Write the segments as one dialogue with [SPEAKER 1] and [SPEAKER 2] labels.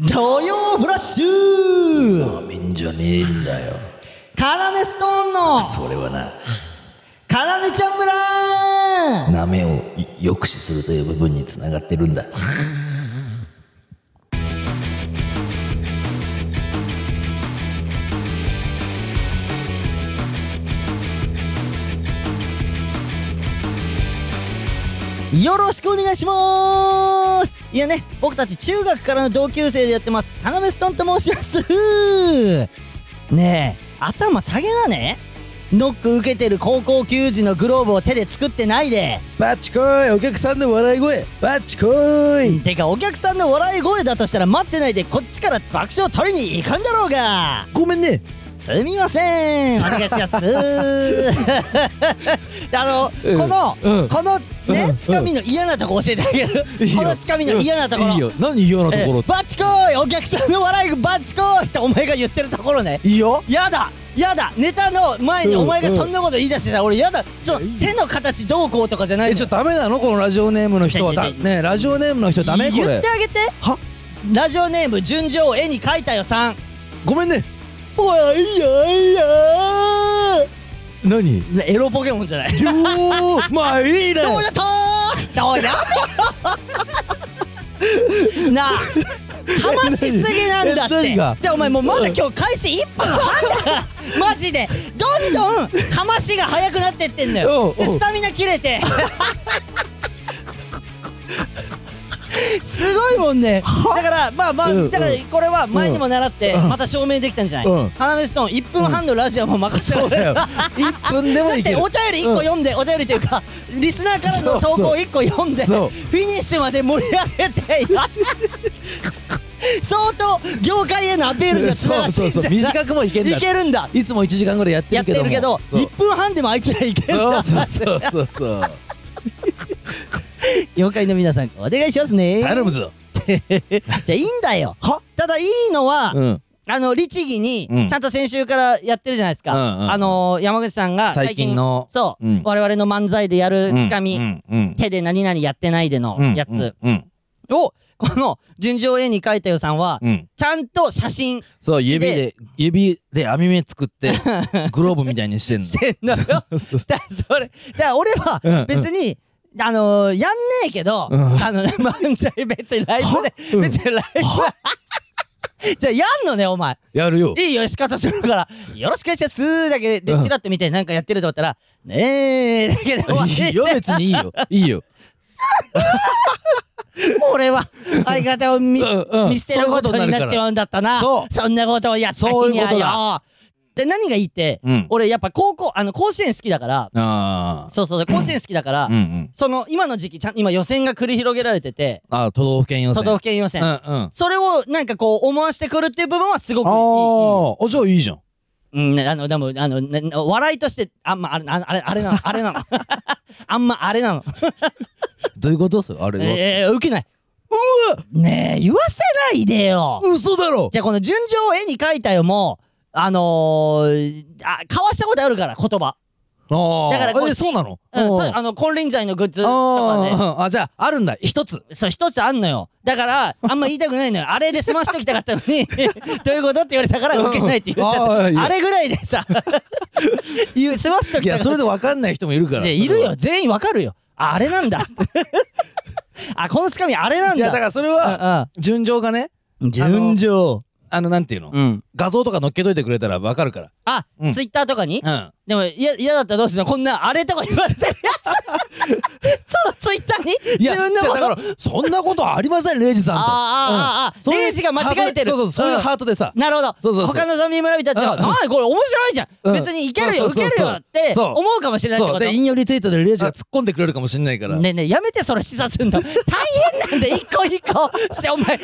[SPEAKER 1] 東洋フラッシュ。
[SPEAKER 2] なめんじゃねえんだよ。
[SPEAKER 1] カラメストーンの
[SPEAKER 2] それはな
[SPEAKER 1] カラメちゃん村
[SPEAKER 2] なめを抑止するという部分につながってるんだ
[SPEAKER 1] よろしくお願いしますいやね僕たち中学からの同級生でやってます。カナメストンと申します。ねえ頭下げなね。ノック受けてる高校球児のグローブを手で作ってないで。
[SPEAKER 2] バッチコイ。お客さんの笑い声。バッチコイ。
[SPEAKER 1] てかお客さんの笑い声だとしたら待ってないでこっちから爆笑取りに行くんだろうが。
[SPEAKER 2] ごめんね
[SPEAKER 1] すみません。お願いします。あの、
[SPEAKER 2] うん。
[SPEAKER 1] この、
[SPEAKER 2] うん。
[SPEAKER 1] このね
[SPEAKER 2] うん。
[SPEAKER 1] つかみの嫌なとこ教えてあげる。このつかみの嫌なところ。
[SPEAKER 2] いいよ。何嫌なところ？
[SPEAKER 1] えバッチコーイお客さんの笑いバッチコーイってお前が言ってるところね。
[SPEAKER 2] いいよ。
[SPEAKER 1] やだ。やだ。ネタの前に
[SPEAKER 2] うん
[SPEAKER 1] お前がそんなこと言い出してたら俺やだ。そう
[SPEAKER 2] いい。
[SPEAKER 1] 手の形どうこうとかじゃない
[SPEAKER 2] えちょダメなの？このラジオネームの人は。ねラジオネームの人ダメ？こ
[SPEAKER 1] 言っ
[SPEAKER 2] れ
[SPEAKER 1] てあげて。
[SPEAKER 2] は？
[SPEAKER 1] ラジオネーム順調絵に描いたよさん。
[SPEAKER 2] ごめんね
[SPEAKER 1] おいやい。や
[SPEAKER 2] 何？
[SPEAKER 1] エロポケモンじゃない。
[SPEAKER 2] ちょーまあいいね。
[SPEAKER 1] どうやったー？どうやなあかましすぎなんだって。じゃあお前もうまだ今日開始1分半だから。マジで。どんどんかましが早くなってってんのよ。でスタミナ切れてすごいもんね。だからまあまあ
[SPEAKER 2] うん
[SPEAKER 1] だからこれは前にも習って
[SPEAKER 2] うん。
[SPEAKER 1] また証明できたんじゃない？
[SPEAKER 2] うん。
[SPEAKER 1] 花芽ストーン1分半のラジオも任せられる
[SPEAKER 2] そうだよ。1分でも
[SPEAKER 1] だって
[SPEAKER 2] いける
[SPEAKER 1] お便り1個読んで、お便りというかリスナーからの投稿1個読んでフィニッシュまで盛り上げてや相当業界へのアピールがつながって
[SPEAKER 2] そうそうそう短くもいけんだ。
[SPEAKER 1] いけるんだ。
[SPEAKER 2] いつも1時間ぐらいやって
[SPEAKER 1] やって
[SPEAKER 2] るけども。
[SPEAKER 1] るけど
[SPEAKER 2] そう
[SPEAKER 1] 1分半でもあいつらいけるんだ。
[SPEAKER 2] そうそうそうそう
[SPEAKER 1] 業界の皆さんお願いしますね。
[SPEAKER 2] 頼むぞ。
[SPEAKER 1] じゃあいいんだよ。
[SPEAKER 2] は？
[SPEAKER 1] ただいいのは、
[SPEAKER 2] うん。
[SPEAKER 1] あの律儀に
[SPEAKER 2] うん。
[SPEAKER 1] ちゃんと先週からやってるじゃないですか、
[SPEAKER 2] うんうん。
[SPEAKER 1] あのー山口さんが最近
[SPEAKER 2] の
[SPEAKER 1] そう、
[SPEAKER 2] うん。
[SPEAKER 1] 我々の漫才でやるつかみ、
[SPEAKER 2] うんうん
[SPEAKER 1] 手で何々やってないでの
[SPEAKER 2] うん
[SPEAKER 1] やつ
[SPEAKER 2] うん
[SPEAKER 1] を、この純情絵に描いたよさんは、
[SPEAKER 2] うん。
[SPEAKER 1] ちゃんと写真
[SPEAKER 2] そう指で指で網目作って グローブみたいにしてんの。
[SPEAKER 1] してんのよ。だからそれ、だから俺は別に、あのー、やんねえけど、
[SPEAKER 2] うん。
[SPEAKER 1] あのね、漫才別にライブで、
[SPEAKER 2] うん。
[SPEAKER 1] 別にライブ じゃあやんのね、お前。
[SPEAKER 2] やるよ。
[SPEAKER 1] いいよ、仕方するから、よろしくお願いします。だけで、
[SPEAKER 2] うん。
[SPEAKER 1] チラッと見てなんかやってると思ったら、ねえ、だけで終わり。
[SPEAKER 2] いいよ別にいいよ。いいよ。
[SPEAKER 1] 俺は相方を見,、
[SPEAKER 2] うんうん。
[SPEAKER 1] 見捨てることになっちまうんだったな。
[SPEAKER 2] そ
[SPEAKER 1] んなことをやった日
[SPEAKER 2] そういう
[SPEAKER 1] にはよ。で、何がいいって、
[SPEAKER 2] うん。
[SPEAKER 1] 俺やっぱ高校、あの、甲子園好きだから、
[SPEAKER 2] あ
[SPEAKER 1] そうそう、甲子園好きだから、
[SPEAKER 2] あうんうん。
[SPEAKER 1] その、今の時期、ちゃん今予選が繰り広げられてて、
[SPEAKER 2] ああ都道府県予選。
[SPEAKER 1] 都道府県予選。
[SPEAKER 2] うんうん。
[SPEAKER 1] それをなんかこう思わしてくるっていう部分はすごくいい。
[SPEAKER 2] あああじゃあいいじゃん。
[SPEAKER 1] うん、ねあの、でも、あの、ね、笑いとして、あんま、あれ、ああれ、あれなの、あれなの。あんま、あれなの。
[SPEAKER 2] どういうこと？それあれは？
[SPEAKER 1] えー、受けない。うわ！ねえ、言わせないでよ。
[SPEAKER 2] 嘘だろ。
[SPEAKER 1] じゃあこの純情を絵に描いたよも、あのー、あ、交わしたことあるから、言葉。
[SPEAKER 2] ああ
[SPEAKER 1] だからこう
[SPEAKER 2] えそうなの？
[SPEAKER 1] うん、
[SPEAKER 2] あ
[SPEAKER 1] の、金輪際のグッズとかね。
[SPEAKER 2] ああじゃああるんだ一つ
[SPEAKER 1] そう、一つあんのよ。だから、あんま言いたくないのよ。あれで済ましときたかったのに、どういうことって言われたから、受けないって言っちゃった。
[SPEAKER 2] うんあ
[SPEAKER 1] れぐらいでさ、言う 済ましと
[SPEAKER 2] い
[SPEAKER 1] きたかった。
[SPEAKER 2] やそれで分かんない人もいるから
[SPEAKER 1] でいるよ。全員わかるよ。ああれなんだ。あ、このつかみあれなんだ。
[SPEAKER 2] いやだからそれは
[SPEAKER 1] うん
[SPEAKER 2] 順調がね
[SPEAKER 1] うん。純情。
[SPEAKER 2] あのなんていうの？
[SPEAKER 1] うん。
[SPEAKER 2] 画像とか載っけといてくれたら分かるから。
[SPEAKER 1] あ、
[SPEAKER 2] うん。
[SPEAKER 1] ツイッターとかに？
[SPEAKER 2] うん。
[SPEAKER 1] でも、いや、嫌だったらどうするのこんな、あれとか言われて。るやつそのツイッターに？
[SPEAKER 2] いや
[SPEAKER 1] 自分の
[SPEAKER 2] だからそんなことありませんレイジさんと。
[SPEAKER 1] あーあーあーあー。
[SPEAKER 2] うんそういう
[SPEAKER 1] レイジが間違えてる。
[SPEAKER 2] そうそうそういう
[SPEAKER 1] うん。
[SPEAKER 2] ハートでさ。
[SPEAKER 1] なるほど。
[SPEAKER 2] そうそうそう。
[SPEAKER 1] 他のゾンビ村人たちは、
[SPEAKER 2] うん。
[SPEAKER 1] なんでこれ面白いじゃん。
[SPEAKER 2] うん。
[SPEAKER 1] 別にいけるよ、受
[SPEAKER 2] そうそうそう。
[SPEAKER 1] けるよ。って思うかもしれないってこと？
[SPEAKER 2] そう。で引用リツイートでレイジが突っ込んでくれるかもしんないから。
[SPEAKER 1] ねえねえ、やめてそれ示唆すんの。大変なんで、一個一個。して、お前、やんな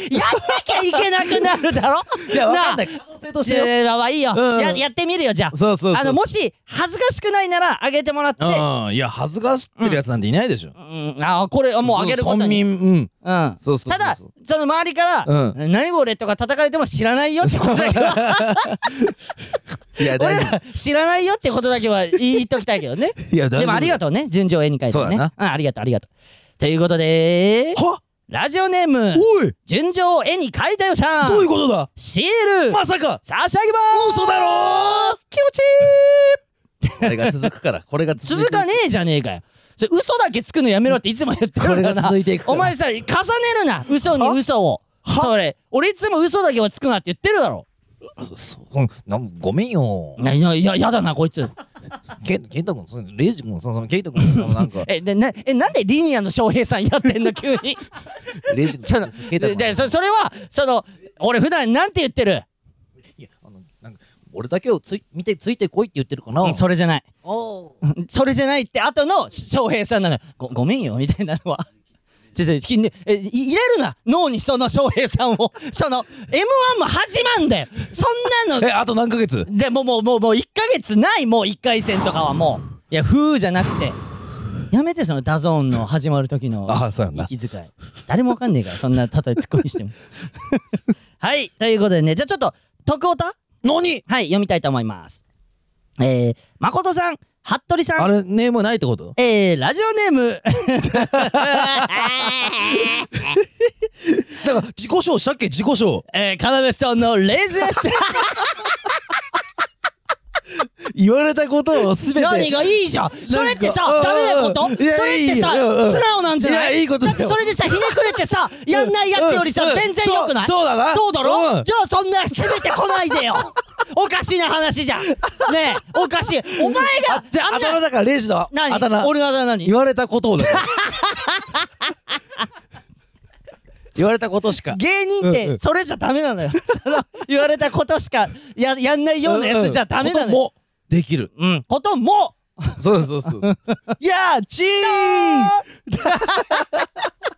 [SPEAKER 1] きゃいけなくなるだろ？
[SPEAKER 2] いや分かんない
[SPEAKER 1] な
[SPEAKER 2] 可能性と
[SPEAKER 1] あ
[SPEAKER 2] してよ
[SPEAKER 1] えーまあいいよ、
[SPEAKER 2] うん
[SPEAKER 1] や。やってみるよ、じゃあ。
[SPEAKER 2] そうそうそう
[SPEAKER 1] あの、もし、恥ずかしくないなら、あげてもらって。
[SPEAKER 2] うんいや恥ずかしってるやつなんていないでしょ
[SPEAKER 1] うん、あこれ、もうあげること
[SPEAKER 2] 村
[SPEAKER 1] に。
[SPEAKER 2] 民うん
[SPEAKER 1] うん。
[SPEAKER 2] そうそうそうそう
[SPEAKER 1] ただ、その周りから、
[SPEAKER 2] う
[SPEAKER 1] 何これとか叩かれても知らないよってことだけは、
[SPEAKER 2] いや大
[SPEAKER 1] 俺
[SPEAKER 2] 丈
[SPEAKER 1] ら知らないよってことだけは言っときたいけどね。
[SPEAKER 2] 夫 いや大丈夫
[SPEAKER 1] でもありがとうね。順調絵に描いてね。
[SPEAKER 2] そうだな
[SPEAKER 1] うん、ありがとう、ありがとう。ということで、
[SPEAKER 2] は
[SPEAKER 1] ラジオネーム
[SPEAKER 2] おい！
[SPEAKER 1] 純情を絵に描いたよさん。
[SPEAKER 2] どういうことだ？
[SPEAKER 1] シール。
[SPEAKER 2] まさか！
[SPEAKER 1] 差し上げます。
[SPEAKER 2] 嘘だろ？
[SPEAKER 1] 気持ちいい。
[SPEAKER 2] これが続くからこれが続
[SPEAKER 1] 続かねえじゃねえかよ。それ嘘だけつくのやめろっていつも言ってるから
[SPEAKER 2] これが
[SPEAKER 1] な
[SPEAKER 2] 続いていくから。
[SPEAKER 1] お前さ重ねるな。嘘に嘘を。それ俺いつも嘘だけはつくなって言ってるだろ。
[SPEAKER 2] そううんなんごめんよ。
[SPEAKER 1] いやいややだなこいつ
[SPEAKER 2] ケケイタ君そのレイジ君そのケイタ君そのなんか。
[SPEAKER 1] えでなえなんでリニアの翔平さんやってんの 急に？
[SPEAKER 2] レイジ君
[SPEAKER 1] その
[SPEAKER 2] ケイタ君。
[SPEAKER 1] ででそそれはその俺普段なんて言ってる？
[SPEAKER 2] いやあのなんか俺だけをつい見てついてこいって言ってるかな、
[SPEAKER 1] うんそれじゃない。
[SPEAKER 2] お
[SPEAKER 1] それじゃないって後の翔平さんなの。ごごめんよみたいなのは。ちょちょきねえい入れるな脳にその翔平さんをその M1 も始まんだよそんなの
[SPEAKER 2] えあと何ヶ月
[SPEAKER 1] でもうもうもうもう1ヶ月ないもう1回戦とかはもういやふーじゃなくてやめてその DAZN の始まる時の
[SPEAKER 2] あそうやな
[SPEAKER 1] 息遣い誰もわかんねえからそんな例えツッコミしてもはいということでねじゃあちょっと徳オタ
[SPEAKER 2] 何
[SPEAKER 1] はい読みたいと思いますえー、誠さん服部さん。
[SPEAKER 2] あれネームないってこと？
[SPEAKER 1] えー、ラジオネーム。
[SPEAKER 2] だから自己紹したっけ自己紹。
[SPEAKER 1] えー、カナメストーンのレイジです
[SPEAKER 2] 言われたことをすべて。
[SPEAKER 1] 何がいいじゃん。それってさダメなこと？それってさ素直なんじゃない？
[SPEAKER 2] いやいいことだ
[SPEAKER 1] ってそれでさひねくれてさやんないやつよりさ全然良くない？
[SPEAKER 2] そうだな。
[SPEAKER 1] そうだろ、
[SPEAKER 2] うん。
[SPEAKER 1] じゃあそんな責めてこないでよ。おかしいな話じゃん。ねえおかしい。お前が
[SPEAKER 2] じゃああだからレイジだ名
[SPEAKER 1] 俺のあだ名何？
[SPEAKER 2] 言われたことをだ 言われたことしか。
[SPEAKER 1] 芸人って
[SPEAKER 2] ん
[SPEAKER 1] それじゃダメなのよ。その言われたことしかややんないようなやつじゃダメなのよ。
[SPEAKER 2] こともできる。
[SPEAKER 1] うん。ことも
[SPEAKER 2] そうそうそう いやーチー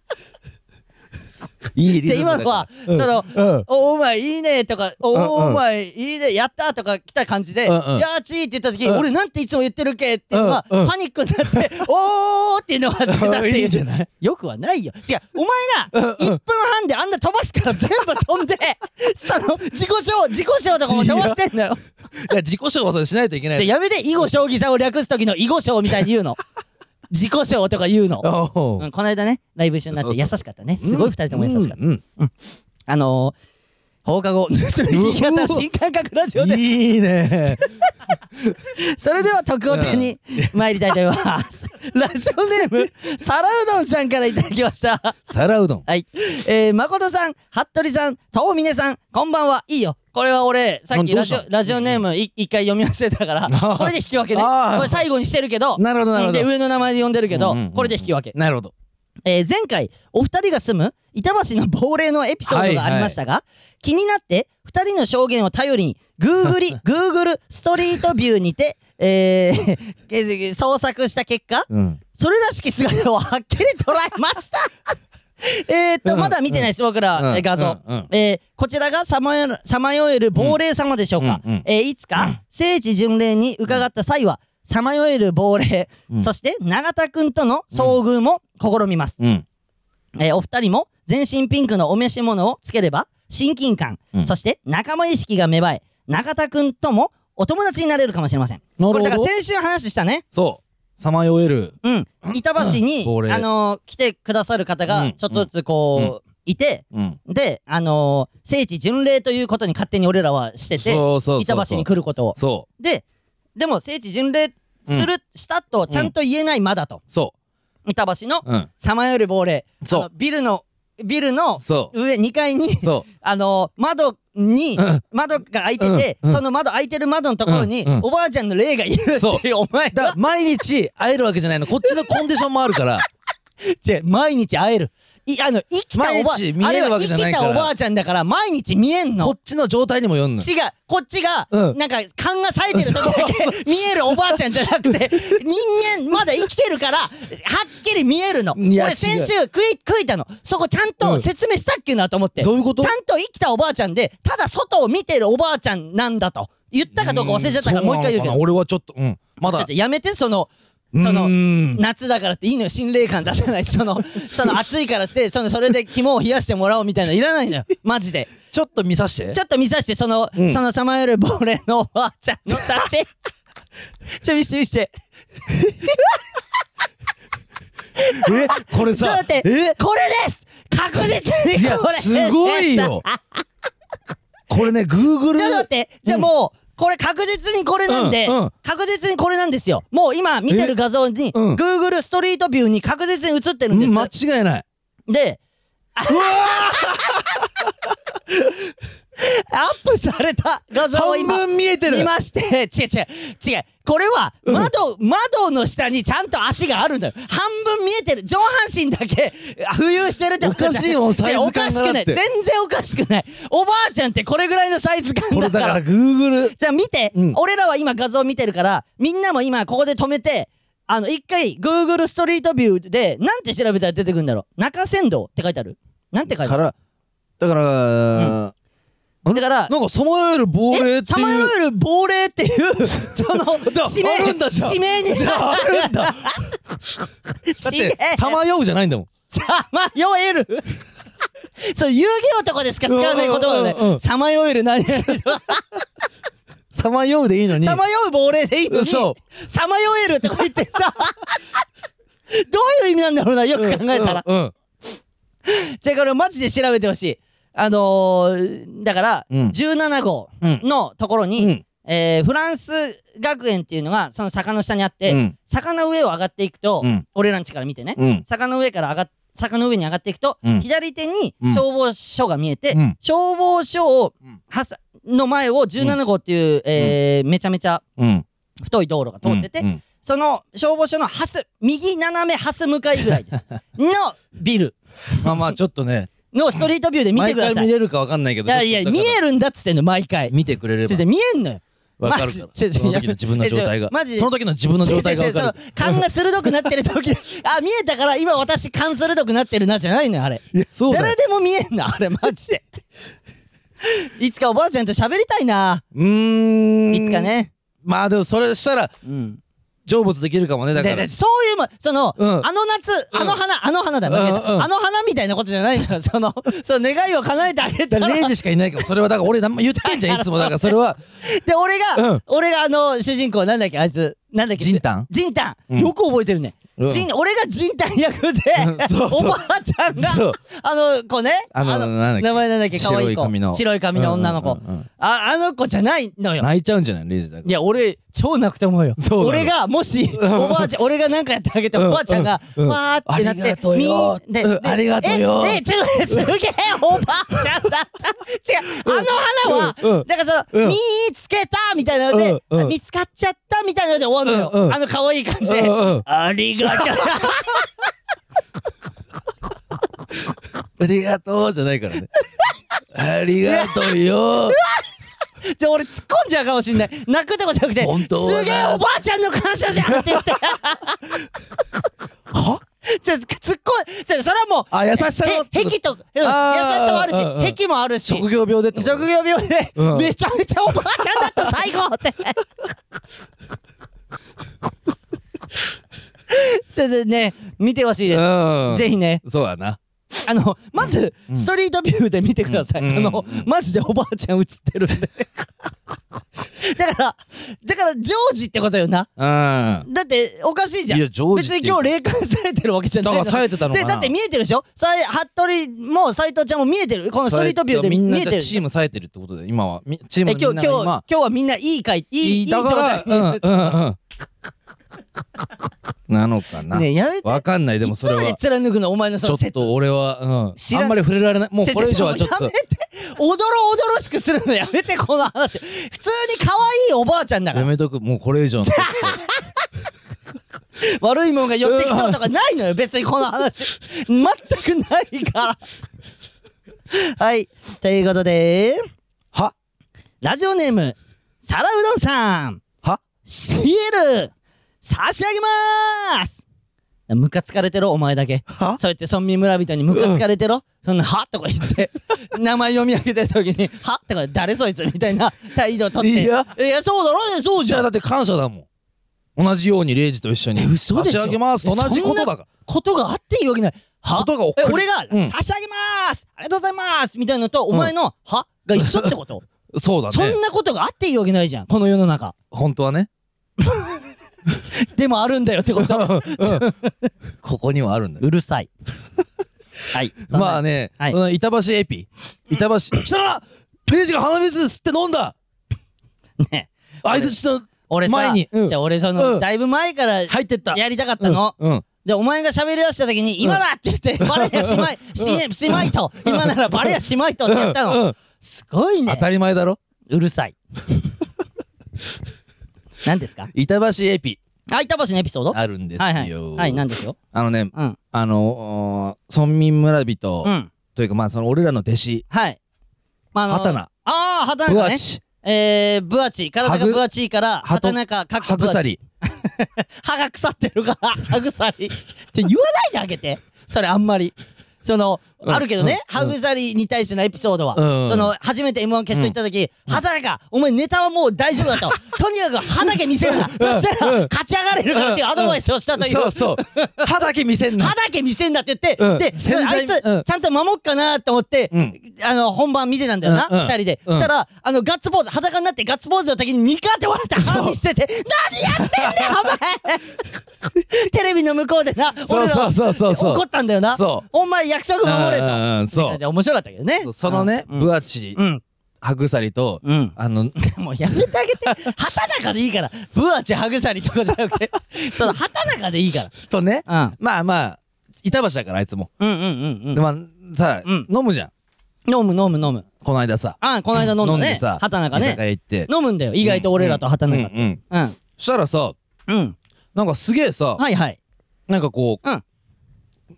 [SPEAKER 2] いいリ
[SPEAKER 1] じゃ
[SPEAKER 2] ズムだ
[SPEAKER 1] あ今のは、
[SPEAKER 2] うん
[SPEAKER 1] その、
[SPEAKER 2] うん。
[SPEAKER 1] おお前いいねとか、おお前いいねやったとか来た感じで、
[SPEAKER 2] うんうん。
[SPEAKER 1] やーちーって言った時、
[SPEAKER 2] うん。
[SPEAKER 1] 俺なんていつも言ってるっけっていうのは、
[SPEAKER 2] うんうん。
[SPEAKER 1] パニックになって、おーっていうのが出たっていう。
[SPEAKER 2] いいんじゃない。
[SPEAKER 1] よくはないよ。違う、お前が1分半であんな飛ばすから全部飛んで、その、自己紹、自己紹とかも飛ばしてんだよ。
[SPEAKER 2] いや自己紹介しないといけない。
[SPEAKER 1] じゃあやめて、囲碁将棋さんを略す時の囲碁将みたいに言うの。自己紹とか言うの。
[SPEAKER 2] お
[SPEAKER 1] うん、この間ね、ライブ一緒になって優しかったね。すごい二人とも優しかった。
[SPEAKER 2] うん
[SPEAKER 1] あのー、放課後、盗み聞き方新感覚ラジオで、
[SPEAKER 2] いいね
[SPEAKER 1] それでは特オタに参りたいと思います。ラジオネーム、皿うどんさんからいただきました。
[SPEAKER 2] 皿うどん
[SPEAKER 1] はい。えー、誠さん、服部さん、遠峰さん、こんばんは。いいよ。これは俺、さっきラジオラジオネームい一回読み忘れたから、
[SPEAKER 2] ー。
[SPEAKER 1] これで引き分けね。これ最後にしてるけど、
[SPEAKER 2] なるほどなるほど。
[SPEAKER 1] で、上の名前で呼んでるけど、これで引き分け。
[SPEAKER 2] なるほど。
[SPEAKER 1] えー前回お二人が住む板橋の亡霊のエピソードがありましたが、気になって二人の証言を頼りに Google, Google ストリートビューにて、えーえー捜索した結果
[SPEAKER 2] うん。
[SPEAKER 1] それらしき姿をはっきり捉えました えーっと、
[SPEAKER 2] うん。
[SPEAKER 1] まだ見てないです、僕ら、画像。えーこちらがさまよるさまよえる亡霊様でしょうか。えーいつか、聖地巡礼に伺った際は、さまよえる亡霊、
[SPEAKER 2] うん。
[SPEAKER 1] そして永田くんとの遭遇も試みます。
[SPEAKER 2] うん。
[SPEAKER 1] えーお二人も全身ピンクのお召し物をつければ親近感、
[SPEAKER 2] うん。
[SPEAKER 1] そして仲間意識が芽生え中田くんともお友達になれるかもしれません。これだから先週話したね。
[SPEAKER 2] そうさまよえる。
[SPEAKER 1] うん。板橋に、
[SPEAKER 2] 亡霊
[SPEAKER 1] あのー来てくださる方
[SPEAKER 2] うん。
[SPEAKER 1] がちょっとずつこう、いて
[SPEAKER 2] うん。
[SPEAKER 1] であのー聖地巡礼ということに勝手に俺らはしてて
[SPEAKER 2] そうそうそうそう。
[SPEAKER 1] 板橋に来ることを。
[SPEAKER 2] そ
[SPEAKER 1] ででも聖地巡礼する、したとちゃんと言えないまだと。
[SPEAKER 2] うそ
[SPEAKER 1] 板橋の
[SPEAKER 2] ううん。
[SPEAKER 1] さまよる亡霊。
[SPEAKER 2] そう。
[SPEAKER 1] ビルのビルの上2階に あの窓に
[SPEAKER 2] うん。
[SPEAKER 1] 窓が開いてて、その窓開いてる窓のところに、おばあちゃんの霊がいるっていうお前が。
[SPEAKER 2] だ毎日会えるわけじゃないの。こっちのコンディションもあるから。
[SPEAKER 1] 違う毎日会えるいあの生きたおば
[SPEAKER 2] 毎日見えるわけじゃないから。
[SPEAKER 1] あれは生きたおばあちゃんだから毎日見えんの。
[SPEAKER 2] こっちの状態にもよんの。
[SPEAKER 1] 違う。こっちが、
[SPEAKER 2] うん。
[SPEAKER 1] なんか勘が冴えてる時だけ見えるおばあちゃんじゃなくて人間まだ生きてるからはっきり見えるの。俺先週食い食いたの。そこちゃんと説明したっけなと思って、
[SPEAKER 2] どういうこと？
[SPEAKER 1] ちゃんと生きたおばあちゃんでただ外を見てるおばあちゃんなんだと。言ったかどうか忘れちゃったからもう一回言うけど。
[SPEAKER 2] 俺はちょっとうん。まだ。
[SPEAKER 1] ちょちょやめてそのその
[SPEAKER 2] うーん
[SPEAKER 1] 夏だからっていいのよ。心霊感出さないその その暑いからってそのそれで肝を冷やしてもらおうみたいなのいらないのよ。マジで。
[SPEAKER 2] ちょっと見さして。
[SPEAKER 1] ちょっと見さしてその、
[SPEAKER 2] うん。
[SPEAKER 1] そのさまよる亡霊のおばあちゃんの写真。ちょ見して見して。
[SPEAKER 2] えこれさ
[SPEAKER 1] ちょっと待って
[SPEAKER 2] え？
[SPEAKER 1] これです！隠確実に
[SPEAKER 2] いや
[SPEAKER 1] これ
[SPEAKER 2] す！ごいよ。これね Google
[SPEAKER 1] ちょっと待ってじゃあもう、これ確実にこれなんで、
[SPEAKER 2] うんうん。
[SPEAKER 1] 確実にこれなんですよ。もう今見てる画像に、
[SPEAKER 2] うん。
[SPEAKER 1] Google ストリートビューに確実に映ってるんです、
[SPEAKER 2] 間違いない。
[SPEAKER 1] で アップされた画像を
[SPEAKER 2] 半
[SPEAKER 1] 今
[SPEAKER 2] 分見えてる。
[SPEAKER 1] 見まして違う違う違うこれは窓、窓の下にちゃんと足があるんだよ。半分見えてる。上半身だけ浮遊してるってこと
[SPEAKER 2] おかしいもんサイズ感
[SPEAKER 1] おかしくない。全然おかしくない。おばあちゃんってこれぐらいのサイズ感だから。
[SPEAKER 2] これだから Google
[SPEAKER 1] じゃあ見て、
[SPEAKER 2] うん。
[SPEAKER 1] 俺らは今画像見てるからみんなも今ここで止めてあの一回 Google ストリートビューでなんて調べたら出てくるんだろう。中山道って書いてある？なんて書いてある？
[SPEAKER 2] からだから、
[SPEAKER 1] だから
[SPEAKER 2] なんかさまよえる亡霊って
[SPEAKER 1] さまよえる亡霊っていうその
[SPEAKER 2] じゃあ
[SPEAKER 1] 地名
[SPEAKER 2] あるんだじゃあ。
[SPEAKER 1] 地名に
[SPEAKER 2] じゃああるんだ。だっさまようじゃないんだもん。
[SPEAKER 1] さまよえる？そう遊戯王とかでしか使わない言葉だ
[SPEAKER 2] うんうんうんうん
[SPEAKER 1] ねさまよえる何
[SPEAKER 2] さまようでいいのに。
[SPEAKER 1] さまよう亡霊でいいのに。
[SPEAKER 2] そ
[SPEAKER 1] さまよえるとか言ってさ。どういう意味なんだろうなよく考えたら。
[SPEAKER 2] うんうん。
[SPEAKER 1] じゃあこれマジで調べてほしいあのー、だから、
[SPEAKER 2] うん。
[SPEAKER 1] 17号のところに、
[SPEAKER 2] うん。
[SPEAKER 1] えーフランス学園っていうのがその坂の下にあって、
[SPEAKER 2] うん。
[SPEAKER 1] 坂の上を上がっていくと、
[SPEAKER 2] うん。
[SPEAKER 1] 俺らんちから見てね、
[SPEAKER 2] うん。
[SPEAKER 1] 坂の上から上がっ坂の上に上がっていくと、
[SPEAKER 2] うん。
[SPEAKER 1] 左手に
[SPEAKER 2] うん。
[SPEAKER 1] 消防署が見えて、
[SPEAKER 2] うん。
[SPEAKER 1] 消防署を
[SPEAKER 2] うん。
[SPEAKER 1] はさの前を17号っていう、えーめちゃめちゃ
[SPEAKER 2] うん。
[SPEAKER 1] 太い道路が通ってて、
[SPEAKER 2] うん。
[SPEAKER 1] その消防署のハス右斜めハス向かいぐらいです。のビル。
[SPEAKER 2] まあまあちょっとね
[SPEAKER 1] のストリートビューで見て
[SPEAKER 2] 毎
[SPEAKER 1] ください。い
[SPEAKER 2] 回見れるかわかんないけど
[SPEAKER 1] やいや
[SPEAKER 2] ちょっとだから。
[SPEAKER 1] 見えるんだっつってんの毎回。
[SPEAKER 2] 見てくれれば。
[SPEAKER 1] 見えんのよ。
[SPEAKER 2] わかるから。その時の自分の状態が。
[SPEAKER 1] マジ。で
[SPEAKER 2] その時の自分の状態がわかる。
[SPEAKER 1] 勘が鋭くなってる時 あ見えたから今私勘鋭くなってるなじゃないのよあれ。
[SPEAKER 2] いやそう
[SPEAKER 1] 誰でも見えんのあれマジで。いつかおばあちゃんと喋りたいな。
[SPEAKER 2] うーん。
[SPEAKER 1] いつかね。
[SPEAKER 2] まあでもそれしたら
[SPEAKER 1] うん
[SPEAKER 2] 成仏できるかもねだから。
[SPEAKER 1] ででそういうもその、
[SPEAKER 2] うん。
[SPEAKER 1] あの夏、
[SPEAKER 2] うん。
[SPEAKER 1] あの花あの花だ間違えた、
[SPEAKER 2] うんうん。
[SPEAKER 1] あの花みたいなことじゃないのよ そのその願いを叶えてあげた
[SPEAKER 2] ら。
[SPEAKER 1] ら
[SPEAKER 2] 0時しかいないからそれはだから俺何も言ってんじゃん いつもだから。それは。
[SPEAKER 1] で俺が、
[SPEAKER 2] うん。
[SPEAKER 1] 俺があの主人公なんだっけあいつ。なんだっけ
[SPEAKER 2] ジンタン？
[SPEAKER 1] ジンタン、
[SPEAKER 2] うん。
[SPEAKER 1] よく覚えてるね、
[SPEAKER 2] うん。
[SPEAKER 1] ジン俺がジンタン役で、おばあちゃんが
[SPEAKER 2] そう。
[SPEAKER 1] あの子ね
[SPEAKER 2] あの
[SPEAKER 1] 名前なんだっけ？可愛い子。
[SPEAKER 2] 白い髪の。
[SPEAKER 1] 白い髪の女の子、ああの子じゃないのよ。
[SPEAKER 2] 泣いちゃうんじゃない？0時だか
[SPEAKER 1] いや俺超泣くと思うよ。
[SPEAKER 2] そう
[SPEAKER 1] 俺がもしおばあちゃん俺が何かやってあげて
[SPEAKER 2] うん。
[SPEAKER 1] おばあちゃんが
[SPEAKER 2] うん。
[SPEAKER 1] わーってなって
[SPEAKER 2] ありがとうありがとうよ。
[SPEAKER 1] ええちょっとすげえおばあちゃんだった。違うあの花はだからその
[SPEAKER 2] うん。
[SPEAKER 1] 見つけたみたいなので見つかっちゃったみたいなので終わるのよ。あの可愛い感じで。ありがとう。
[SPEAKER 2] ありがとうじゃないからね。ありがとうよ
[SPEAKER 1] じゃあ俺突っ込んじゃうかもしんない。泣くとこじゃなくて
[SPEAKER 2] 本当はな
[SPEAKER 1] すげえおばあちゃんの感謝じゃんって言って。
[SPEAKER 2] は？
[SPEAKER 1] じゃあ突っ込んそれそれはもう
[SPEAKER 2] あ優しさの
[SPEAKER 1] へ癖と、うん、優しさもあるし、
[SPEAKER 2] うんうん。
[SPEAKER 1] 癖もあるし。
[SPEAKER 2] 職業病でってこと？
[SPEAKER 1] 職業病で、
[SPEAKER 2] うん。
[SPEAKER 1] めちゃめちゃおばあちゃんだった最後。っ てちょっとね見てほしいです、
[SPEAKER 2] うん。
[SPEAKER 1] ぜひね。
[SPEAKER 2] そうやな
[SPEAKER 1] あのまず、ストリートビューで見てください、
[SPEAKER 2] うん。
[SPEAKER 1] あの、マジでおばあちゃん映ってるんで。だからだからジョージってことよな。
[SPEAKER 2] うん。
[SPEAKER 1] だっておかしいじゃん。
[SPEAKER 2] いやジョージ
[SPEAKER 1] 別に今日霊感されてるわけじゃない
[SPEAKER 2] だから冴えてたのかな。
[SPEAKER 1] でだって見えてるでしょ？さい服部も斎藤ちゃんも見えてる。このストリートビューで見えてる
[SPEAKER 2] チーム冴えてるってことで今は。みチームみん
[SPEAKER 1] 今日今日
[SPEAKER 2] なが今
[SPEAKER 1] 今日はみんないい回いいいい状態
[SPEAKER 2] うんうんうん なのかな。
[SPEAKER 1] ねやめて。
[SPEAKER 2] わかんない。でも
[SPEAKER 1] いつまで
[SPEAKER 2] それは
[SPEAKER 1] 貫くのお前のそ
[SPEAKER 2] ちょっと俺はうん。
[SPEAKER 1] 知らん。
[SPEAKER 2] あんまり触れられない。もうこれ以上はちょっと。
[SPEAKER 1] やめておどろおどろしくするのやめてこの話。普通に可愛いおばあちゃんだから。
[SPEAKER 2] やめとく。もうこれ以上の。
[SPEAKER 1] 悪いもんが寄ってきそうとかないのよ。別にこの話。全くないから。はい。ということで。
[SPEAKER 2] は？
[SPEAKER 1] ラジオネーム皿うどんさん。
[SPEAKER 2] は？
[SPEAKER 1] シエル差し上げまーす！ムカつかれてろお前だけ。
[SPEAKER 2] は？
[SPEAKER 1] そうやって村民村人にムカつかれてろ、そんな「は?」とか言って。名前読み上げてる時に「は?」とか「誰そいつ」みたいな態度をとって。
[SPEAKER 2] いや。
[SPEAKER 1] いやそうだろそうじゃ
[SPEAKER 2] だって感謝だもん。同じようにレイジと一緒に
[SPEAKER 1] え嘘でしょ？
[SPEAKER 2] 差し上げます。同じことだから。
[SPEAKER 1] ことがあっていいわけない。は？
[SPEAKER 2] ことが
[SPEAKER 1] 俺が、
[SPEAKER 2] うん。
[SPEAKER 1] 差し上げます。ありがとうございます。みたいなのと、お前の「は?」が一緒ってこと？
[SPEAKER 2] そうだね。
[SPEAKER 1] そんなことがあっていいわけないじゃん。この世の中。
[SPEAKER 2] 本当はね
[SPEAKER 1] でもあるんだよってこと。
[SPEAKER 2] ここにはあるん。だ よ
[SPEAKER 1] うるさい。はい。
[SPEAKER 2] まあね、
[SPEAKER 1] はい。
[SPEAKER 2] その板橋エピ。板橋来たな！レイジが鼻水吸って飲んだ！
[SPEAKER 1] ね。
[SPEAKER 2] あいつちょっと
[SPEAKER 1] 俺
[SPEAKER 2] に。うん。
[SPEAKER 1] じゃあ俺その、
[SPEAKER 2] うん。
[SPEAKER 1] だいぶ前から
[SPEAKER 2] 入ってった。
[SPEAKER 1] やりたかったの、
[SPEAKER 2] うん。
[SPEAKER 1] でお前が喋り出した時に「今だ!」って言って「バレやしまいししまいと。今ならバレやしまいと」ってやったの。すごいね。
[SPEAKER 2] 当たり前だろ。
[SPEAKER 1] うるさい何ですか？
[SPEAKER 2] 板橋エピ。
[SPEAKER 1] あ板橋のエピソード？
[SPEAKER 2] あるんですよ。
[SPEAKER 1] はいはい。はい何ですよ
[SPEAKER 2] あのね
[SPEAKER 1] うん。
[SPEAKER 2] あのー村民村人
[SPEAKER 1] うん。
[SPEAKER 2] というかまあその俺らの弟子。
[SPEAKER 1] はい。まああの
[SPEAKER 2] 畑名
[SPEAKER 1] ああ畑中ね。
[SPEAKER 2] ブアチ。
[SPEAKER 1] えー、ブアチ体がブアチいから畑中かっこ
[SPEAKER 2] ハ
[SPEAKER 1] ブア 歯が腐ってるから歯腐りって言わないであげて。それあんまり。その、
[SPEAKER 2] うん
[SPEAKER 1] あるけどね、
[SPEAKER 2] うん。
[SPEAKER 1] 歯腐りに対してのエピソードは、
[SPEAKER 2] うん。
[SPEAKER 1] その初めて m 1決勝行った時「畑中お前ネタはもう大丈夫だと。とにかく歯だけ見せるな。そしたら
[SPEAKER 2] うん
[SPEAKER 1] 勝ち上がれるから」っていうアドバイスをしたという、
[SPEAKER 2] そうそう。歯だけ見せんな。
[SPEAKER 1] 歯だけ見せんだって言って、
[SPEAKER 2] うん。
[SPEAKER 1] であいつ、
[SPEAKER 2] うん。
[SPEAKER 1] ちゃんと守っかなと思って、
[SPEAKER 2] うん。
[SPEAKER 1] あの本番見てたんだよな、二人で、
[SPEAKER 2] うん。
[SPEAKER 1] そしたらあのガッツポーズ裸になってガッツポーズの時にニカって笑って歯見せて「何やってんだよお前! 」テレビの向こうでな俺ら
[SPEAKER 2] そうそうそうそう
[SPEAKER 1] 怒ったんだよな。お前約束守れと、
[SPEAKER 2] うんうんうんそう。
[SPEAKER 1] で面白かったけどね。
[SPEAKER 2] そのね
[SPEAKER 1] うん。
[SPEAKER 2] ブアチ
[SPEAKER 1] うん。
[SPEAKER 2] 歯グサリと
[SPEAKER 1] うん。
[SPEAKER 2] あの
[SPEAKER 1] もうやめてあげて。畑中でいいから。ブアチハグサリとかじゃなくて。その畑中でいいか
[SPEAKER 2] 人ね。
[SPEAKER 1] ら
[SPEAKER 2] まあまあ板橋だからあいつも。
[SPEAKER 1] うんうんうんうん。うん
[SPEAKER 2] でまあさ
[SPEAKER 1] うん。
[SPEAKER 2] 飲むじゃん。
[SPEAKER 1] 飲む飲む飲む。
[SPEAKER 2] この間さ。
[SPEAKER 1] あこの間飲んだね。
[SPEAKER 2] でさ
[SPEAKER 1] 畑中
[SPEAKER 2] 居酒
[SPEAKER 1] ね
[SPEAKER 2] 屋行って。
[SPEAKER 1] 飲むんだよ。意外と俺らと畑中って。
[SPEAKER 2] うんうん。
[SPEAKER 1] うん。
[SPEAKER 2] そしたらさ
[SPEAKER 1] うん。
[SPEAKER 2] なんかすげえさ
[SPEAKER 1] はいはい。
[SPEAKER 2] なんかこう
[SPEAKER 1] うん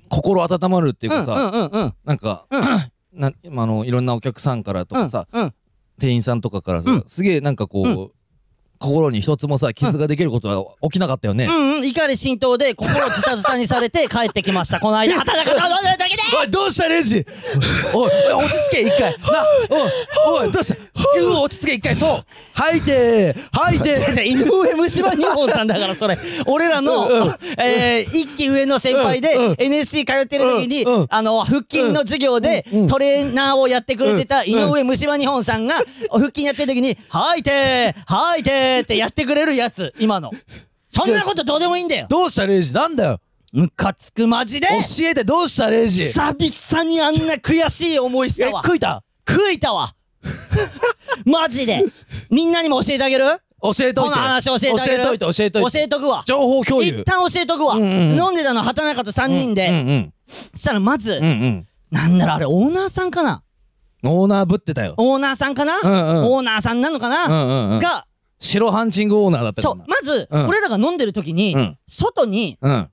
[SPEAKER 2] 心温まるっていうかさ
[SPEAKER 1] うんうんうんうん。
[SPEAKER 2] なんか
[SPEAKER 1] うん。
[SPEAKER 2] なあのいろんなお客さんからとかさ
[SPEAKER 1] うん
[SPEAKER 2] 店員さんとかからさ
[SPEAKER 1] うん。
[SPEAKER 2] すげえなんかこ
[SPEAKER 1] う
[SPEAKER 2] う心に一つもさ傷ができることは起きなかったよね。
[SPEAKER 1] うんうん。怒り心頭で心ズタズタにされて 帰ってきました。この間。畑中と飲んでるだけで。
[SPEAKER 2] おいどうしたレイジ？おい落ち着け一回。なおいおいどうした？う。わ落ち着け一回そう。吐いて吐いて
[SPEAKER 1] 井上虫歯日本さんだからそれ。俺らの、えー、一期上の先輩で、
[SPEAKER 2] うん。うん。
[SPEAKER 1] NSC 通ってる時に、
[SPEAKER 2] うん。うん。
[SPEAKER 1] あの腹筋の授業で、トレーナーをやってくれてた井上虫歯日本さんが腹筋やってる時に「吐いて吐いて」ってやってくれるやつ今の。そんなことどうでもいいんだよ。
[SPEAKER 2] どうしたレイジ？なんだよ。
[SPEAKER 1] ムカつくマジで。
[SPEAKER 2] 教えてどうしたレイジ？え
[SPEAKER 1] 久々にあんな悔しい思いしたわ。
[SPEAKER 2] 食いた？
[SPEAKER 1] 食いたわ。マジで。みんなにも教えてあげる？
[SPEAKER 2] 教えといて。
[SPEAKER 1] この話教えてあげる？
[SPEAKER 2] 教えといて教えといて。
[SPEAKER 1] 教えとくわ。
[SPEAKER 2] 情報共有。
[SPEAKER 1] 一旦教えとくわ、
[SPEAKER 2] うんうんうん。
[SPEAKER 1] 飲んでたの畑中と3人で、
[SPEAKER 2] うんうん
[SPEAKER 1] したらまず、
[SPEAKER 2] うんうん。
[SPEAKER 1] なんだろうあれオーナーさんかな？
[SPEAKER 2] オーナーぶってたよ。
[SPEAKER 1] オーナーさんかな、
[SPEAKER 2] うんうん。
[SPEAKER 1] オーナーさんなのかな、
[SPEAKER 2] うんうんうん。
[SPEAKER 1] が
[SPEAKER 2] 白ハンチングオーナーだった
[SPEAKER 1] そう。まず、
[SPEAKER 2] うん。
[SPEAKER 1] 俺らが飲んでる時に、
[SPEAKER 2] うん。
[SPEAKER 1] 外に
[SPEAKER 2] うん。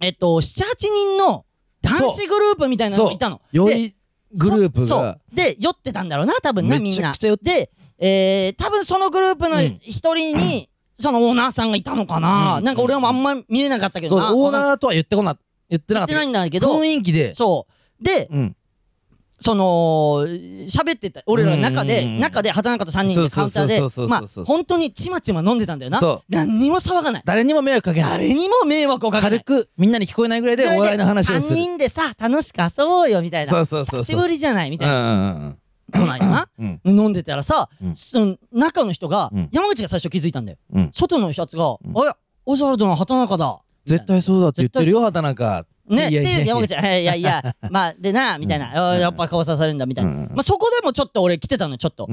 [SPEAKER 1] えっと78人の男子グループみたいなのがいたの。で
[SPEAKER 2] よりグループ
[SPEAKER 1] そ
[SPEAKER 2] が
[SPEAKER 1] う。で酔ってたんだろうな多分なみ
[SPEAKER 2] めちゃ
[SPEAKER 1] んな
[SPEAKER 2] くちゃ酔って
[SPEAKER 1] で、えー、多分そのグループの
[SPEAKER 2] うん。
[SPEAKER 1] 一人に、そのオーナーさんがいたのかな、
[SPEAKER 2] うん。
[SPEAKER 1] なんか俺はあんま見れなかったけ
[SPEAKER 2] そう。
[SPEAKER 1] どな
[SPEAKER 2] オーナーとは言ってこな言ってなかった
[SPEAKER 1] 言ってないんだけど
[SPEAKER 2] 雰囲気で。
[SPEAKER 1] そう。で
[SPEAKER 2] うん
[SPEAKER 1] その喋ってた俺らの中で中で畑中と3人でカウンターでまあ本当にちまちま飲んでたんだよな。何にも騒がない。
[SPEAKER 2] 誰にも迷惑かけない。
[SPEAKER 1] 誰にも迷惑をかけない。
[SPEAKER 2] 軽くみんなに聞こえないぐらいでお笑いの話をす
[SPEAKER 1] 3
[SPEAKER 2] る
[SPEAKER 1] 人でさ楽しく遊ぼうよみたいな。
[SPEAKER 2] そうそうそう
[SPEAKER 1] 久しぶりじゃない？みたいな。
[SPEAKER 2] うんうんうん。
[SPEAKER 1] こないな。
[SPEAKER 2] うん
[SPEAKER 1] 飲んでたらさ
[SPEAKER 2] うん。
[SPEAKER 1] その中の人が
[SPEAKER 2] うん。
[SPEAKER 1] 山口が最初気づいたんだよ。
[SPEAKER 2] うん。
[SPEAKER 1] 外のやつが「あやオズワルドの畑中だ」
[SPEAKER 2] 絶対そうだって言ってるよ畑中。
[SPEAKER 1] ね、って
[SPEAKER 2] い
[SPEAKER 1] う山口はいやいや まあでなみたいな、やっぱ顔さされるんだみたいな、まあ、そこでもちょっと俺来てたのちょっと、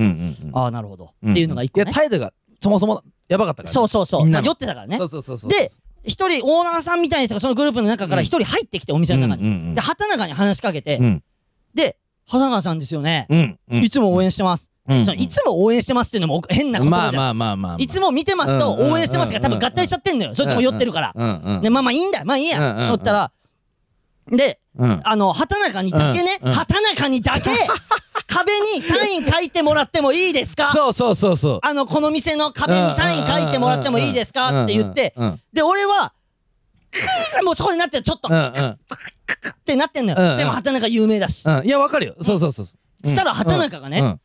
[SPEAKER 1] ああなるほど、っていうのが一個ね。
[SPEAKER 2] いや態度がそもそもやばかったから
[SPEAKER 1] そうそうそう、酔ってたからね。
[SPEAKER 2] そうそうそう
[SPEAKER 1] で一人オーナーさんみたいな人がそのグループの中から一人入ってきてお店の中に、で畑中に話しかけて、
[SPEAKER 2] うん。
[SPEAKER 1] で畑中さんですよね、いつも応援してます、
[SPEAKER 2] うん
[SPEAKER 1] そのいつも応援してますっていうのも変な言葉じゃん、
[SPEAKER 2] まあまあまあまあまあ。
[SPEAKER 1] いつも見てますと応援してますが多分合体しちゃってんのよ、そいつも酔ってるから、
[SPEAKER 2] うんうん。
[SPEAKER 1] でまあまあいいんだ。まあいいや、
[SPEAKER 2] うんうんうん。
[SPEAKER 1] 乗ったらで
[SPEAKER 2] うん。
[SPEAKER 1] あの畑中にだけね、
[SPEAKER 2] うん。うん。
[SPEAKER 1] 畑中にだけ 壁にサイン書いてもらってもいいですか？
[SPEAKER 2] そうそうそうそう。
[SPEAKER 1] あのこの店の壁にサイン書いてもらってもいいですか？って言って。で俺はもうそこになってるちょっと
[SPEAKER 2] うんうん。
[SPEAKER 1] ってなってんのよ、でも畑中有名だし、
[SPEAKER 2] うん。いやわかるよ。そうそうそうそう。
[SPEAKER 1] したら畑中がね、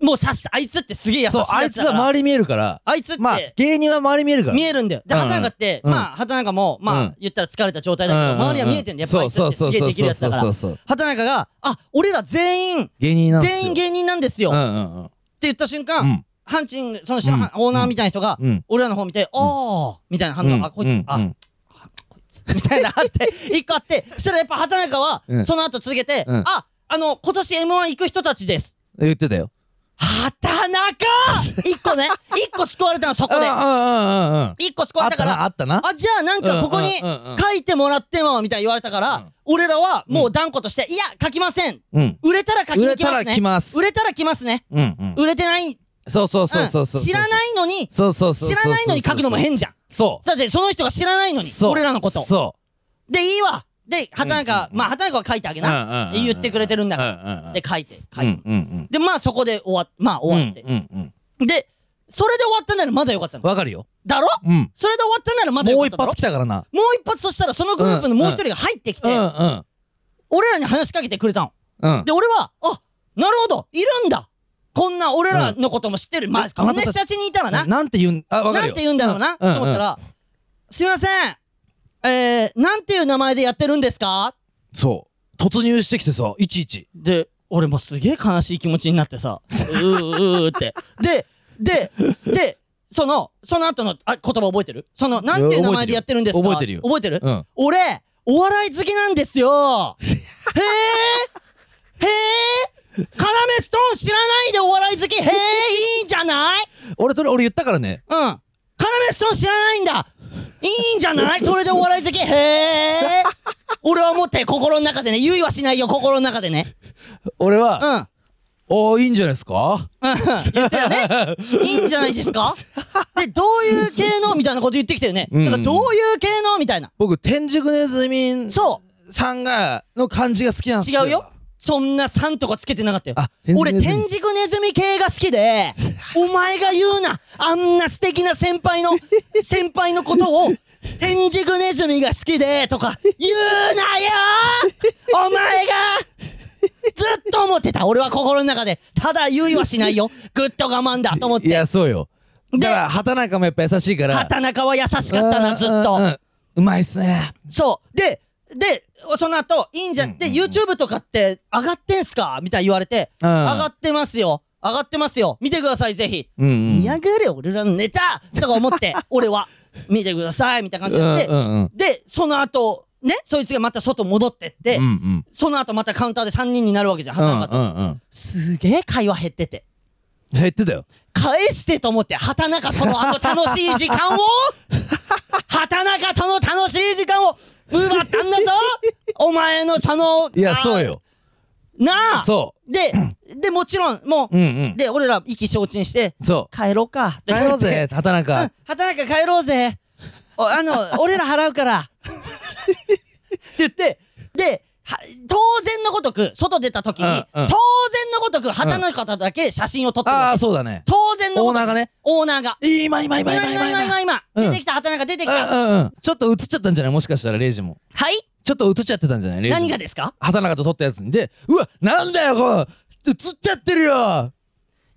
[SPEAKER 1] もう察したあいつってすげえ優しい
[SPEAKER 2] そう
[SPEAKER 1] やつだから。
[SPEAKER 2] あいつは周り見えるから。
[SPEAKER 1] あいつって、
[SPEAKER 2] まあ芸人は周り見えるから。
[SPEAKER 1] 見えるんだよ。で
[SPEAKER 2] うん。
[SPEAKER 1] 畑中って、
[SPEAKER 2] うん。
[SPEAKER 1] まあ畑中もまあ、
[SPEAKER 2] うん。
[SPEAKER 1] 言ったら疲れた状態だけど、周りは見えてんだよ。やっぱあいつって。すげえできるやつだから。
[SPEAKER 2] そうそうそうそう。
[SPEAKER 1] 畑中が「あ俺ら全員
[SPEAKER 2] 芸人なんですよ。
[SPEAKER 1] 全員芸人なんですよ」
[SPEAKER 2] うん
[SPEAKER 1] って
[SPEAKER 2] うん。うん
[SPEAKER 1] 言った瞬間、
[SPEAKER 2] うん。
[SPEAKER 1] ハンチングその白
[SPEAKER 2] うん。
[SPEAKER 1] オーナーみたいな人が、
[SPEAKER 2] うん。
[SPEAKER 1] 俺らの方見て「ああ」みたいな反応、
[SPEAKER 2] うん。
[SPEAKER 1] あこいつ、あ
[SPEAKER 2] うん。
[SPEAKER 1] みたいなのあって 一個あってそしたらやっぱ畑中は、
[SPEAKER 2] うん。
[SPEAKER 1] その後続けて、
[SPEAKER 2] うん。
[SPEAKER 1] ああの今年 m 1行く人たちです。
[SPEAKER 2] 言ってたよ
[SPEAKER 1] 畑中！一個ね。一個救われたのそこで。
[SPEAKER 2] うんうんうんうん。
[SPEAKER 1] 一個救われたから。
[SPEAKER 2] あったなあ
[SPEAKER 1] じゃあなんかここに書いてもらってもみたいに言われたから、
[SPEAKER 2] うん。
[SPEAKER 1] 俺らはもう断固として、いや書きません。
[SPEAKER 2] うん。
[SPEAKER 1] 売れたら書きに来ますね。
[SPEAKER 2] 売れたら来ます。
[SPEAKER 1] 売れたら来ますね。売れてない。
[SPEAKER 2] そうそうそうそうそう
[SPEAKER 1] うん知らないのに
[SPEAKER 2] そうそうそう
[SPEAKER 1] 知らないのに書くのも変じゃん。
[SPEAKER 2] そ
[SPEAKER 1] だってその人が知らないのに俺らのこと
[SPEAKER 2] そ
[SPEAKER 1] でいいわで畑中、まあ畑中は書いてあげな、
[SPEAKER 2] うんうんうん
[SPEAKER 1] で言ってくれてるんだから、で書いて書いて、でまあそこで終わまあ終わって、でそれで終わったならまだよかったの。
[SPEAKER 2] わかるよ。
[SPEAKER 1] だろ？
[SPEAKER 2] うん。
[SPEAKER 1] それで終わったならまだよ
[SPEAKER 2] もう一
[SPEAKER 1] かっただろ？
[SPEAKER 2] 発来たからな。
[SPEAKER 1] もう一発そしたらそのグループのもう一人が入ってきて、俺らに話しかけてくれたの。
[SPEAKER 2] うん。
[SPEAKER 1] で俺はあなるほど。いるんだ。こんな俺らのことも知ってる、まあこんな人たちにいたらな、
[SPEAKER 2] なんて言うんあわかるよ。
[SPEAKER 1] なんて言うんだろうな、と思ったら、すいませんえー、なんていう名前でやってるんですか？
[SPEAKER 2] そう。突入してきてさいちいち。
[SPEAKER 1] で俺もすげえ悲しい気持ちになってさ。うーうーって。でででそのその後のあ言葉覚えてる？そのなんていう名前でやってるんですか？
[SPEAKER 2] 覚えてる。よ。
[SPEAKER 1] 覚えてる、
[SPEAKER 2] うん。
[SPEAKER 1] 俺お笑い好きなんですよ。へえへえカナメストーン知らないでお笑い好き？へえいいんじゃない？
[SPEAKER 2] 俺それ俺言ったからね。
[SPEAKER 1] うん。カナメストーン知らないんだいいんじゃない？それでお笑い好き？へえ。俺は思って心の中でね言いはしないよ心の中でね。
[SPEAKER 2] 俺
[SPEAKER 1] うん。
[SPEAKER 2] はおーいいんじゃないですか？
[SPEAKER 1] うん。言ってたね。いいんじゃないですか？で、どういう系のみたいなこと言ってきたよね。
[SPEAKER 2] うん。
[SPEAKER 1] だからどういう系のみたいな。
[SPEAKER 2] 僕天竺ネズミ
[SPEAKER 1] そ
[SPEAKER 2] さんがの感じが好きなんですよ。
[SPEAKER 1] 違うよ。そんな3とかつけてなかったよ俺、天竺ネズミ系が好きで、お前が言うな。あんな素敵な先輩の、先輩のことを、天竺ネズミが好きで、とか、言うなよ お前がずっと思ってた。俺は心の中で。ただ言いはしないよ。ぐっと我慢だと思っ
[SPEAKER 2] い
[SPEAKER 1] て。
[SPEAKER 2] やそうよ
[SPEAKER 1] で
[SPEAKER 2] だから畑中もやっぱ優しいから
[SPEAKER 1] 畑中は優しかったな、ずっと。
[SPEAKER 2] うまいっすね
[SPEAKER 1] そう。で、で、その後、いいんじゃん。で、YouTube とかって上がってんすか？みたいに言われて、
[SPEAKER 2] うん
[SPEAKER 1] 上がってますよ。上がってますよ。見てください、ぜひ。
[SPEAKER 2] うんう
[SPEAKER 1] がれ、俺らのネタとか思って、俺は。見てください、みたいな感じになって。
[SPEAKER 2] うんうんうん
[SPEAKER 1] で、その後、ね、そいつがまた外戻ってって、
[SPEAKER 2] うんうん
[SPEAKER 1] その後またカウンターで3人になるわけじゃん、
[SPEAKER 2] うん
[SPEAKER 1] 畑中と。
[SPEAKER 2] うんうん
[SPEAKER 1] すげえ会話減ってて。
[SPEAKER 2] じゃあ言ってたよ
[SPEAKER 1] 返してと思って畑中そのあの楽しい時間を？畑中との楽しい時間を？奪ったんだぞ！お前のその
[SPEAKER 2] いや
[SPEAKER 1] あ
[SPEAKER 2] そうよ。
[SPEAKER 1] なあ！
[SPEAKER 2] そ
[SPEAKER 1] ででもちろんもう、
[SPEAKER 2] ううんうん。
[SPEAKER 1] で俺ら意気消沈して
[SPEAKER 2] そう。
[SPEAKER 1] 帰ろうか。って
[SPEAKER 2] 帰ろうぜ。畑
[SPEAKER 1] うん
[SPEAKER 2] 中
[SPEAKER 1] 畑中帰ろうぜ。おあの 俺ら払うから。って言って。では当然のごとく外出た時に、
[SPEAKER 2] うんうん。
[SPEAKER 1] 当然のごとく畑中とだけ写真を撮ってる
[SPEAKER 2] あ
[SPEAKER 1] わけ。
[SPEAKER 2] あそうだね。
[SPEAKER 1] 当然のごとく
[SPEAKER 2] オーナーがね。
[SPEAKER 1] オーナーが。
[SPEAKER 2] 今今今
[SPEAKER 1] 今
[SPEAKER 2] 今
[SPEAKER 1] 今。今今今
[SPEAKER 2] うん。
[SPEAKER 1] 出てきた畑中出てきた。
[SPEAKER 2] うんうんうん。ちょっと映っちゃったんじゃない？もしかしたらレイジも。
[SPEAKER 1] はい？
[SPEAKER 2] ちょっと映っちゃってたんじゃない？レイジも。
[SPEAKER 1] 何がですか？
[SPEAKER 2] 畑中と撮ったやつに。でうわなんだよこれ！映っちゃってるよ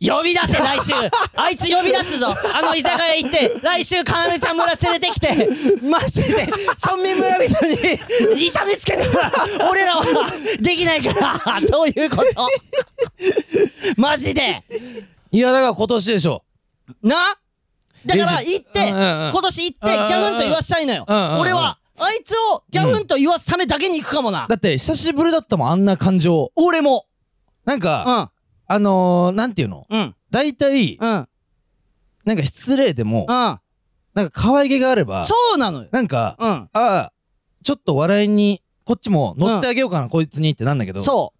[SPEAKER 1] 呼び出せ来週。あいつ呼び出すぞ。あの居酒屋行って来週かなめちゃん村連れてきて。マジで？村民村人に 痛めつけてもらう俺らはできないからそういうこと。マジで。
[SPEAKER 2] いやだから今年でしょ。
[SPEAKER 1] な？だから行って今年行ってギャフンと言わしたいのよ。俺は。あいつをギャフンと言わすためだけに行くかもな。
[SPEAKER 2] だって久しぶりだったもんあんな感情。
[SPEAKER 1] 俺も。
[SPEAKER 2] なん
[SPEAKER 1] う
[SPEAKER 2] か
[SPEAKER 1] ん
[SPEAKER 2] あのーなんていうの？
[SPEAKER 1] うん。
[SPEAKER 2] 大体
[SPEAKER 1] うん。
[SPEAKER 2] なんか失礼でも
[SPEAKER 1] うん。
[SPEAKER 2] なんか可愛げがあれば
[SPEAKER 1] そうなのよ。
[SPEAKER 2] なんか
[SPEAKER 1] うん。
[SPEAKER 2] ああちょっと笑いにこっちも乗ってあげようかな、こいつにってなんだけど
[SPEAKER 1] そ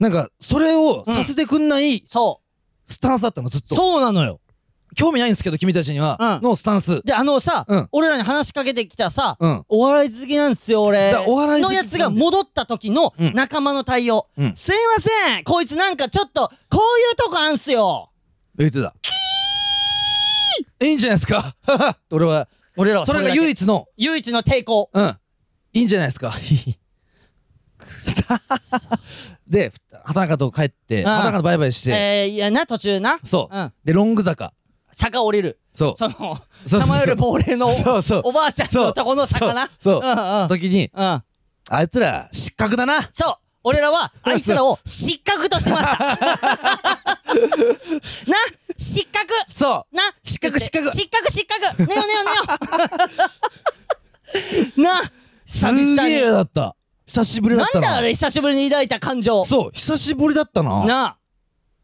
[SPEAKER 1] う。
[SPEAKER 2] なんかそれをさせてくんない
[SPEAKER 1] そ
[SPEAKER 2] スタンスだったのずっ
[SPEAKER 1] う
[SPEAKER 2] と。
[SPEAKER 1] そうなのよ
[SPEAKER 2] 興味ないんですけど君たちには、
[SPEAKER 1] うん。
[SPEAKER 2] のスタンス。
[SPEAKER 1] であのさ、
[SPEAKER 2] うん。
[SPEAKER 1] 俺らに話しかけてきたさ、
[SPEAKER 2] うん。
[SPEAKER 1] お笑い好きなんすよ俺。
[SPEAKER 2] だお笑い好き
[SPEAKER 1] のやつが戻った時の
[SPEAKER 2] うん。
[SPEAKER 1] 仲間の対応、
[SPEAKER 2] うん。
[SPEAKER 1] すいませんこいつなんかちょっとこういうとこあんすよ。
[SPEAKER 2] 言ってた。いいんじゃないですか？俺は。
[SPEAKER 1] 俺らは
[SPEAKER 2] それが
[SPEAKER 1] だけ。
[SPEAKER 2] 唯一の。
[SPEAKER 1] 唯一の抵抗。
[SPEAKER 2] うん。いいんじゃないですか？で畑中と帰って
[SPEAKER 1] ん。
[SPEAKER 2] 畑中とバイバイして、
[SPEAKER 1] えー、いやな途中な。
[SPEAKER 2] そう、
[SPEAKER 1] うん。
[SPEAKER 2] でロング坂
[SPEAKER 1] 坂降りる。
[SPEAKER 2] そう。
[SPEAKER 1] その
[SPEAKER 2] そうそう
[SPEAKER 1] 玉より亡霊の
[SPEAKER 2] そうそう。
[SPEAKER 1] おばあちゃんのとこの坂な。
[SPEAKER 2] そう。そう。
[SPEAKER 1] うんうん
[SPEAKER 2] 時に
[SPEAKER 1] うん。
[SPEAKER 2] あいつら失格だな。
[SPEAKER 1] そう。俺らはあいつらを失格としました。な失格。
[SPEAKER 2] そう。
[SPEAKER 1] な
[SPEAKER 2] 失格失格。
[SPEAKER 1] 失格失格。ねよねよねよ。な
[SPEAKER 2] すげえ
[SPEAKER 1] 久々に
[SPEAKER 2] だった。久しぶりだったな。
[SPEAKER 1] なんだあれ久しぶりに抱いた感情。
[SPEAKER 2] そう久しぶりだったな。
[SPEAKER 1] なあ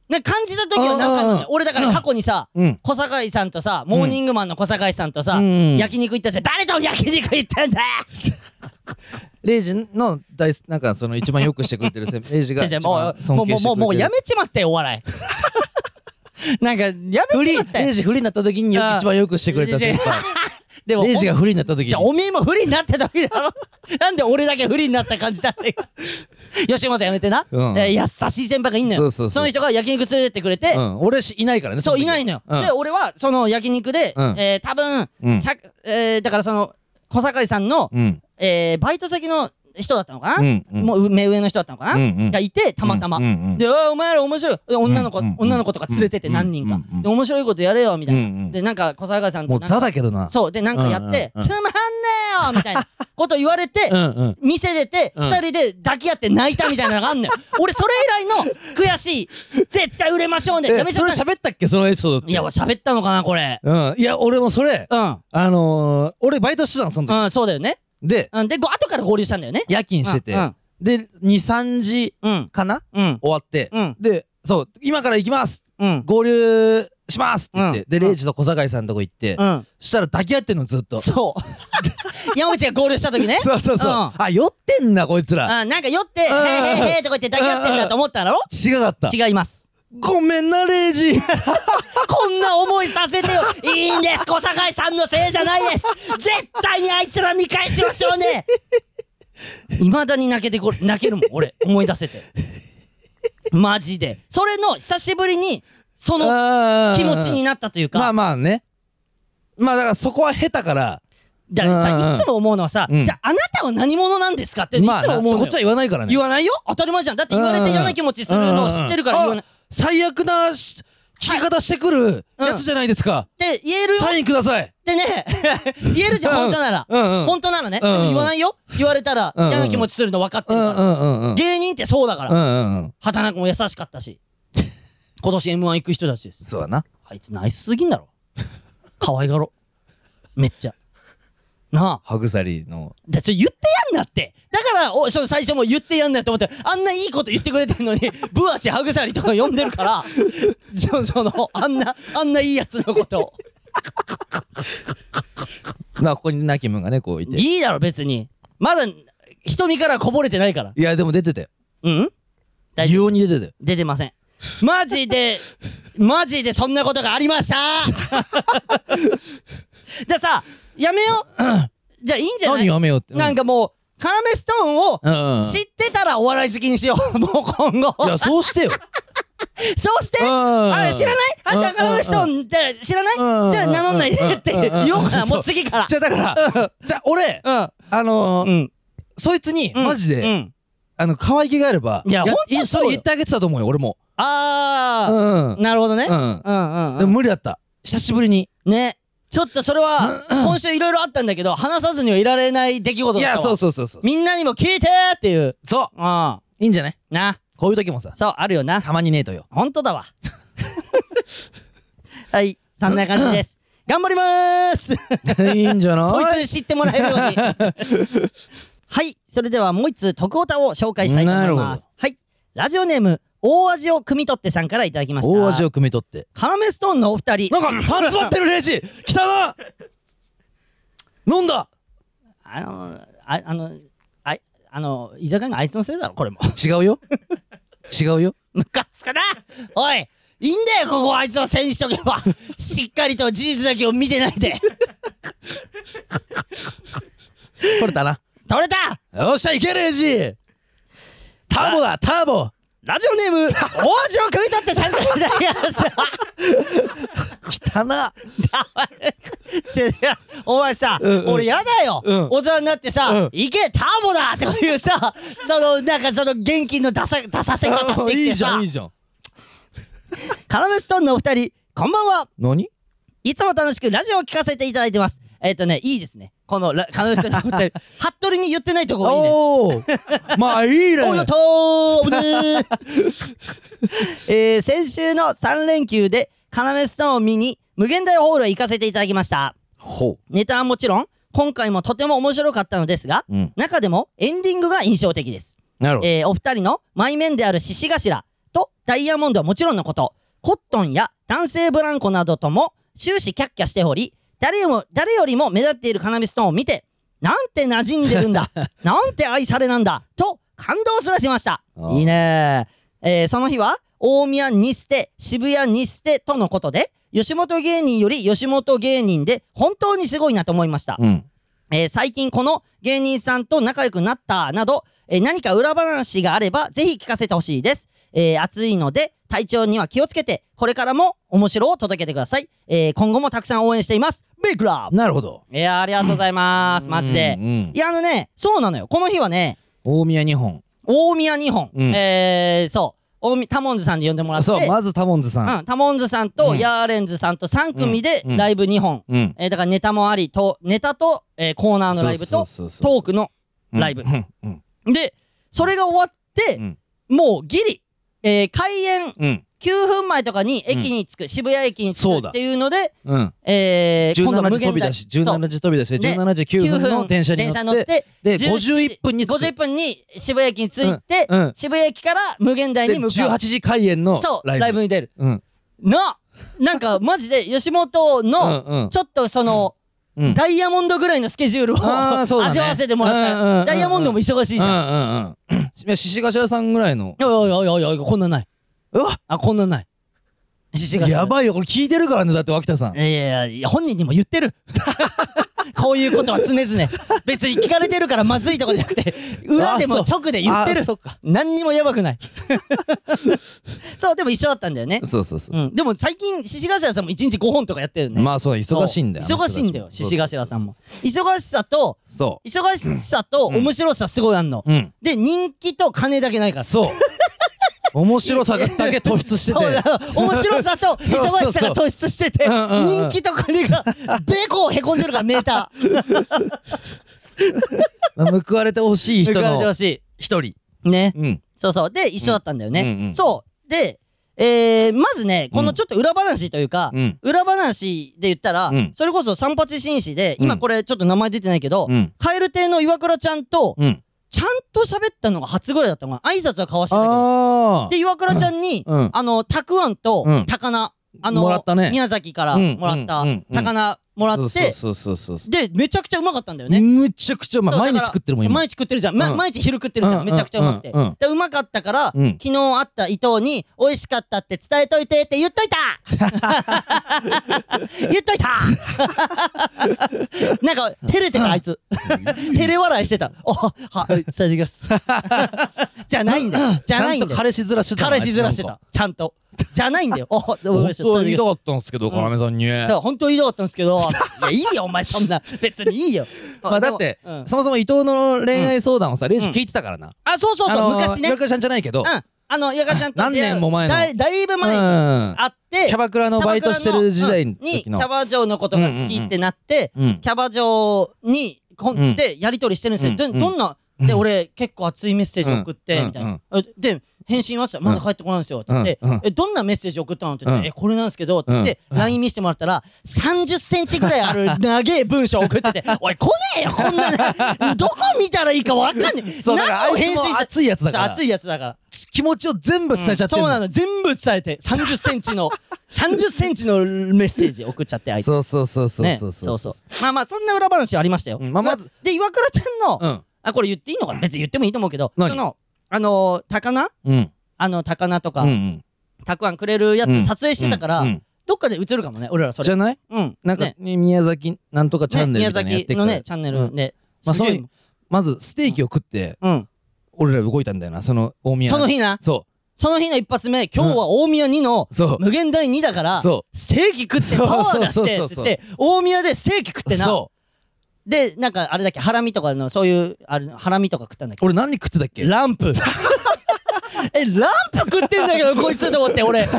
[SPEAKER 1] な感じた時はなんか俺だから過去にさ
[SPEAKER 2] うん。
[SPEAKER 1] 小堺さんとさモーニングマンの小堺さんとさ
[SPEAKER 2] うん
[SPEAKER 1] 焼肉行ったじゃん。誰と焼肉行ったんだ？
[SPEAKER 2] レイジの大すなんかその一番よくしてくれてる先 レイジが
[SPEAKER 1] もうもうもうもうもうやめちまったよお笑い。なんかやめちまったよ
[SPEAKER 2] ー。レイジフリーになった時に一番よくしてくれた先輩
[SPEAKER 1] でも
[SPEAKER 2] レイジがフリーになった時に。
[SPEAKER 1] じゃあおめえも不利になってた時だろ。なんで俺だけ不利になった感じだし吉本やめてな、
[SPEAKER 2] うん。
[SPEAKER 1] えー優しい先輩がいんのよ。
[SPEAKER 2] そうそうそう。
[SPEAKER 1] の人が焼肉連れてってくれて、
[SPEAKER 2] うん。俺しいないからね
[SPEAKER 1] そう
[SPEAKER 2] 時
[SPEAKER 1] いないのよ、
[SPEAKER 2] うん。
[SPEAKER 1] で俺はその焼肉で、
[SPEAKER 2] うん。
[SPEAKER 1] えー多分、
[SPEAKER 2] うん。
[SPEAKER 1] さえーだからその小堺さんの、
[SPEAKER 2] うん。
[SPEAKER 1] えーバイト先の人だったのかな、
[SPEAKER 2] うんうん。
[SPEAKER 1] もう目上の人だったのかな、
[SPEAKER 2] うんうん。
[SPEAKER 1] がいてたまたま、
[SPEAKER 2] うんうんうん。
[SPEAKER 1] で「あーお前ら面白い」で女の子、
[SPEAKER 2] うんうん
[SPEAKER 1] 女の子とか連れてって何人か、
[SPEAKER 2] うんうん。うん
[SPEAKER 1] で面白いことやれよみたいな、
[SPEAKER 2] うんうん。
[SPEAKER 1] でなんか小堺さんと
[SPEAKER 2] もうザだけどな。
[SPEAKER 1] そう。でなんかやって「
[SPEAKER 2] うんうんうん。
[SPEAKER 1] つまんねえよ!」みたいな。こと言われて、
[SPEAKER 2] うんうん。
[SPEAKER 1] 店出て
[SPEAKER 2] うん。
[SPEAKER 1] 二人で抱き合って泣いたみたいなのがあんのよ 俺それ以来の悔しい。絶対売れましょうね
[SPEAKER 2] え
[SPEAKER 1] やめちゃ
[SPEAKER 2] それ喋ったっけ？そのエピソード
[SPEAKER 1] いや喋ったのかなこれ。
[SPEAKER 2] うん。いや俺もそれ
[SPEAKER 1] うん。
[SPEAKER 2] あのー俺バイトしてたのその時。
[SPEAKER 1] うんそうだよね
[SPEAKER 2] で
[SPEAKER 1] うんでご後から合流したんだよね。
[SPEAKER 2] 夜勤してて。
[SPEAKER 1] うんうん。
[SPEAKER 2] で23時
[SPEAKER 1] うん。
[SPEAKER 2] かな？
[SPEAKER 1] うん。
[SPEAKER 2] 終わって。
[SPEAKER 1] うん。
[SPEAKER 2] でそう今から行きます。
[SPEAKER 1] うん。
[SPEAKER 2] 合流しますって言って。
[SPEAKER 1] うん。
[SPEAKER 2] でレイジと小堺さんのとこ行って。
[SPEAKER 1] うん。
[SPEAKER 2] したら抱き合ってんのずっと。
[SPEAKER 1] そう。山口が合流した時ね。
[SPEAKER 2] そうそうそう。
[SPEAKER 1] うん。
[SPEAKER 2] あ酔ってんなこいつら。
[SPEAKER 1] あなんか酔って「へ
[SPEAKER 2] うん
[SPEAKER 1] ーへーへー」とか言って抱き合ってんだと思っただろ
[SPEAKER 2] 違かった。
[SPEAKER 1] 違います
[SPEAKER 2] ごめんなレイジ
[SPEAKER 1] こんな思いさせてよ。いいんです。小堺さんのせいじゃないです。絶対にあいつら見返しましょうね。いまだに泣けてこ泣けるもん俺。思い出せて。マジで。それの久しぶりにその気持ちに
[SPEAKER 2] な
[SPEAKER 1] なったというか、
[SPEAKER 2] まあまあね。まあだからそこは下手から。
[SPEAKER 1] ださいつも思うのはさ、
[SPEAKER 2] うん。
[SPEAKER 1] じゃああなたは何者なんですかっていつも思うのよ、
[SPEAKER 2] こっちは言わないからね。
[SPEAKER 1] 言わないよ。当たり前じゃん。だって言われて嫌な気持ちするのを知ってるから言わない
[SPEAKER 2] 最悪なし聞き方してくるやつじゃないですか。
[SPEAKER 1] て言えるよ。
[SPEAKER 2] サインください。
[SPEAKER 1] ってね 言えるじゃん
[SPEAKER 2] うん。
[SPEAKER 1] 本当なら、
[SPEAKER 2] うんうん。
[SPEAKER 1] 本当ならね、
[SPEAKER 2] うんうん。
[SPEAKER 1] でも言わないよ。言われたら
[SPEAKER 2] うんうん
[SPEAKER 1] 嫌な気持ちするの分かって
[SPEAKER 2] う
[SPEAKER 1] るから、
[SPEAKER 2] んうんうんうん
[SPEAKER 1] 芸人ってそうだから、
[SPEAKER 2] うんうんうん。
[SPEAKER 1] 畑中も優しかったし。今年 m 1行く人たちです。
[SPEAKER 2] そうだな。
[SPEAKER 1] あいつナイスすぎんだろ。可愛がろめっちゃなあ。
[SPEAKER 2] ハグサリの。
[SPEAKER 1] だそれ言ってやんなって。だからおその最初も言ってやんなって思ってあんないいこと言ってくれてんのに ブアチハグサリとか呼んでるからそそのあんなあんないいやつのことを。
[SPEAKER 2] まあここにナキムがねこういて。い
[SPEAKER 1] いいだろ別に。まだ瞳からこぼれてないから。
[SPEAKER 2] やでも出てたよ。
[SPEAKER 1] うん？大
[SPEAKER 2] 異
[SPEAKER 1] 丈夫。
[SPEAKER 2] 様に出てたよ。
[SPEAKER 1] 出てません。マジでマジでそんなことがありました。でさやめよう。じゃあいいんじゃない？
[SPEAKER 2] 何やめようって？
[SPEAKER 1] なんかもうカナメストーンを
[SPEAKER 2] うんうん。
[SPEAKER 1] 知ってたらお笑い好きにしよう。もう今後。
[SPEAKER 2] いやそうしてよ。
[SPEAKER 1] そうして？
[SPEAKER 2] うん。
[SPEAKER 1] あれ知らない？あじゃあカナメストーンって知らない？
[SPEAKER 2] うん。
[SPEAKER 1] じゃあ名乗んないでって
[SPEAKER 2] う。ん。
[SPEAKER 1] 言おうかなもう次から。
[SPEAKER 2] じゃあだからじゃあ俺
[SPEAKER 1] うん。
[SPEAKER 2] あのー
[SPEAKER 1] うん。
[SPEAKER 2] そいつに
[SPEAKER 1] うん。
[SPEAKER 2] マジで
[SPEAKER 1] うん。
[SPEAKER 2] あの可愛げがあれば
[SPEAKER 1] いやほんとそうよ。
[SPEAKER 2] それ言ってあげてたと思うよ俺も。
[SPEAKER 1] あ
[SPEAKER 2] うん。
[SPEAKER 1] あなるほどね。
[SPEAKER 2] うん
[SPEAKER 1] うんうん。
[SPEAKER 2] でも無理だった。久しぶりに。
[SPEAKER 1] ねちょっとそれは今週いろいろあったんだけど話さずにはいられない出来事だったわ。
[SPEAKER 2] いやそうそうそうそう
[SPEAKER 1] みんなにも聞いてーっていう。
[SPEAKER 2] そう。
[SPEAKER 1] ああ
[SPEAKER 2] いいんじゃない？
[SPEAKER 1] な。
[SPEAKER 2] こういう時もさ。
[SPEAKER 1] そうあるよな。
[SPEAKER 2] たまにねえとよ。
[SPEAKER 1] ほんとだわ。はいそんな感じです。頑張りまーす。
[SPEAKER 2] いいんじゃない？
[SPEAKER 1] そいつに知ってもらえるように。はいそれではもう一つ徳オタを紹介したいと思います。はいラジオネーム大味を汲み取ってさんからいただきました。
[SPEAKER 2] 大味を汲み取って。
[SPEAKER 1] カナメストーンのお二人。
[SPEAKER 2] なんかパン詰まってる レイジ。来たな飲んだ。
[SPEAKER 1] あのああのああの居酒屋のあいつのせいだろこれも。
[SPEAKER 2] 違うよ。違うよ。
[SPEAKER 1] ムカつかな。おいいいんだよここ。はあいつをせんしとけば。しっかりと事実だけを見てないで。
[SPEAKER 2] 取れたな。
[SPEAKER 1] 取れた。
[SPEAKER 2] よっしゃいけレイジ。ターボだターボ
[SPEAKER 1] ラジオネーム大味を食い取って参加いただきました
[SPEAKER 2] 来たな
[SPEAKER 1] お前さ、
[SPEAKER 2] うんうん。
[SPEAKER 1] 俺やだよ、
[SPEAKER 2] うん。
[SPEAKER 1] 大人になってさ、
[SPEAKER 2] うん。
[SPEAKER 1] 行けターボだっていうさ そのなんかその元気の出さ出させ方してき
[SPEAKER 2] いいじ
[SPEAKER 1] てさ
[SPEAKER 2] ゃんいいじゃん。
[SPEAKER 1] カラメストーンのお二人こんばんは。
[SPEAKER 2] 何？
[SPEAKER 1] いつも楽しくラジオを聞かせていただいてます。えっ、とねいいですねこのラカラメストーンのお二人。服部に言ってないとこがいいね。
[SPEAKER 2] おおまあいいね。
[SPEAKER 1] およとーね えー、先週の3連休でカナメストーンを見に無限大ホールへ行かせていただきました。
[SPEAKER 2] ほ
[SPEAKER 1] ネタはもちろん今回もとても面白かったのですが、
[SPEAKER 2] うん。
[SPEAKER 1] 中でもエンディングが印象的です。
[SPEAKER 2] なるほど。
[SPEAKER 1] えーお二人の前面である獅子頭とダイヤモンドはもちろんのこと、コットンや男性ブランコなどとも終始キャッキャしており、誰よも誰よりも目立っているカナミストーンを見て、なんて馴染んでるんだ なんて愛されなんだと感動すらしました。いいね。えーその日は大宮に捨て渋谷に捨てとのことで吉本芸人より吉本芸人で本当にすごいなと思いました、
[SPEAKER 2] うん。
[SPEAKER 1] えー最近この芸人さんと仲良くなったなど、えー何か裏話があればぜひ聞かせてほしいです、えー暑いので体調には気をつけてこれからも面白を届けてください、えー今後もたくさん応援しています。ビッグラブ
[SPEAKER 2] なるほど。
[SPEAKER 1] いやーありがとうございます。マジで。
[SPEAKER 2] うんうん。
[SPEAKER 1] いやあのねそうなのよ。この日はね
[SPEAKER 2] 大宮日本。
[SPEAKER 1] 大宮2本、
[SPEAKER 2] うん。
[SPEAKER 1] えーそう。大宮タモンズさんで呼んでもらって。
[SPEAKER 2] そうまずタモンズさん。
[SPEAKER 1] うん、タモンズさんと
[SPEAKER 2] うん。
[SPEAKER 1] ヤーレンズさんと3組で
[SPEAKER 2] うん。
[SPEAKER 1] ライブ2本、
[SPEAKER 2] うん。
[SPEAKER 1] えーだからネタもありとネタと、えーコーナーのライブとトークのライブ。
[SPEAKER 2] うん。うん。
[SPEAKER 1] でそれが終わって、
[SPEAKER 2] うん。
[SPEAKER 1] もうギリ、えー開演
[SPEAKER 2] うん。
[SPEAKER 1] 9分前とかに駅に着く、渋谷駅に着くっていうので、
[SPEAKER 2] うん。
[SPEAKER 1] えー、今度
[SPEAKER 2] 17
[SPEAKER 1] 無限大。
[SPEAKER 2] 時飛び出し。
[SPEAKER 1] そう。
[SPEAKER 2] 17時飛び出し
[SPEAKER 1] で
[SPEAKER 2] 17時9分の電車に乗ってで
[SPEAKER 1] 17
[SPEAKER 2] 51分に着く。
[SPEAKER 1] 51分に渋谷駅に着いて、
[SPEAKER 2] うん。うん。
[SPEAKER 1] 渋谷駅から無限大
[SPEAKER 2] で
[SPEAKER 1] に向かう。
[SPEAKER 2] 18時開演のライブ。
[SPEAKER 1] ライブに出る。
[SPEAKER 2] うん。
[SPEAKER 1] ななんかマジで吉本
[SPEAKER 2] うん
[SPEAKER 1] の
[SPEAKER 2] うん。
[SPEAKER 1] ちょっとその、
[SPEAKER 2] うん。
[SPEAKER 1] ダイヤモンドぐらいのスケジュールを
[SPEAKER 2] ね。
[SPEAKER 1] 味わわせてもらった、ダイヤモンドも忙しいじゃん、
[SPEAKER 2] うんうんうん。獅子頭さんぐらいの。
[SPEAKER 1] いやいやいやいやこんなんない。う
[SPEAKER 2] わ
[SPEAKER 1] あこんなんない獅子頭
[SPEAKER 2] やばいよ。これ聞いてるからねだって脇田さん。
[SPEAKER 1] いやいやいや本人にも言ってる。こういうことは常々。別に聞かれてるからまずいとかじゃなくて裏でも直で言ってる。
[SPEAKER 2] あそっか。
[SPEAKER 1] 何にもやばくない。そうでも一緒だったんだよね。
[SPEAKER 2] そうそうそう
[SPEAKER 1] う。ん。でも最近獅子頭さんも1日5本とかやってるね。
[SPEAKER 2] まあそう忙しいんだよ。
[SPEAKER 1] 忙しいんだよ獅子頭さんも。忙しさと
[SPEAKER 2] そ
[SPEAKER 1] 忙しさと面白さすごいあんの、
[SPEAKER 2] ううん。
[SPEAKER 1] で人気と金だけないから。
[SPEAKER 2] そう面白さだけ突出してて。
[SPEAKER 1] だ面白さと 忙しさが突出してて人気と金が ベコへこんでるからメータ
[SPEAKER 2] まあ報われてほしい
[SPEAKER 1] ー
[SPEAKER 2] 人の一人。
[SPEAKER 1] いね。
[SPEAKER 2] うん。
[SPEAKER 1] そうそう。で一緒だったんだよね、
[SPEAKER 2] うんうんうん。
[SPEAKER 1] そう。でえー、まずねこのちょっと裏話というか、
[SPEAKER 2] うん。
[SPEAKER 1] 裏話で言ったら、
[SPEAKER 2] うん。
[SPEAKER 1] それこそ三八紳士で
[SPEAKER 2] うん。
[SPEAKER 1] 今これちょっと名前出てないけど、
[SPEAKER 2] うん。
[SPEAKER 1] 蛙亭の岩倉ちゃんと
[SPEAKER 2] うん
[SPEAKER 1] ちゃんと喋ったのが初ぐらいだったのかな。挨拶は交わしてたけど。で岩倉ちゃんに、
[SPEAKER 2] うん。
[SPEAKER 1] あのたくあんと
[SPEAKER 2] うん。
[SPEAKER 1] 高菜、あの
[SPEAKER 2] ね。
[SPEAKER 1] 宮崎から
[SPEAKER 2] うん。
[SPEAKER 1] もらった高菜もらって、
[SPEAKER 2] そうそうそうそう
[SPEAKER 1] でめちゃくちゃうまかったんだよね。
[SPEAKER 2] むちゃくちゃうまい。毎日食ってるもん今。
[SPEAKER 1] 毎日食ってるじゃん、ま
[SPEAKER 2] うん。
[SPEAKER 1] 毎日昼食ってるじゃん、
[SPEAKER 2] うん
[SPEAKER 1] めちゃくちゃうまくて、
[SPEAKER 2] う
[SPEAKER 1] でうまかったから、
[SPEAKER 2] うん。
[SPEAKER 1] 昨日会った伊藤に美味しかったって伝えといてって言っといた。言っといた。なんか照れてたあいつ。照れ笑いしてた。あはい伝えてきます。じゃないんだよ。じゃないんだ
[SPEAKER 2] 彼氏面してた
[SPEAKER 1] 彼氏面してた。ちゃんと じゃないんだよ。あどうも
[SPEAKER 2] 本当は言いたかったんですけど要さんに。
[SPEAKER 1] そう本当は言いたかったんですけど。いやいいよお前そんな。別にいいよ。
[SPEAKER 2] まあだってそもそも伊藤の恋愛相談をさレイジ聞いてたからな。
[SPEAKER 1] あそうそうそう、
[SPEAKER 2] あのー
[SPEAKER 1] 昔ね。
[SPEAKER 2] 岩倉ちゃんじゃないけど。
[SPEAKER 1] うん。あのゆかちゃんと
[SPEAKER 2] 何年も前の。
[SPEAKER 1] だいだいぶ前に
[SPEAKER 2] うん。
[SPEAKER 1] 会って。
[SPEAKER 2] キャバクラのバイトしてる時代
[SPEAKER 1] にキャバ嬢のことが好きってなって、
[SPEAKER 2] うん
[SPEAKER 1] キャバ嬢にこん、
[SPEAKER 2] うん。
[SPEAKER 1] でやり取りしてるんですよ、どんなで俺結構熱いメッセージ送って、
[SPEAKER 2] うん。
[SPEAKER 1] みたいな、えで返信はっまだ帰ってこないんですよ」つって、え「どんなメッセージ送ったの?」って言って、
[SPEAKER 2] うん。
[SPEAKER 1] えこれなんですけど」って。言っ LINE 見せてもらったら30センチぐらいある 長え文章送ってて「おい来ねえよこんなの。どこ見たらいいかわかんねえ。何を返信して
[SPEAKER 2] 熱いやつだから。
[SPEAKER 1] 熱いやつだから。
[SPEAKER 2] 気持ちを全部伝えちゃってる。
[SPEAKER 1] そうなの全部伝えて。30センチの 30センチのメッセージ送っちゃってあいつ。
[SPEAKER 2] そうそうそうそう
[SPEAKER 1] ね
[SPEAKER 2] そう
[SPEAKER 1] そう。そうまあまあそんな裏話はありましたよ、
[SPEAKER 2] うん。まあまず
[SPEAKER 1] で岩倉ちゃんの、
[SPEAKER 2] うん
[SPEAKER 1] あこれ言っていいのかな？別に言ってもいいと思うけど
[SPEAKER 2] 何？
[SPEAKER 1] そのあのー高菜？
[SPEAKER 2] うん。
[SPEAKER 1] あの高菜とか、
[SPEAKER 2] うんうん。
[SPEAKER 1] たくあんくれるや
[SPEAKER 2] うん。
[SPEAKER 1] つ撮影してたから、どっかで映るかもね俺らそれ。
[SPEAKER 2] じゃない？
[SPEAKER 1] うん。
[SPEAKER 2] なんか
[SPEAKER 1] ね。
[SPEAKER 2] 宮崎なんとかチャンネル
[SPEAKER 1] ね
[SPEAKER 2] みたいなのやって
[SPEAKER 1] 宮崎のねチャンネル
[SPEAKER 2] うん。
[SPEAKER 1] で、
[SPEAKER 2] まあそ
[SPEAKER 1] すげえ。
[SPEAKER 2] のまずステーキを食って
[SPEAKER 1] うん。
[SPEAKER 2] 俺ら動いたんだよなその大宮。
[SPEAKER 1] その日な。
[SPEAKER 2] そ
[SPEAKER 1] その日の一発目今日は大宮2の無限大2だから
[SPEAKER 2] そ
[SPEAKER 1] ステーキ食ってパワー出してって言って大宮でステーキ食ってな。
[SPEAKER 2] そ
[SPEAKER 1] でなんかあれだっけハラミとかのそういうあれハラミとか食ったんだっけ？
[SPEAKER 2] う俺何食ってたっけ？
[SPEAKER 1] ランプ。えランプ食ってんだけどこいつと思って俺。ラ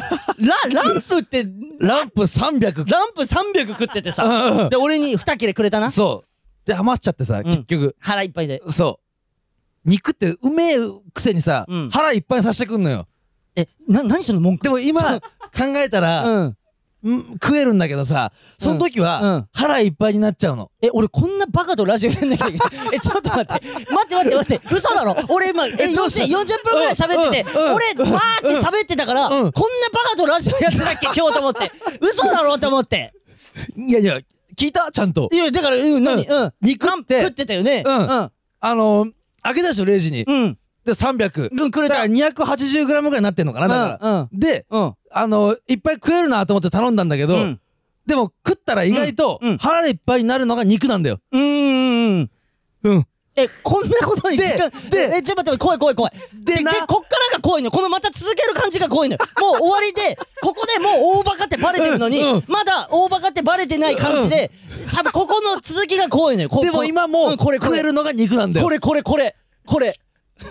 [SPEAKER 1] ランプって
[SPEAKER 2] ランプ300
[SPEAKER 1] ランプ300食ってて
[SPEAKER 2] うん
[SPEAKER 1] さ
[SPEAKER 2] うん。
[SPEAKER 1] で俺に2切れくれたな？
[SPEAKER 2] そう。で余っちゃってさ
[SPEAKER 1] ん。
[SPEAKER 2] 結局。
[SPEAKER 1] 腹いっぱいで。
[SPEAKER 2] そう。肉ってうめえくせにさ
[SPEAKER 1] うん。
[SPEAKER 2] 腹いっぱいさせてくんのよ。
[SPEAKER 1] えな何その文句？
[SPEAKER 2] でも今考えたら
[SPEAKER 1] うん
[SPEAKER 2] ん食えるんだけどさその時
[SPEAKER 1] うんう
[SPEAKER 2] は
[SPEAKER 1] ん
[SPEAKER 2] 腹いっぱいになっちゃうの
[SPEAKER 1] え、俺こんなバカとラジオやんなきゃいけない。え、ちょっと待って。待って待って待って。嘘だろ俺今、え、
[SPEAKER 2] どうした
[SPEAKER 1] ？40 40分ぐらい喋ってて、
[SPEAKER 2] うんうん
[SPEAKER 1] 俺、バーって喋ってたから、こんなバカとラジオやってたっけ今日と思って。嘘だろと思って。
[SPEAKER 2] いやいや聞いた？ちゃんと
[SPEAKER 1] いや、だから、うん、何？うん。
[SPEAKER 2] 肉って
[SPEAKER 1] 食ってたよね。
[SPEAKER 2] うん
[SPEAKER 1] うん。
[SPEAKER 2] あのー揚げ出しを0時に
[SPEAKER 1] うん。
[SPEAKER 2] で300
[SPEAKER 1] うん、くれた
[SPEAKER 2] だから。280g ぐらいになってんのかなだから、
[SPEAKER 1] うん
[SPEAKER 2] で
[SPEAKER 1] うん。
[SPEAKER 2] あのーいっぱい食えるなと思って頼んだんだけど、
[SPEAKER 1] うん。
[SPEAKER 2] でも食ったら意外と
[SPEAKER 1] うんうん
[SPEAKER 2] 腹いっぱいになるのが肉なんだよ
[SPEAKER 1] うーん。
[SPEAKER 2] うん
[SPEAKER 1] え、こんなことに
[SPEAKER 2] で
[SPEAKER 1] 時間
[SPEAKER 2] で
[SPEAKER 1] え、ちょっと待って、怖い怖い怖い。で、で、
[SPEAKER 2] な
[SPEAKER 1] こっからが怖いのよ。このまた続ける感じが怖いのよ。もう終わりで、ここでもう大バカってバレてるのに、
[SPEAKER 2] うんうん
[SPEAKER 1] まだ大バカってバレてない感じで、しゃべ、ここの続きが怖いのよ。こ
[SPEAKER 2] でも今も
[SPEAKER 1] うんこれ
[SPEAKER 2] 食えるのが肉なんだよ
[SPEAKER 1] これこれこれ、これ、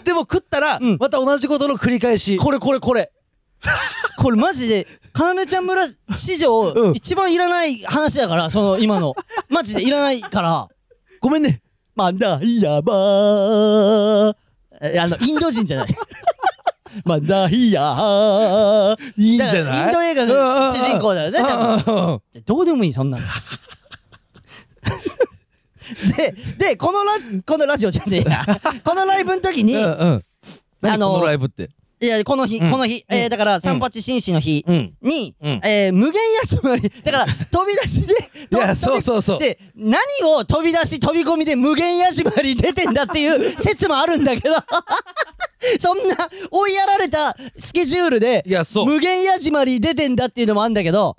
[SPEAKER 2] でも食ったら
[SPEAKER 1] うん
[SPEAKER 2] また同じことの繰り返し
[SPEAKER 1] これこれこれ。これマジで、かなめちゃん村史上、
[SPEAKER 2] うん
[SPEAKER 1] 一番いらない話だから、その今の。マジでいらないから。
[SPEAKER 2] ごめんね
[SPEAKER 1] まだいやばー。えあの、インド人じゃない。まだいやー。
[SPEAKER 2] いいんじゃない？
[SPEAKER 1] インド映画の主人公だよね、多分。
[SPEAKER 2] 分
[SPEAKER 1] どうでもいい、そんなの。で、で、このラ、このラジオじゃねえや。このライブの時に、
[SPEAKER 2] うんうん
[SPEAKER 1] あの
[SPEAKER 2] 何このライブって？
[SPEAKER 1] いや、この日、
[SPEAKER 2] うん。
[SPEAKER 1] この日、えーだから、三八紳士の日
[SPEAKER 2] うん。
[SPEAKER 1] に、
[SPEAKER 2] うん。
[SPEAKER 1] えー無限休まり、だから、飛び出しで、
[SPEAKER 2] いや
[SPEAKER 1] と
[SPEAKER 2] そうそうそう。
[SPEAKER 1] で、何を飛び出し、飛び込みで無限休まり出てんだっていう 説もあるんだけど、そんな追いやられたスケジュールで
[SPEAKER 2] いやそう。
[SPEAKER 1] 無限やじまり出てんだっていうのもあるんだけど、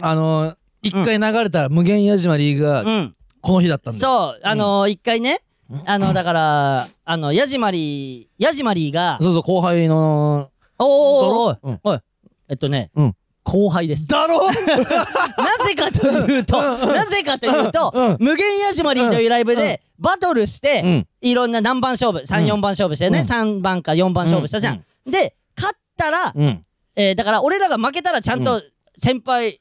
[SPEAKER 2] あのー一回流れた無限矢島りが
[SPEAKER 1] うん。
[SPEAKER 2] この日だったんだよ。
[SPEAKER 1] そう、あのー一回ね、あの、だから、あの、やじまり、やじまりが、
[SPEAKER 2] そうそう後輩の
[SPEAKER 1] おーおーおー
[SPEAKER 2] だろ
[SPEAKER 1] おい、えっとね、
[SPEAKER 2] うん
[SPEAKER 1] 後輩です。
[SPEAKER 2] だろ
[SPEAKER 1] なぜかというと、なぜかというと、無限ヤジマリーというライブで、バトルして、
[SPEAKER 2] うん
[SPEAKER 1] いろんな何番勝負、3、4番勝負してね、
[SPEAKER 2] うん
[SPEAKER 1] 3番か4番勝負したじゃん。で、勝ったら、
[SPEAKER 2] うん
[SPEAKER 1] えーだから俺らが負けたらちゃんと先輩、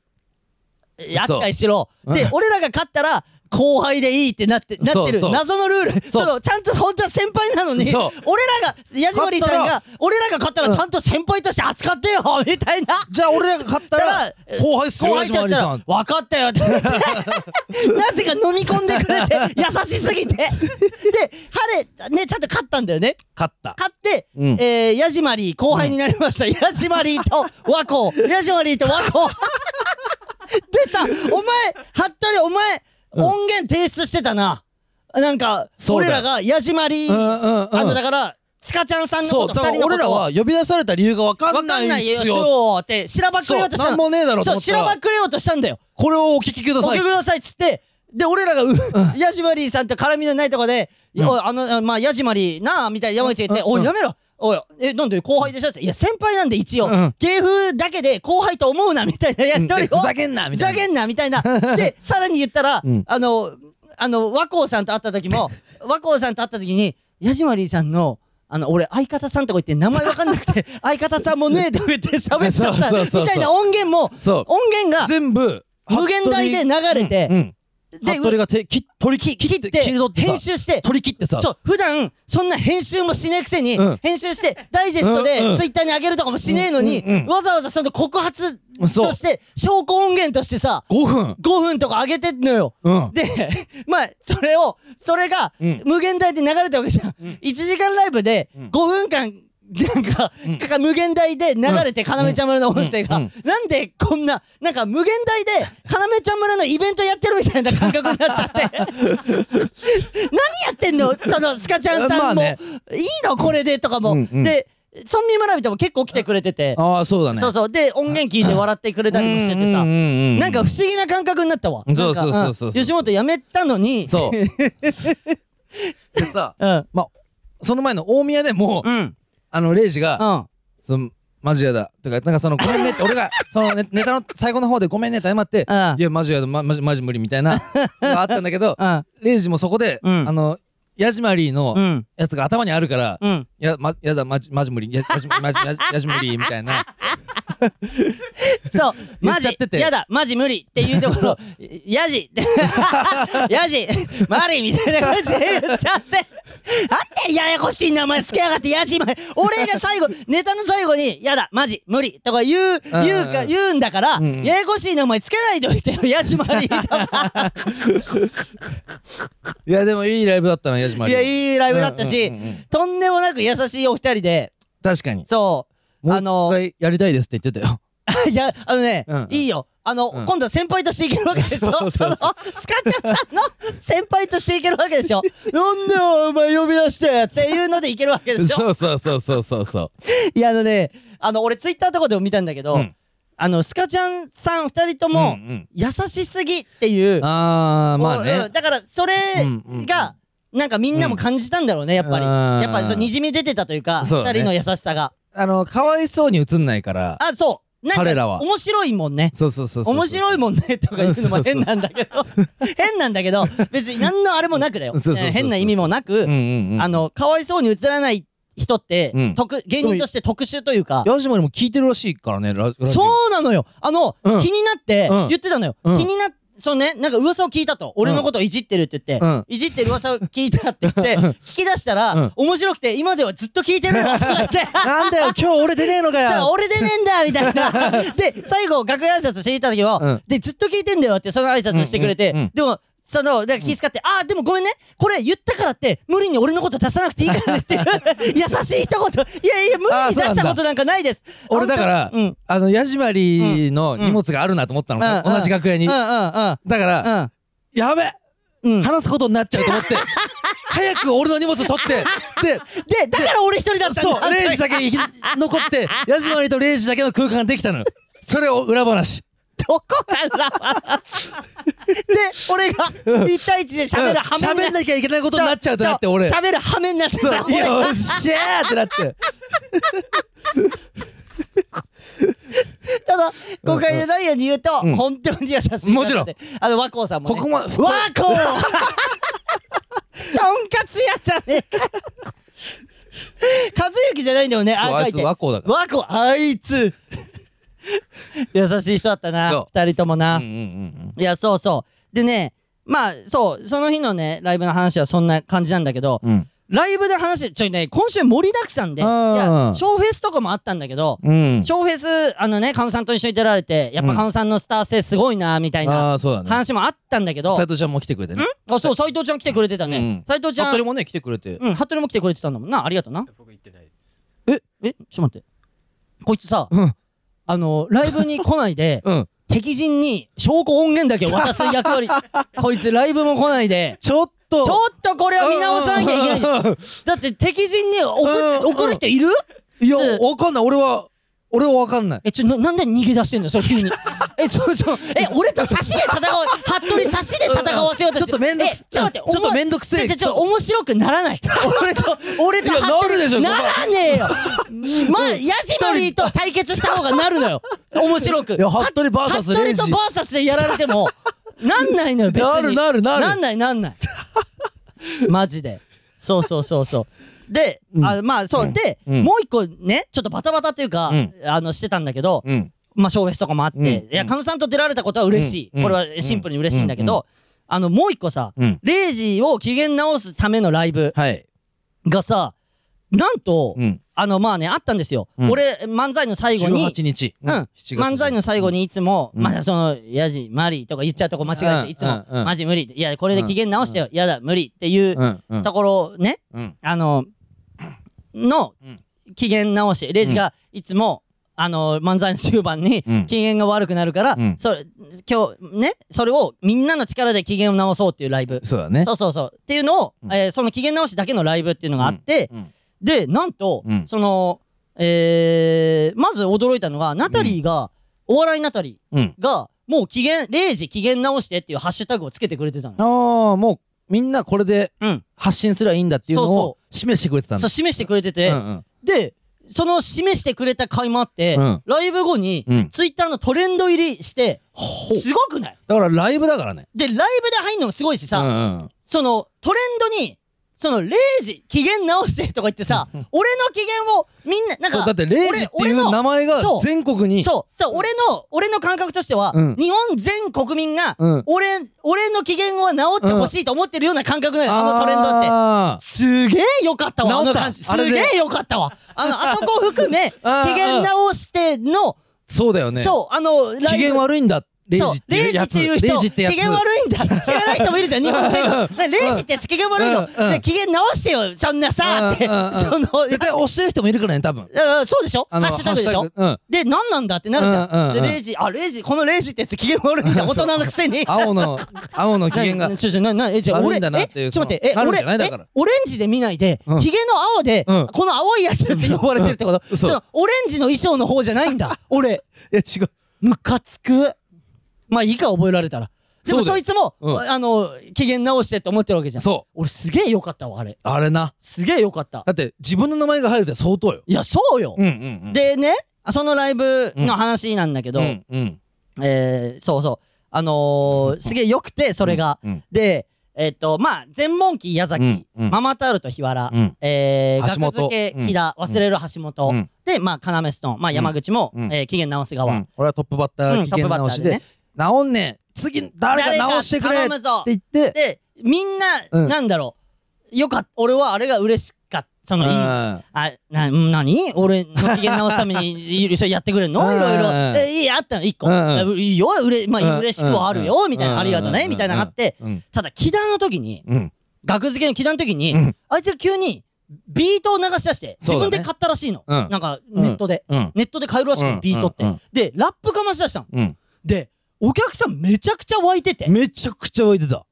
[SPEAKER 1] えー扱いしろ。で
[SPEAKER 2] うん、
[SPEAKER 1] 俺らが勝ったら、後輩でいいってなって、なってる。
[SPEAKER 2] そう。そう
[SPEAKER 1] 謎のルール。
[SPEAKER 2] そう。
[SPEAKER 1] ちゃんと本当は先輩なのに、俺らが、ヤジマリーさんが、俺らが勝ったらちゃんと先輩として扱ってよみたいな。
[SPEAKER 2] じゃあ俺らが勝ったら後輩っすよ
[SPEAKER 1] 後輩
[SPEAKER 2] 矢島りさん。
[SPEAKER 1] 分かったよって。なぜか飲み込んでくれて 優しすぎて。でハレねちゃんと勝ったんだよね。
[SPEAKER 2] 勝った。
[SPEAKER 1] 勝って、
[SPEAKER 2] うん。
[SPEAKER 1] えー、ヤジマリー後輩になりました、ヤジマリーとワコヤジマリーとワコ でさお前服部お前、音源提出してたな。なんか俺らがヤジマリー、
[SPEAKER 2] うんうんうん。
[SPEAKER 1] あのだからスカちゃんさんのこと二人の
[SPEAKER 2] 俺らは呼び出された理由が分か
[SPEAKER 1] わ
[SPEAKER 2] んない
[SPEAKER 1] かんないよ
[SPEAKER 2] んすよ。
[SPEAKER 1] そうってしらばっくれようとした
[SPEAKER 2] んもねえだろと
[SPEAKER 1] そうし
[SPEAKER 2] ら
[SPEAKER 1] らばっくれようとしたんだよ。
[SPEAKER 2] これをお聞きください。
[SPEAKER 1] お聞きくださいっつってで俺らがうヤジマリーさんと絡みのないとこで「いやおいあのまあヤジマリーなあ」みたいな山口が言って「おいやめろ」おいえなんで後輩でしょ？っていや先輩なんで一応、
[SPEAKER 2] うん。
[SPEAKER 1] 芸風だけで後輩と思うなみたいなやっとりを
[SPEAKER 2] ふざけんなみたいな。
[SPEAKER 1] ふざけんなみたいな。でさらに言ったら、
[SPEAKER 2] うん。
[SPEAKER 1] あのあの和光さんと会った時も 和光さんと会った時にヤジマリーさんのあの俺相方さんとか言って名前わかんなくて 相方さんもねえとか言って喋っちゃった
[SPEAKER 2] そうそうそうそう。
[SPEAKER 1] みたいな音源も
[SPEAKER 2] そう。
[SPEAKER 1] 音源が
[SPEAKER 2] 全部
[SPEAKER 1] 無限大で流れて、
[SPEAKER 2] うん。
[SPEAKER 1] で
[SPEAKER 2] 服部が手き取り切
[SPEAKER 1] 切って
[SPEAKER 2] 切り取ってさ
[SPEAKER 1] 編集して
[SPEAKER 2] 取り切ってさ。
[SPEAKER 1] そう普段そんな編集もしねえくせに、
[SPEAKER 2] うん。
[SPEAKER 1] 編集してダイジェストでツイッターに上げるとかもしねえのに、
[SPEAKER 2] うんうんうん
[SPEAKER 1] わざわざその告発として証拠音源としてさ
[SPEAKER 2] 5分。
[SPEAKER 1] 5分とか上げてんのよ。
[SPEAKER 2] うん。
[SPEAKER 1] で まあそれをそれが
[SPEAKER 2] うん。
[SPEAKER 1] 無限大で流れたわけじゃん、1時間ライブで5分間なんか、か無限大で流れて、かなめちゃん村の音声が、
[SPEAKER 2] うん。
[SPEAKER 1] なんでこんな、なんか無限大で、かなめちゃん村のイベントやってるみたいな感覚になっちゃって。何やってんの？そのスカちゃんさんも、いいの？これでとかも。で、村民村人も結構来てくれてて、
[SPEAKER 2] ああそうだね。
[SPEAKER 1] そうそう。で、音源聞いて笑ってくれたりもしててさ、なんか不思議な感覚になったわ。
[SPEAKER 2] そうそうそう
[SPEAKER 1] 吉本辞めたのに、
[SPEAKER 2] そう。でさ
[SPEAKER 1] うん。
[SPEAKER 2] まあその前の大宮でも
[SPEAKER 1] うん。
[SPEAKER 2] あのレイジが
[SPEAKER 1] うん。
[SPEAKER 2] そのマジやだとかなんかそのごめんねって 俺がそのネネタの最後の方でごめんねって謝って
[SPEAKER 1] うん
[SPEAKER 2] いやマジやだまマジマジ無理みたいな のがあったんだけど
[SPEAKER 1] うん。
[SPEAKER 2] レイジもそこで
[SPEAKER 1] うん
[SPEAKER 2] あのヤジマリーの
[SPEAKER 1] うん。
[SPEAKER 2] やつが頭にあるから
[SPEAKER 1] うん。
[SPEAKER 2] いやまやだマジマジ無理ややじマジややじ無理みたいな
[SPEAKER 1] そう。マジやだ。マジ無理。っていうところ。ヤジ。ヤジ。マリみたいな感じで言っちゃって。なんでややこしい名前つけやがってヤジ。マリ俺が最後ネタの最後にやだ。マジ。無理。とか言う言うか言うんだからややこしい名前つけないでおいてよ。ヤジマリ
[SPEAKER 2] いやでもいいライブだったな矢島
[SPEAKER 1] いやいいライブだったしとんでもなく優しいお二人で。
[SPEAKER 2] 確かに。
[SPEAKER 1] そうあの
[SPEAKER 2] 一回やりたいですって言ってたよ。
[SPEAKER 1] いや、あのね、
[SPEAKER 2] うんうん。
[SPEAKER 1] いいよ。あの、
[SPEAKER 2] うん。
[SPEAKER 1] 今度は先輩としていけるわけでしょ？
[SPEAKER 2] そうそうそう。
[SPEAKER 1] の、スカちゃんさんの？先輩としていけるわけでしょ？なんでお前呼び出してっていうのでいけるわけでしょ？
[SPEAKER 2] そうそうそうそうそうそう。
[SPEAKER 1] いや、あのね、あの、俺ツイッターとかでも見たんだけど、
[SPEAKER 2] うん。
[SPEAKER 1] あの、スカちゃんさん二人とも、
[SPEAKER 2] うんうん。
[SPEAKER 1] 優しすぎっていう、
[SPEAKER 2] あーまあ
[SPEAKER 1] う
[SPEAKER 2] ね
[SPEAKER 1] ん。だから、それ
[SPEAKER 2] うんうんうん。
[SPEAKER 1] が、なんかみんなも感じたんだろうね、やっぱり。
[SPEAKER 2] うん。
[SPEAKER 1] やっぱりそう、にじみ出てたというか、二人の優しさが。
[SPEAKER 2] あのかわいそうに映んないから
[SPEAKER 1] あ、そう。なんか
[SPEAKER 2] 彼らは。
[SPEAKER 1] 面白いもんね。
[SPEAKER 2] そうそうそうそう
[SPEAKER 1] 面白いもんねとか言うのも変なんだけど。変なんだけど別に何のあれもなくだよ。
[SPEAKER 2] そうそうそうそう
[SPEAKER 1] えー変な意味もなく、
[SPEAKER 2] うんうんうん。
[SPEAKER 1] あのかわいそうに映らない人って、
[SPEAKER 2] うん。
[SPEAKER 1] 特芸人として特殊というか。
[SPEAKER 2] ヤジマリも聞いてるらしいからねララジオ。
[SPEAKER 1] そうなのよ。あの、
[SPEAKER 2] うん。
[SPEAKER 1] 気になって
[SPEAKER 2] うん。
[SPEAKER 1] 言ってたのよ、
[SPEAKER 2] うん。
[SPEAKER 1] 気になっそうね、なんか噂を聞いたと。俺のことをいじってるって言って、
[SPEAKER 2] うん。
[SPEAKER 1] いじってる噂を聞いたって言って、聞き出したら、
[SPEAKER 2] うん。
[SPEAKER 1] 面白くて、今ではずっと聞いてるよとか言って。
[SPEAKER 2] なんだよ今日俺出ねえのかよ。
[SPEAKER 1] 俺出ねえんだみたいな。で、最後、楽屋挨拶していた時も、
[SPEAKER 2] うん。
[SPEAKER 1] で、ずっと聞いてんだよって、その挨拶してくれて、でも、その、だから気遣って、あー、でもごめんね、これ言ったからって、無理に俺のこと出さなくていいからねっていう、優しい一言。いやいや、無理に出したことなんかないです。
[SPEAKER 2] 俺だから、
[SPEAKER 1] うん。
[SPEAKER 2] あのヤジマリの荷物があるなと思ったの、
[SPEAKER 1] うん
[SPEAKER 2] 同じ楽屋に。だから、やべ。話すことになっちゃうと思って。早く俺の荷物取って。で
[SPEAKER 1] で、だから俺一人だった。
[SPEAKER 2] そうレイジだけ残ってヤジマリとレイジだけの空間ができたのよ。それを裏話
[SPEAKER 1] どこから話で、俺が一対一で喋る羽目
[SPEAKER 2] 喋んなきゃいけないことになっちゃうとなって俺。
[SPEAKER 1] 喋る羽目になってた。俺
[SPEAKER 2] よっしゃーってなって。
[SPEAKER 1] ただ、今回のダイヤに言うと、
[SPEAKER 2] うん。
[SPEAKER 1] 本当に優しい方で。
[SPEAKER 2] もちろん。
[SPEAKER 1] あの、和光さんも、ね。
[SPEAKER 2] ここま
[SPEAKER 1] 和光！とんかつ屋じゃねえか。和幸じゃないんだよね、あ
[SPEAKER 2] あいつ
[SPEAKER 1] 書いて。
[SPEAKER 2] 和光だから。
[SPEAKER 1] 和光、あいつ。優しい人だったな
[SPEAKER 2] そ、
[SPEAKER 1] 二人ともな。
[SPEAKER 2] うんうんうん
[SPEAKER 1] いや、そうそう。でね、まあ、そう、その日のね、ライブの話はそんな感じなんだけど、
[SPEAKER 2] うん。
[SPEAKER 1] ライブで話、ちょいね、今週盛りだくさんで、い
[SPEAKER 2] あー
[SPEAKER 1] や、ショーフェスとかもあったんだけど、
[SPEAKER 2] うん。
[SPEAKER 1] ショーフェス、あのね、カンさんと一緒に出られて、やっぱカンさんのスター性すごいな、みたい
[SPEAKER 2] あ
[SPEAKER 1] な
[SPEAKER 2] あそうだね。
[SPEAKER 1] 話もあったんだけど、
[SPEAKER 2] 斉藤ちゃんも来てくれてね。
[SPEAKER 1] あ、そう、斎藤ちゃん来てくれてたね。
[SPEAKER 2] うん。
[SPEAKER 1] 斎藤ちゃん、
[SPEAKER 2] 服部もね来てくれて。
[SPEAKER 1] うん、服部も来てくれてたんだもんな。ありがとうな。
[SPEAKER 3] 僕行ってないです。
[SPEAKER 1] え、ちょっと待って。こいつさ、
[SPEAKER 2] うん
[SPEAKER 1] あの、ライブに来ないで、
[SPEAKER 2] うん。
[SPEAKER 1] 敵陣に証拠音源だけ渡す役割。こいつライブも来ないで、
[SPEAKER 2] ちょっと。
[SPEAKER 1] ちょっとこれは見直さなきゃいけない。だって敵陣に送
[SPEAKER 2] うん。
[SPEAKER 1] っ送る人いる？
[SPEAKER 2] いや
[SPEAKER 1] つ
[SPEAKER 2] わかんない。俺は俺はわかんない
[SPEAKER 1] え、ちょ、ななんで逃げ出してんのよ、それ 急に。え、ちょ、ちょ、え、俺と差しで戦おう、服部差しで戦わせようとして
[SPEAKER 2] ちょっとめんどく
[SPEAKER 1] えちょっと待って、
[SPEAKER 2] ちょっとめんどくせえ
[SPEAKER 1] ちょ、ちょ、面白くならない。俺と、俺と服部
[SPEAKER 2] なるでしょ
[SPEAKER 1] ならねえよ。まあ、ヤジマリーと対決した方がなるのよ。面白く。
[SPEAKER 2] いや服部 VS
[SPEAKER 1] 服部
[SPEAKER 2] レイジ
[SPEAKER 1] とバーサスでやられても、なんないのよ、別に。
[SPEAKER 2] なるなるなる
[SPEAKER 1] なんない、なんない。マジで。そうそうそうそう。で、あまあそう、で、
[SPEAKER 2] うん。
[SPEAKER 1] もう一個ね、ちょっとバタバタっていうか、
[SPEAKER 2] うん。
[SPEAKER 1] あの、してたんだけど、
[SPEAKER 2] うん。
[SPEAKER 1] まあ、ショーフェスとかもあって、
[SPEAKER 2] うん。
[SPEAKER 1] いや、カノさんと出られたことは嬉しい。
[SPEAKER 2] うん。
[SPEAKER 1] これはシンプルに嬉しいんだけど、あの、もう一個さ、
[SPEAKER 2] うん。
[SPEAKER 1] レイジを機嫌直すためのライブ
[SPEAKER 2] はい。
[SPEAKER 1] がさ、なんと、
[SPEAKER 2] うん。
[SPEAKER 1] あの、まあね、あったんですよ。
[SPEAKER 2] うん。
[SPEAKER 1] 俺、漫才の最後に、
[SPEAKER 2] 18日。
[SPEAKER 1] うん、
[SPEAKER 2] 7月
[SPEAKER 1] 漫才の最後にいつも、
[SPEAKER 2] うん。
[SPEAKER 1] まだその、ヤジ、マリーとか言っちゃうとこ間違えて、
[SPEAKER 2] うん。
[SPEAKER 1] いつも、
[SPEAKER 2] うん。うん。
[SPEAKER 1] マジ無理。いや、これで機嫌直してよ。やだ、無理っていう
[SPEAKER 2] うん。うん。
[SPEAKER 1] ところね、
[SPEAKER 2] うん。
[SPEAKER 1] あの、の
[SPEAKER 2] うん、
[SPEAKER 1] 機嫌直し、レイジがいつも、あの、漫才の終盤に
[SPEAKER 2] うん。
[SPEAKER 1] 機嫌が悪くなるから、
[SPEAKER 2] うん。
[SPEAKER 1] それ、今日ね、それをみんなの力で機嫌を直そうっていうライブ。
[SPEAKER 2] そうだね。
[SPEAKER 1] そうそうそう。っていうのを、
[SPEAKER 2] うん。
[SPEAKER 1] えーその機嫌直しだけのライブっていうのがあって、
[SPEAKER 2] うん。
[SPEAKER 1] で、なんと、
[SPEAKER 2] うん。
[SPEAKER 1] その、えー、まず驚いたのが、ナタリーが、お笑いナタリ
[SPEAKER 2] うん。
[SPEAKER 1] ーが、もう機嫌、0時機嫌直してっていうハッシュタグをつけてくれてたの。
[SPEAKER 2] ああもうみんなこれで
[SPEAKER 1] うん。
[SPEAKER 2] 発信すればいいんだっていうの
[SPEAKER 1] そうそ
[SPEAKER 2] を示してくれてたんだ。
[SPEAKER 1] そう、示してくれてて、
[SPEAKER 2] うんうん。
[SPEAKER 1] で、その示してくれた回もあって、
[SPEAKER 2] うん。
[SPEAKER 1] ライブ後に、
[SPEAKER 2] うん。
[SPEAKER 1] ツイッターのトレンド入りして、すごくない？
[SPEAKER 2] だからライブだからね。
[SPEAKER 1] で、ライブで入んのもすごいしさ、
[SPEAKER 2] うんうん。
[SPEAKER 1] その、トレンドに、その0時機嫌直してとか言ってさ 俺の機嫌をみんななんか
[SPEAKER 2] だってレイジっていう
[SPEAKER 1] 俺俺の
[SPEAKER 2] 名前が全国に。
[SPEAKER 1] そう。そう俺の俺の感覚としては、
[SPEAKER 2] うん。
[SPEAKER 1] 日本全国民が、
[SPEAKER 2] うん。
[SPEAKER 1] 俺俺の機嫌を直ってほしいと思ってるような感覚なのよ、あのトレンドって。
[SPEAKER 2] あ
[SPEAKER 1] すげえよかったわ。あの感じすげえよかったわ。あのあそこ含め 機嫌直しての
[SPEAKER 2] ーそうだよね。
[SPEAKER 1] そうあの
[SPEAKER 2] 機嫌悪いんだレイジって
[SPEAKER 1] レイジ
[SPEAKER 2] いうやつ。
[SPEAKER 1] っていう人。
[SPEAKER 2] レイジってやつ。
[SPEAKER 1] 機嫌悪いんだ。知らない人もいるじゃん日本全
[SPEAKER 2] うん。
[SPEAKER 1] 国レイジってやつ機嫌悪いの。機嫌直してよそんなさって。その
[SPEAKER 2] 絶対押してる人もいるからね多分。
[SPEAKER 1] うんそうでしょ？ハッシュタグでしょ？で何なんだってなるじゃん、でレイジあレイジこのレイジってやつ機嫌悪いんだ 大人のくせに。
[SPEAKER 2] 青の青の機嫌が。
[SPEAKER 1] なちょちょななえじゃあ俺え？ちょっと待ってえ俺オレンジで見ないで
[SPEAKER 2] うん。
[SPEAKER 1] ヒゲの青で
[SPEAKER 2] うん。
[SPEAKER 1] この青いやつって呼ばれてるってこと？オレンジの衣装の方じゃないんだ俺。
[SPEAKER 2] いや違う。
[SPEAKER 1] ムカつくまあいいか覚えられたら。でも
[SPEAKER 2] そうだよ。
[SPEAKER 1] そいつも
[SPEAKER 2] うん。
[SPEAKER 1] あの機嫌直してって思ってるわけじゃん。
[SPEAKER 2] そう。
[SPEAKER 1] 俺すげえよかったわあれ。
[SPEAKER 2] あれな。
[SPEAKER 1] すげえよかった。
[SPEAKER 2] だって自分の名前が入るって相当よ。
[SPEAKER 1] いやそうよ。
[SPEAKER 2] うんうんうん。
[SPEAKER 1] でねそのライブの話なんだけど
[SPEAKER 2] うん。うん
[SPEAKER 1] えーそうそう。あのーすげえよくてそれが。
[SPEAKER 2] うん
[SPEAKER 1] でえっとまあ全問期矢崎、
[SPEAKER 2] うんうん。
[SPEAKER 1] ママタルト日原、
[SPEAKER 2] うん。
[SPEAKER 1] えー、
[SPEAKER 2] 橋本。
[SPEAKER 1] 学付け木田、忘れる橋本、
[SPEAKER 2] うん。
[SPEAKER 1] でまあ要ストーン、まあ、山口も、
[SPEAKER 2] うん。
[SPEAKER 1] えー期限直す側、
[SPEAKER 2] うん。俺はトップバッタ
[SPEAKER 1] うん
[SPEAKER 2] ー機嫌直しで
[SPEAKER 1] トップバッタ
[SPEAKER 2] 直んねん。次誰か直してくれ。って言って。
[SPEAKER 1] でみんな、
[SPEAKER 2] うん。
[SPEAKER 1] なんだろう。よかった俺はあれが嬉しかった。そのいい
[SPEAKER 2] うん
[SPEAKER 1] あな何？俺の機嫌直すためにいろいろやってくれんの？
[SPEAKER 2] うん。
[SPEAKER 1] いろいろ。
[SPEAKER 2] うん。
[SPEAKER 1] えいいあったの？1個、
[SPEAKER 2] うん
[SPEAKER 1] いいよ。うれまあ
[SPEAKER 2] うん。
[SPEAKER 1] 嬉しくはあるよ、みたいな、
[SPEAKER 2] うん。
[SPEAKER 1] ありがとね、
[SPEAKER 2] うん
[SPEAKER 1] みたいなのがあって、
[SPEAKER 2] うん。
[SPEAKER 1] ただ木田の時に
[SPEAKER 2] うん。
[SPEAKER 1] 学付けの木田の時に、
[SPEAKER 2] うん。
[SPEAKER 1] あいつが急にビートを流し出して自分で買ったらしいの、
[SPEAKER 2] うん。
[SPEAKER 1] なんかネットで、
[SPEAKER 2] うん。
[SPEAKER 1] ネットで買えるらしくビートって、でラップかまし出したの。
[SPEAKER 2] うん。
[SPEAKER 1] でお客さんめちゃくちゃ湧いてて。
[SPEAKER 2] めちゃくちゃ湧いてた。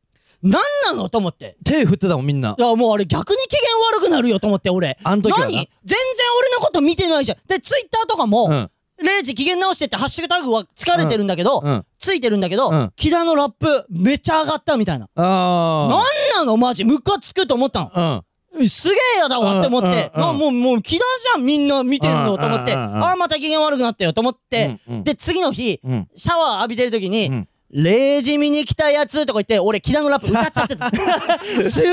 [SPEAKER 1] 何なのと思って。
[SPEAKER 2] 手振ってたもんみんな。い
[SPEAKER 1] やもうあれ逆に機嫌悪くなるよと思って俺。
[SPEAKER 2] あん時はな。
[SPEAKER 1] 何？全然俺のこと見てないじゃん。でツイッターとかも、
[SPEAKER 2] うん。
[SPEAKER 1] レイジ機嫌直してってハッシュタグは疲れてるんだけど、
[SPEAKER 2] うん。
[SPEAKER 1] ついてるんだけど、
[SPEAKER 2] うん。
[SPEAKER 1] 木田のラップめっちゃ上がったみたいな、
[SPEAKER 2] あ
[SPEAKER 1] なんなの？マジ。ムカつくと思ったの。
[SPEAKER 2] あ
[SPEAKER 1] えすげえやだわって思って、あもうもう木田じゃんみんな見てんの
[SPEAKER 2] うん
[SPEAKER 1] と思って、ああまた機嫌悪くなったよと思って、で次の日、
[SPEAKER 2] うん。
[SPEAKER 1] シャワー浴びてる時に、
[SPEAKER 2] うん。
[SPEAKER 1] レイジ見に来たやつとか言って俺木田のラップ歌っちゃってた。すげ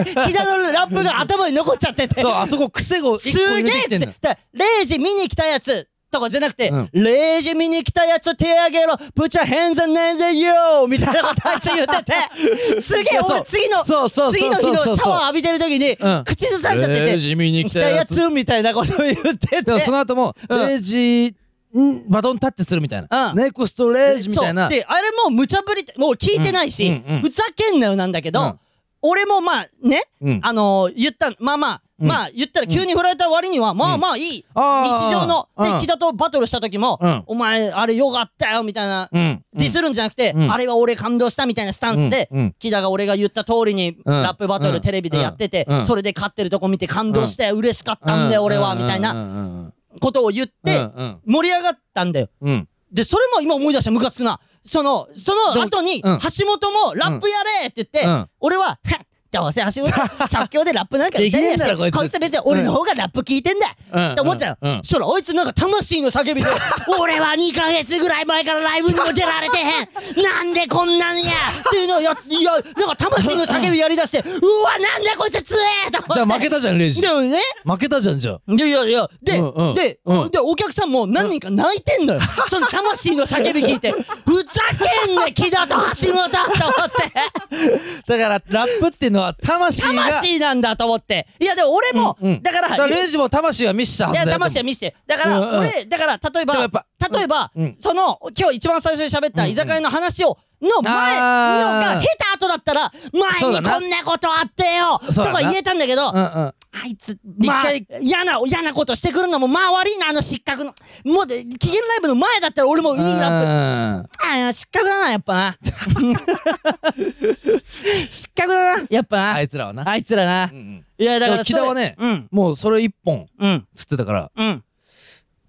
[SPEAKER 1] えね木田のラップが頭に残っちゃってて。
[SPEAKER 2] そうあそこ癖を
[SPEAKER 1] すげえ
[SPEAKER 2] れてきてんだ
[SPEAKER 1] つだレイジ見に来たやつとかじゃなくて、
[SPEAKER 2] うん。
[SPEAKER 1] レイジ見に来たやつ手あげろ。プチャヘンザネンでよ。みたいなことあいつ言ってて。すげえ俺次の
[SPEAKER 2] そうそうそう
[SPEAKER 1] 次の日のシャワー浴びてる時に
[SPEAKER 2] うん。
[SPEAKER 1] 口ずさんじゃってて
[SPEAKER 2] レイジ見に来たやつ。
[SPEAKER 1] 来たやつみたいなことを言ってて。
[SPEAKER 2] でもその後も
[SPEAKER 1] うん。
[SPEAKER 2] レイジんバトンタッチするみたいな。
[SPEAKER 1] うん。
[SPEAKER 2] ネクストレイジみたいな。
[SPEAKER 1] そう。であれもう無茶ぶりってもう聞いてないし、
[SPEAKER 2] うんうんうん。
[SPEAKER 1] ふざけんなよなんだけど、
[SPEAKER 2] うん。
[SPEAKER 1] 俺もまあね、
[SPEAKER 2] うん。
[SPEAKER 1] あのー言ったまあまあ、
[SPEAKER 2] うん。
[SPEAKER 1] まあ言ったら急に振られた割には、まあまあいい、日常の
[SPEAKER 2] うん。
[SPEAKER 1] で木田とバトルした時も、
[SPEAKER 2] うん。
[SPEAKER 1] お前あれよかったよみたいな、
[SPEAKER 2] うん。
[SPEAKER 1] ディスるんじゃなくて、
[SPEAKER 2] うん。
[SPEAKER 1] あれは俺感動したみたいなスタンスで、木田が俺が言った通りに
[SPEAKER 2] うん。
[SPEAKER 1] ラップバト
[SPEAKER 2] うん。
[SPEAKER 1] ルテレビでやってて、
[SPEAKER 2] うん。
[SPEAKER 1] それで勝ってるとこ見て感動して嬉しかったんだよ、俺は、みたいな
[SPEAKER 2] な
[SPEAKER 1] ことを言って、
[SPEAKER 2] うん。
[SPEAKER 1] 盛り上がったんだよ。
[SPEAKER 2] うん。
[SPEAKER 1] で、それも今思い出した、ムカつくな。その、その後に、橋本もラップやれって言って、
[SPEAKER 2] うん。
[SPEAKER 1] 俺は、はっどうせ橋本、即興でラップなんか歌えやし
[SPEAKER 2] こいつ。
[SPEAKER 1] こいつ別に俺の方がラップ聞いてんだ
[SPEAKER 2] うん
[SPEAKER 1] って思ってたよ。
[SPEAKER 2] うん。うん
[SPEAKER 1] そらあいつなんか魂の叫びで、俺は2ヶ月ぐらい前からライブにも出られてへん。なんでこんなんや。っていうのをや、いや、なんか魂の叫びやりだして、うわ、なんだこいつ強えと思って。
[SPEAKER 2] じゃあ負けたじゃんレイジ。
[SPEAKER 1] でもね、
[SPEAKER 2] 負けたじゃんじゃあ。
[SPEAKER 1] いやいやいや、で、
[SPEAKER 2] うんうん。
[SPEAKER 1] で、
[SPEAKER 2] うん。
[SPEAKER 1] で、お客さんも何人か泣いてんのよ。その魂の叫び聞いて、ふざけんね、木田と橋本と思って。
[SPEAKER 2] だからラップっていうのは魂が
[SPEAKER 1] 魂なんだと思って。いや、でも俺も、
[SPEAKER 2] うん
[SPEAKER 1] だから、
[SPEAKER 2] だからレイジも魂は見したはいず
[SPEAKER 1] や、
[SPEAKER 2] だよ。
[SPEAKER 1] 魂は見せて。だから、
[SPEAKER 2] うんうん。
[SPEAKER 1] 俺、だから、例えば
[SPEAKER 2] でもやっぱ、
[SPEAKER 1] 例えば、
[SPEAKER 2] うん
[SPEAKER 1] その、今日一番最初に喋った居酒屋の話を、の前の
[SPEAKER 2] あー。
[SPEAKER 1] が、経た後だったら、前
[SPEAKER 2] そうだな。
[SPEAKER 1] にこんなことあってよと
[SPEAKER 2] そうだな。
[SPEAKER 1] か言えたんだけど、
[SPEAKER 2] うんうん
[SPEAKER 1] あいつ、まあ、嫌な、嫌なことしてくるのも、まあ悪いな、あの失格の。もうで、期限ライブの前だったら俺もいいラップ。ああ、失格だな、やっぱな。失格だな、やっぱな。
[SPEAKER 2] あいつらはな
[SPEAKER 1] あいつらな。
[SPEAKER 2] うんうん
[SPEAKER 1] いや、だから
[SPEAKER 2] 木田はね
[SPEAKER 1] うん。
[SPEAKER 2] もうそれ一本
[SPEAKER 1] うん。
[SPEAKER 2] つってたから
[SPEAKER 1] うん。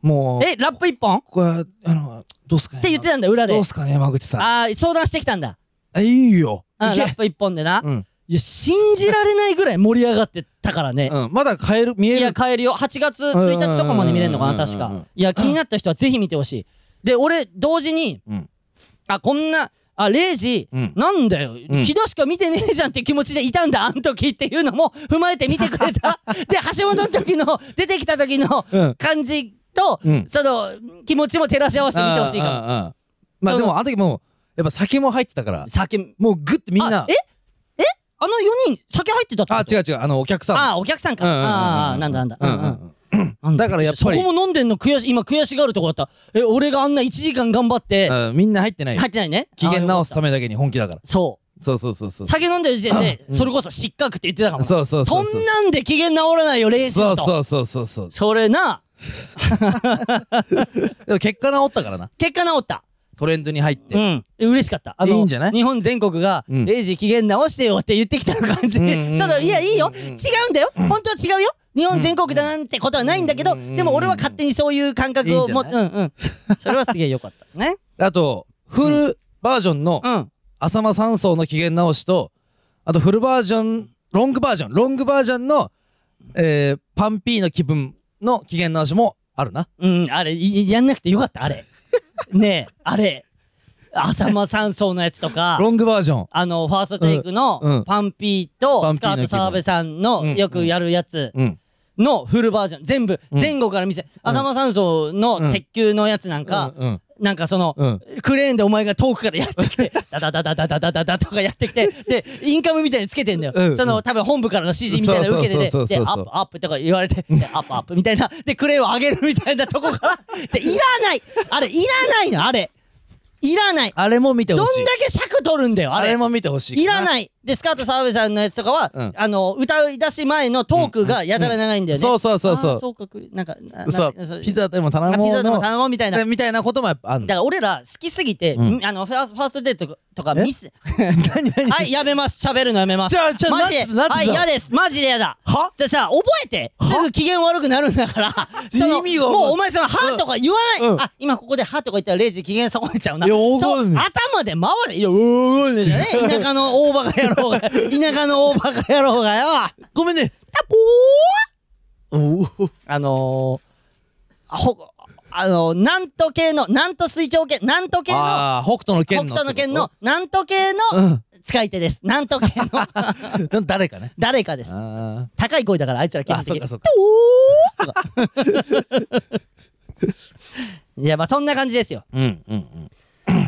[SPEAKER 2] もう
[SPEAKER 1] え、ラップ一本？っ
[SPEAKER 2] ここはあのどうすかね
[SPEAKER 1] て言ってたんだ、裏で
[SPEAKER 2] どう。すかね山口さん
[SPEAKER 1] ああ、相談してきたんだ。
[SPEAKER 2] あいいよ
[SPEAKER 1] ラップ一本でな。
[SPEAKER 2] うん
[SPEAKER 1] いや、信じられないぐらい盛り上がってたからね。
[SPEAKER 2] うん。まだ買える見え
[SPEAKER 1] いや、
[SPEAKER 2] る
[SPEAKER 1] 買えるよ。8月1日とかまで見れるのかな、確か。いや、気になった人はぜひ見てほしい。で、俺、同時に、
[SPEAKER 2] うん。
[SPEAKER 1] あ、こんな、あレイジ、
[SPEAKER 2] うん。
[SPEAKER 1] なんだよ、
[SPEAKER 2] ん。
[SPEAKER 1] 木戸しか見てねえじゃんって気持ちでいたんだ あん時っていうのも踏まえて見てくれた。で橋本の時の出てきた時の
[SPEAKER 2] うん。
[SPEAKER 1] 感じと、
[SPEAKER 2] うん。
[SPEAKER 1] その気持ちも照らし合わせて見てほしいかも
[SPEAKER 2] うんうんうんまあでもあの時もうやっぱ酒も入ってたから。
[SPEAKER 1] 酒
[SPEAKER 2] もうグッてみんな。
[SPEAKER 1] え？あの4人酒入ってたってこと？
[SPEAKER 2] あ違う違う。あのお客さん。
[SPEAKER 1] あお客さんか、ああなんだなんだ、
[SPEAKER 2] うん
[SPEAKER 1] うん
[SPEAKER 2] だ。からやっぱり。
[SPEAKER 1] そこも飲んでんの悔しい。今悔しがるとこだった。え俺があんな1時間頑張って。
[SPEAKER 2] うんみんな入ってないよ。
[SPEAKER 1] 入ってないね。
[SPEAKER 2] 機嫌直すた
[SPEAKER 1] め
[SPEAKER 2] めだけに本気だから。
[SPEAKER 1] そう。
[SPEAKER 2] そうそうそうそう。
[SPEAKER 1] 酒飲んでる時点で
[SPEAKER 2] うん。
[SPEAKER 1] それこそ失格って言ってたかも。
[SPEAKER 2] そうそうそうそう。ん
[SPEAKER 1] なんで機嫌直らないよレイジと
[SPEAKER 2] そうそうそうそうそう。
[SPEAKER 1] それな。
[SPEAKER 2] でも結果直ったからな。
[SPEAKER 1] 結果直った
[SPEAKER 2] トレンドに入って
[SPEAKER 1] うん。嬉しかった。あの
[SPEAKER 2] いいんじゃない？
[SPEAKER 1] 日本全国が「
[SPEAKER 2] うん。
[SPEAKER 1] レイジ機嫌直してよ」って言ってきた感じ。いやいいよ。違うんだよ。本当は違うよ。日本全国だなんてことはないんだけどでも俺は勝手にそういう感覚をもうんうん。それはすげえ良かったね。
[SPEAKER 2] あとフルバージョンの
[SPEAKER 1] うん。
[SPEAKER 2] 浅間山荘の機嫌直しとあとフルバージョンロングバージョン。ロングバージョンのえーパンピーの気分の機嫌直しもあるな。
[SPEAKER 1] うんあれいやんなくてよかったあれねえあれ浅間山荘のやつとか
[SPEAKER 2] ロングバージョン。
[SPEAKER 1] あのファーストテイクの
[SPEAKER 2] ん
[SPEAKER 1] パンピーとスカート澤部さんの
[SPEAKER 2] うん
[SPEAKER 1] よくやるやつ
[SPEAKER 2] うん。
[SPEAKER 1] のフルバージョン。全部
[SPEAKER 2] うん。
[SPEAKER 1] 前後から見せ浅間山荘の鉄球のやつなんかなんかその
[SPEAKER 2] うん。
[SPEAKER 1] クレーンでお前が遠くからやってきて ダダダダダダダダダとかやってきて でインカムみたいにつけてんだよ。
[SPEAKER 2] うん。
[SPEAKER 1] その多分本部からの指示みたいなの受けてて
[SPEAKER 2] そうそうそうそうそう。
[SPEAKER 1] でアップアップとか言われてでアップアップみたいな。でクレーンを上げるみたいなとこから でいらない。あれいらないのあれ。いらない。
[SPEAKER 2] あれも見て
[SPEAKER 1] どんだ
[SPEAKER 2] ほしい
[SPEAKER 1] け尺取るんだよあれ。
[SPEAKER 2] あれも見てほしい
[SPEAKER 1] いら
[SPEAKER 2] い
[SPEAKER 1] ないでスカート澤部さんのやつとかは、
[SPEAKER 2] うん。
[SPEAKER 1] あの歌い出し前のトークがやたら長いんだよね、
[SPEAKER 2] そうそうそうそう。
[SPEAKER 1] あーそうかクリなんかな
[SPEAKER 2] そう。
[SPEAKER 1] な
[SPEAKER 2] ピザでも頼
[SPEAKER 1] あ
[SPEAKER 2] もう
[SPEAKER 1] ピザでも
[SPEAKER 2] の
[SPEAKER 1] 頼もうみたいな。だ
[SPEAKER 2] みたいなこともやっぱあんの。
[SPEAKER 1] から俺ら好きすぎて、
[SPEAKER 2] うん。
[SPEAKER 1] あのファースファーストデートとか
[SPEAKER 2] え
[SPEAKER 1] ミス。
[SPEAKER 2] 何何？
[SPEAKER 1] はいやめます。喋るのやめます。
[SPEAKER 2] じゃあじゃあ
[SPEAKER 1] マジで。
[SPEAKER 2] 夏夏だ。
[SPEAKER 1] はい嫌です。マジで嫌だ。
[SPEAKER 2] は？
[SPEAKER 1] じゃあさ覚えて。すぐ機嫌悪くなるんだから。その
[SPEAKER 2] 意味が
[SPEAKER 1] もうお前その「は」とか言わない、
[SPEAKER 2] うん。
[SPEAKER 1] あ今ここで「は」とか言ったらレイジ機嫌損ねちゃうな。い
[SPEAKER 2] やわか
[SPEAKER 1] そう頭で回れ。いやうーんでしょね。田舎の大バカ野郎が田舎の大バカ野郎がよ。
[SPEAKER 2] ごめんね。
[SPEAKER 1] タポー。あのー、ほあのー、なんと系のなんと水長系なんと系の
[SPEAKER 2] ああ北斗の
[SPEAKER 1] 北
[SPEAKER 2] 剣の
[SPEAKER 1] 斗の剣のなんと系の
[SPEAKER 2] うん。
[SPEAKER 1] 使い手です。なんと系の。
[SPEAKER 2] 誰かね。
[SPEAKER 1] 誰かです。
[SPEAKER 2] あ
[SPEAKER 1] 高い声だからあいつら基本的に
[SPEAKER 2] あそっか
[SPEAKER 1] いやまあそんな感じですよ。
[SPEAKER 2] ーうんうんうん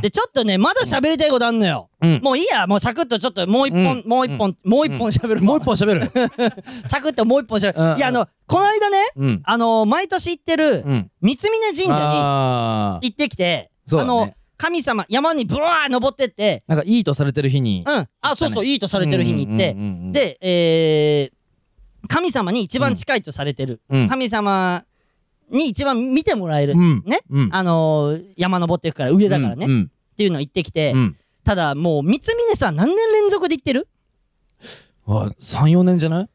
[SPEAKER 1] でちょっとねまだ喋りたいことあんのよ、
[SPEAKER 2] うん。
[SPEAKER 1] もういいや。もうサクッとちょっともう一本、
[SPEAKER 2] うん。
[SPEAKER 1] もう一本、もう一本喋る、
[SPEAKER 2] もう一本喋る。
[SPEAKER 1] サクッともう一本喋る、
[SPEAKER 2] うん。
[SPEAKER 1] いやあのこの間ね
[SPEAKER 2] うん。
[SPEAKER 1] あの毎年行ってる
[SPEAKER 2] うん。
[SPEAKER 1] 三峯神社に行ってきて、
[SPEAKER 2] そうだね。
[SPEAKER 1] の神様山にブワー登ってって。
[SPEAKER 2] なんかいいとされてる日に
[SPEAKER 1] うん。あそうそういいとされてる日に行って、
[SPEAKER 2] うんうんうんうん
[SPEAKER 1] でえー、神様に一番近いとされてる、
[SPEAKER 2] うん。
[SPEAKER 1] 神様に一番見てもらえる、
[SPEAKER 2] うん。
[SPEAKER 1] ね、
[SPEAKER 2] うん。
[SPEAKER 1] あのー、山登っていくから上だからね、っ
[SPEAKER 2] うん。
[SPEAKER 1] ていうの行ってきて、
[SPEAKER 2] うん。
[SPEAKER 1] ただもう三峯さん何年連続で行ってる？
[SPEAKER 2] あ34年じゃない？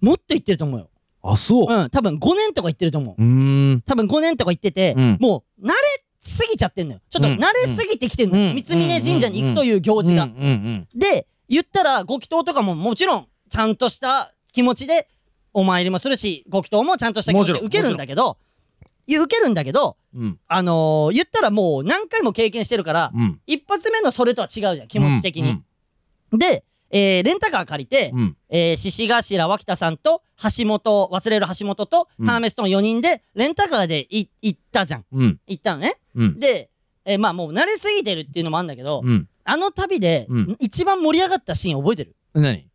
[SPEAKER 1] もっと行ってると思うよ。
[SPEAKER 2] あそう。
[SPEAKER 1] うん多分5年とか行ってると思う。
[SPEAKER 2] うーん。
[SPEAKER 1] 多分5年とか行ってて、
[SPEAKER 2] うん。
[SPEAKER 1] もう慣れすぎちゃってんのよ。ちょっと
[SPEAKER 2] うん。
[SPEAKER 1] 慣れすぎてきてんのよ、
[SPEAKER 2] うん。
[SPEAKER 1] 三峯神社に行くという行事が、
[SPEAKER 2] うん。うん。
[SPEAKER 1] で言ったらご祈祷とかももちろんちゃんとした気持ちでお参りもするしご祈祷もちゃんとした気持ちで受けるんだけど受けるんだけど
[SPEAKER 2] うん。うん
[SPEAKER 1] あのー、言ったらもう何回も経験してるから、
[SPEAKER 2] うん。
[SPEAKER 1] 一発目のそれとは違うじゃん気持ち的に、で、えーレンタカー借りて、
[SPEAKER 2] うん。
[SPEAKER 1] えー獅子頭脇田さんと橋本忘れる橋本と、
[SPEAKER 2] うん。
[SPEAKER 1] ハーメストン4人でレンタカーでい行ったじゃん。
[SPEAKER 2] うん。
[SPEAKER 1] 行ったのね。
[SPEAKER 2] うん。
[SPEAKER 1] で、えーまあもう慣れすぎてるっていうのもあるんだけど、
[SPEAKER 2] うん。
[SPEAKER 1] あの旅で、
[SPEAKER 2] うん。
[SPEAKER 1] 一番盛り上がったシーン覚えてる？
[SPEAKER 2] 何？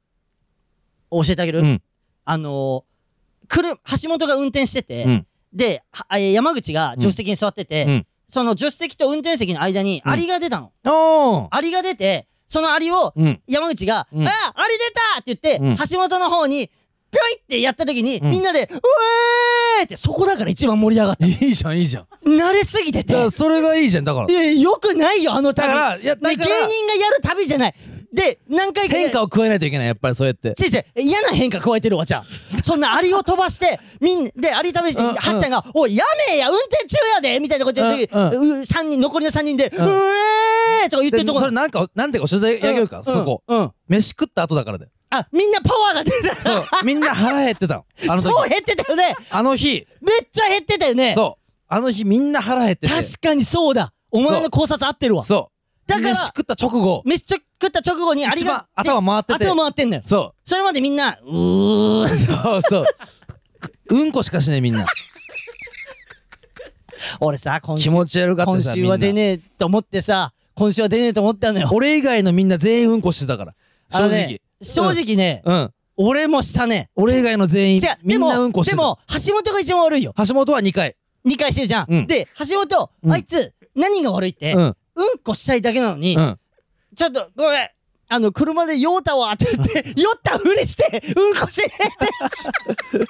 [SPEAKER 1] 教えてあげる、
[SPEAKER 2] うん。
[SPEAKER 1] あのー、来る橋本が運転してて、
[SPEAKER 2] うん
[SPEAKER 1] ではえー山口が助手席に座ってて、
[SPEAKER 2] うん。
[SPEAKER 1] その助手席と運転席の間に
[SPEAKER 2] うん。
[SPEAKER 1] アリが出たの、
[SPEAKER 2] おー。
[SPEAKER 1] アリが出てそのアリを
[SPEAKER 2] うん。
[SPEAKER 1] 山口が「
[SPEAKER 2] うん。
[SPEAKER 1] あアリ出た!」って言って、
[SPEAKER 2] うん。
[SPEAKER 1] 橋本の方にぴょいってやった時に、
[SPEAKER 2] うん。
[SPEAKER 1] みんなで「うえー!」ってそこだから一番盛り上がった
[SPEAKER 2] いいじゃんいいじゃん。
[SPEAKER 1] 慣れすぎてて。
[SPEAKER 2] だからそれがいいじゃんだから。
[SPEAKER 1] いやよくないよあの旅。
[SPEAKER 2] だからいや
[SPEAKER 1] で
[SPEAKER 2] だから
[SPEAKER 1] 芸人がやる旅じゃないで何回か
[SPEAKER 2] 変化を加えないといけないやっぱりそうやって。
[SPEAKER 1] 違う違う。嫌な変化加えてるわじゃあ。そんなアリを飛ばしてみんでアリ試して
[SPEAKER 2] うんうん。
[SPEAKER 1] はっちゃんが「おいやめえや運転中やで」みたいなこと言ってる時、
[SPEAKER 2] うん。
[SPEAKER 1] う三人残りの3人で「う
[SPEAKER 2] ん。
[SPEAKER 1] えー!」とか言ってるとこ
[SPEAKER 2] でそれなんかなんでか教えてあげるか？
[SPEAKER 1] うん
[SPEAKER 2] そこ。
[SPEAKER 1] うん。うん
[SPEAKER 2] 飯食った後だからだよ
[SPEAKER 1] あみんなパワーが出た。
[SPEAKER 2] そう。みんな腹減ってたの。あの時。
[SPEAKER 1] 超減ってたよね。
[SPEAKER 2] あの日。
[SPEAKER 1] めっちゃ減ってたよね。
[SPEAKER 2] そう。あの日みんな腹減ってて。
[SPEAKER 1] 確かにそうだ。お前の考察合ってるわ。
[SPEAKER 2] そ
[SPEAKER 1] だから
[SPEAKER 2] 飯食った直後。
[SPEAKER 1] 飯食った直後にありが
[SPEAKER 2] 一番頭回ってて。
[SPEAKER 1] 頭回ってんだよ。
[SPEAKER 2] そ
[SPEAKER 1] それまでみんなうー。
[SPEAKER 2] うそうそう。うんこしかしねえみんな。
[SPEAKER 1] 俺さ今週
[SPEAKER 2] 気持ち悪かった
[SPEAKER 1] 今
[SPEAKER 2] さ
[SPEAKER 1] 週は出ねえと思ってさ今週は出ねえと思ったのよ。
[SPEAKER 2] 俺以外のみんな全員うんこしてたから。正直。
[SPEAKER 1] ね正直ね
[SPEAKER 2] うん。
[SPEAKER 1] 俺もしたね。
[SPEAKER 2] 俺以外の全員みんな
[SPEAKER 1] でも
[SPEAKER 2] うんこしてた。
[SPEAKER 1] でも橋本が一番悪いよ。
[SPEAKER 2] 橋本は2回。
[SPEAKER 1] 2回してるじゃん、
[SPEAKER 2] うん。
[SPEAKER 1] で橋本、
[SPEAKER 2] うん。
[SPEAKER 1] あいつ何が悪いって、
[SPEAKER 2] う
[SPEAKER 1] うんん、こしたいだけなのに、
[SPEAKER 2] うん。
[SPEAKER 1] ちょっとごめん。あの車で酔うたわって言って酔ったふりしてうんこしてねって。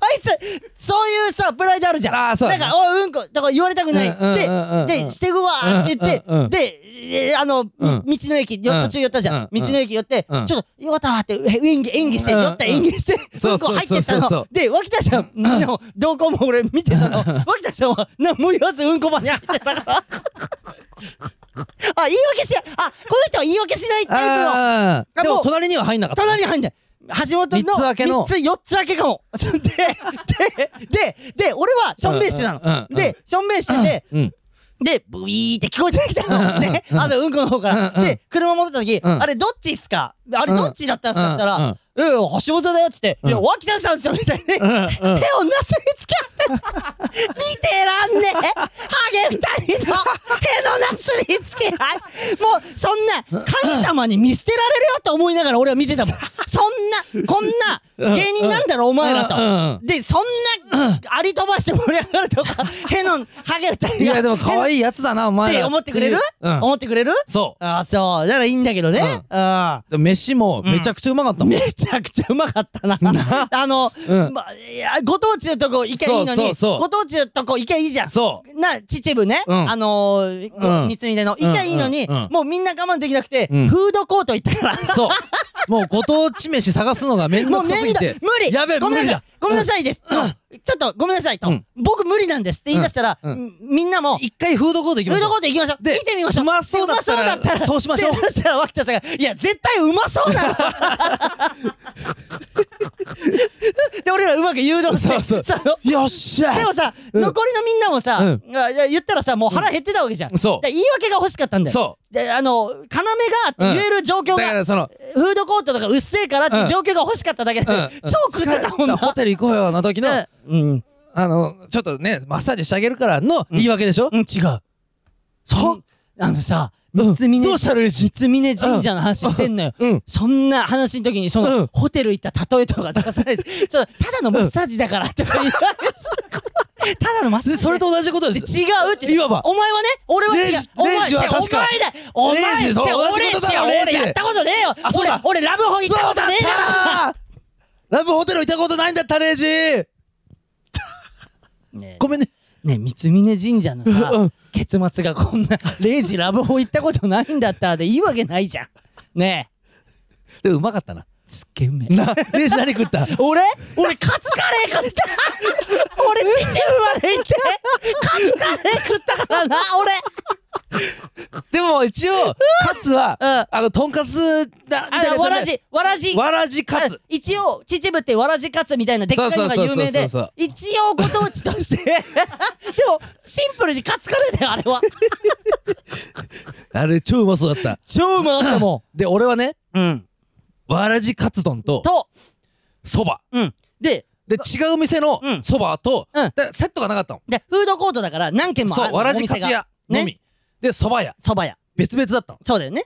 [SPEAKER 1] あいつそういうさプライドあるじゃん。
[SPEAKER 2] あーそうだね。
[SPEAKER 1] なんかおいうんこだから言われたくない、
[SPEAKER 2] うんうんうんうん
[SPEAKER 1] ででしてくわって言って、
[SPEAKER 2] うんうんうん。
[SPEAKER 1] でえーあの、み
[SPEAKER 2] うん。
[SPEAKER 1] 道の駅よ
[SPEAKER 2] うん。
[SPEAKER 1] 途中寄ったじゃん、
[SPEAKER 2] うん。
[SPEAKER 1] 道の駅寄って、
[SPEAKER 2] うん。
[SPEAKER 1] ちょっと酔ったわってえ演技演技して、
[SPEAKER 2] うん。
[SPEAKER 1] 酔った演技して、
[SPEAKER 2] そううん
[SPEAKER 1] こ入ってったの。で脇田さんの動向も俺見てたの。脇田さんは何も言わずうんこ場に入ってたから あ言い訳しないあこの人は言い訳しないタイプの。
[SPEAKER 2] で
[SPEAKER 1] あも
[SPEAKER 2] 隣には入んなかった。
[SPEAKER 1] 隣に入んない。橋本の
[SPEAKER 2] 三つ分けの。
[SPEAKER 1] 3つ4つ分けかも。でででで俺はしょんべんしてたの。でしょんべんしてて
[SPEAKER 2] うん
[SPEAKER 1] でブイーって聞こえてきたの。ね。あのうんこの方から。で車戻った時
[SPEAKER 2] うん。
[SPEAKER 1] あれどっちっすか？あれどっちだったんすか？って言った
[SPEAKER 2] うんうん
[SPEAKER 1] ら「ええ橋本だよ」っつって「いや
[SPEAKER 2] うん
[SPEAKER 1] 脇田さんっすよ」みたいに手を
[SPEAKER 2] うん。うん
[SPEAKER 1] なすりつけ合ってた見てらんねえ。ハゲ二人の手のなすりつけ合い。もうそんな神様に見捨てられるよと思いながら俺は見てたもん。そんなこんな芸人なんだろお前ら
[SPEAKER 2] うんうん。う
[SPEAKER 1] とでそんなあり飛ばして盛り上がるとかへのハゲ二人が
[SPEAKER 2] いやでも可愛いやつだなお前
[SPEAKER 1] って
[SPEAKER 2] ら
[SPEAKER 1] 思ってくれる？
[SPEAKER 2] うん。
[SPEAKER 1] 思ってくれる？
[SPEAKER 2] そ
[SPEAKER 1] ああそう。だからいいんだけどね。あ
[SPEAKER 2] うでも飯もめちゃくちゃうまかったもん。
[SPEAKER 1] めちゃくちゃうまかったな。あの
[SPEAKER 2] うん。
[SPEAKER 1] まいやご当地のとこ行けばいいのに。ご当地のとこ行けばいいじゃん。
[SPEAKER 2] そう。
[SPEAKER 1] な秩父ね、
[SPEAKER 2] うん。
[SPEAKER 1] あのー三つみでの。行きゃいいのに、もうみんな我慢できなくて、
[SPEAKER 2] うん。
[SPEAKER 1] フードコート行ったから。
[SPEAKER 2] そう。もうご当地飯探すのがめんどくさすぎて。
[SPEAKER 1] 無理。
[SPEAKER 2] やべえ
[SPEAKER 1] ごめんなさい。
[SPEAKER 2] 無理だ
[SPEAKER 1] ごめんなさいです、ちょっとごめんなさいと、
[SPEAKER 2] うん。
[SPEAKER 1] 僕無理なんですって言い出したら、
[SPEAKER 2] うん。
[SPEAKER 1] ん。みんなも
[SPEAKER 2] 一回フードコート行き
[SPEAKER 1] フード
[SPEAKER 2] ましょう。
[SPEAKER 1] コート行きましょう。
[SPEAKER 2] で
[SPEAKER 1] 見てみましょう。
[SPEAKER 2] うまそうだったら
[SPEAKER 1] うまそうだったら。
[SPEAKER 2] そうしましょう。
[SPEAKER 1] でそしたら脇田さんが「いや絶対うまそうだろ」で俺らうまく誘導して
[SPEAKER 2] そうそう。
[SPEAKER 1] の
[SPEAKER 2] よっしゃ。
[SPEAKER 1] でもさ、
[SPEAKER 2] うん。
[SPEAKER 1] 残りのみんなもさ、
[SPEAKER 2] うん。
[SPEAKER 1] 言ったらさもう腹減ってたわけじゃん、
[SPEAKER 2] そう。
[SPEAKER 1] で言い訳が欲しかったんだよ。
[SPEAKER 2] そう。
[SPEAKER 1] であの要がって言える状況が、
[SPEAKER 2] だからその
[SPEAKER 1] フードコートとかうっせえからって状況が欲しかっただけで、
[SPEAKER 2] うん
[SPEAKER 1] 超食ってたもんな、
[SPEAKER 2] ホテル行こうよの時の
[SPEAKER 1] うん、
[SPEAKER 2] あのちょっとねマッサージしてあげるからの言い訳でしょ？
[SPEAKER 1] うん、違う。
[SPEAKER 2] そう
[SPEAKER 1] あのさ
[SPEAKER 2] うん。
[SPEAKER 1] 三峰
[SPEAKER 2] どうしたレイジ？
[SPEAKER 1] 三峰神社の話してんのよ、
[SPEAKER 2] うん。
[SPEAKER 1] そんな話の時にその、
[SPEAKER 2] うん。
[SPEAKER 1] ホテル行った例えとか出されて そうただのマッサージだからとか言われてただのマッサージ。
[SPEAKER 2] それと同じことです。
[SPEAKER 1] 違うって。
[SPEAKER 2] いわば。
[SPEAKER 1] お前はね俺は違う。お前
[SPEAKER 2] は確か。
[SPEAKER 1] お前だお前
[SPEAKER 2] じ
[SPEAKER 1] 俺
[SPEAKER 2] ことだよ
[SPEAKER 1] 違う。
[SPEAKER 2] レイジ。
[SPEAKER 1] 俺やったことねえよ。俺俺ラブホ行ったことねえよ
[SPEAKER 2] だラブホテル行ったことないんだったレイジ
[SPEAKER 1] ね。
[SPEAKER 2] ごめんね。
[SPEAKER 1] えねえ三峰神社のさ、
[SPEAKER 2] うん
[SPEAKER 1] 結末がこんな「レイジラブホ行ったことないんだったら」でいいわけないじゃん。ね。え
[SPEAKER 2] でもうまかったな。
[SPEAKER 1] すっげえうめえ。
[SPEAKER 2] なレイジ何食った？
[SPEAKER 1] 俺？俺カツカレー食った。俺秩父まで行って。カツカレー食ったからな俺
[SPEAKER 2] でも一応カツは
[SPEAKER 1] うん。
[SPEAKER 2] あのとんかつだみたいなやつ
[SPEAKER 1] あわらじわらじ。
[SPEAKER 2] わらじカ
[SPEAKER 1] あ
[SPEAKER 2] ツ
[SPEAKER 1] 一応秩父ってわらじカツみたいなでっかいのが有名で
[SPEAKER 2] そうそうそうそうそう。
[SPEAKER 1] 一応ご当地として。でもシンプルにカツカレーだよあれは。
[SPEAKER 2] あれ超うまそうだった。
[SPEAKER 1] 超うまかったも
[SPEAKER 2] で俺はね
[SPEAKER 1] んうん。
[SPEAKER 2] わらじカツ丼と
[SPEAKER 1] と。
[SPEAKER 2] そば。
[SPEAKER 1] うん。で
[SPEAKER 2] で違う店の
[SPEAKER 1] うん。
[SPEAKER 2] そばと
[SPEAKER 1] うん。
[SPEAKER 2] でセットがなかったの。
[SPEAKER 1] でフードコートだから何軒もある
[SPEAKER 2] そうわらじカツ屋の
[SPEAKER 1] ね。
[SPEAKER 2] みでそば屋。
[SPEAKER 1] そば屋。
[SPEAKER 2] 別々だったの。
[SPEAKER 1] そうだよね。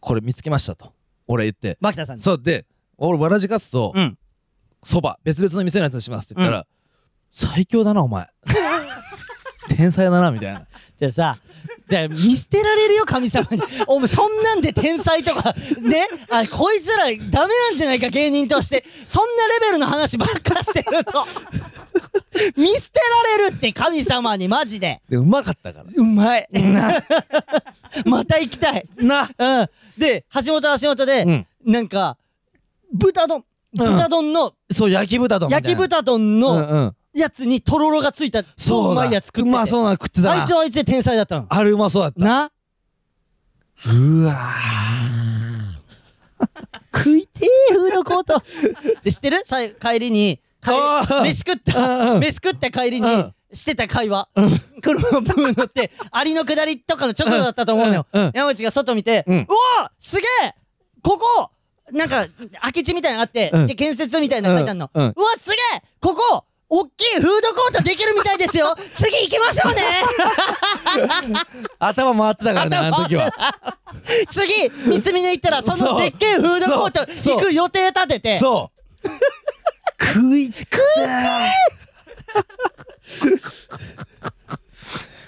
[SPEAKER 2] これ見つけましたと。俺言って。
[SPEAKER 1] 牧田さんに。
[SPEAKER 2] そうで俺わらじカツと
[SPEAKER 1] うん。
[SPEAKER 2] そば別々の店のやつにしますって言ったら最強だなお前。天才だなみたいな。
[SPEAKER 1] でさじゃあ見捨てられるよ神様に。お前そんなんで天才とかね？あこいつらダメなんじゃないか芸人として。そんなレベルの話ばっかしてると 見捨てられるって神様にマジで。
[SPEAKER 2] でうまかったから。
[SPEAKER 1] うまい。また行きたい。
[SPEAKER 2] な。
[SPEAKER 1] うん。で橋本は橋本で、
[SPEAKER 2] うん。
[SPEAKER 1] なんか豚丼。豚丼の、
[SPEAKER 2] そう焼き豚丼みたいな。
[SPEAKER 1] 焼き豚丼
[SPEAKER 2] うん
[SPEAKER 1] の
[SPEAKER 2] うん。
[SPEAKER 1] やつにとろろがついた。超
[SPEAKER 2] そううだ
[SPEAKER 1] まいやつ食ってて。
[SPEAKER 2] うまそうなの食ってたな。
[SPEAKER 1] あいつはあいつで天才だったの。
[SPEAKER 2] あれうまそうだった。
[SPEAKER 1] な。
[SPEAKER 2] うわ
[SPEAKER 1] 食いてえフードコート。で知ってる？さ帰りに飯食った飯食った帰りに
[SPEAKER 2] うん。
[SPEAKER 1] してた会話。車のブー乗って、アリの下りとかの直後だったと思うのよ。山内が外見て、
[SPEAKER 2] う
[SPEAKER 1] うんわすげえここなんか、空き地みたいなのあって、
[SPEAKER 2] うん。
[SPEAKER 1] で、建設みたいなの書いてあるの。
[SPEAKER 2] う
[SPEAKER 1] うん。わすげえここおっきいフードコートできるみたいですよ。次行きましょうね。
[SPEAKER 2] 頭回ってたからねあの時は。
[SPEAKER 1] 次三峰行ったらそのでっけえフードコート行く予定立てて。
[SPEAKER 2] そう食い食い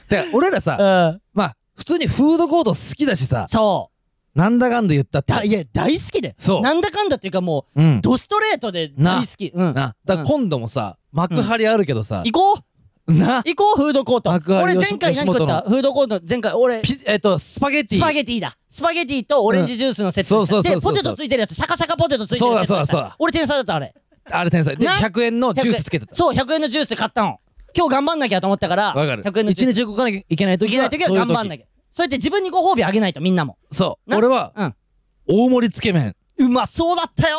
[SPEAKER 2] だから俺らさ
[SPEAKER 1] うん
[SPEAKER 2] まあ普通にフードコー。ト好きだしさ
[SPEAKER 1] そう
[SPEAKER 2] なんだかんだ言ったって
[SPEAKER 1] だいや大好きで
[SPEAKER 2] そう
[SPEAKER 1] なんだかんだっていうかもう、
[SPEAKER 2] うん
[SPEAKER 1] ドストレートで大好きうん
[SPEAKER 2] なだから今度もさ幕張あるけどさ
[SPEAKER 1] 行こう
[SPEAKER 2] な
[SPEAKER 1] 行こうフー。ドコー。ト
[SPEAKER 2] 幕張
[SPEAKER 1] 俺前回何食ったフードコー。ト前回俺
[SPEAKER 2] ピえっとスパゲティ
[SPEAKER 1] スパゲティだスパゲティとオレンジジュー。スのセット
[SPEAKER 2] そうそうそうそう
[SPEAKER 1] でポテトついてるやつシャカシャカポテトついてるやつ
[SPEAKER 2] そうだそうだそうだ
[SPEAKER 1] 俺天才だったあれ
[SPEAKER 2] あれ天才。で
[SPEAKER 1] な
[SPEAKER 2] 100円のジュースつけてた。
[SPEAKER 1] そう100円のジュース買ったの。今日頑張んなきゃと思ったから
[SPEAKER 2] わかる。
[SPEAKER 1] 100円のジュース。
[SPEAKER 2] 一日動かなきゃいけない時
[SPEAKER 1] いけない時。は頑張んなきゃ。そうやって自分にご褒美あげないとみんなも。な
[SPEAKER 2] そう。俺は
[SPEAKER 1] うん。
[SPEAKER 2] 大盛りつけ麺。
[SPEAKER 1] うまそうだったよ。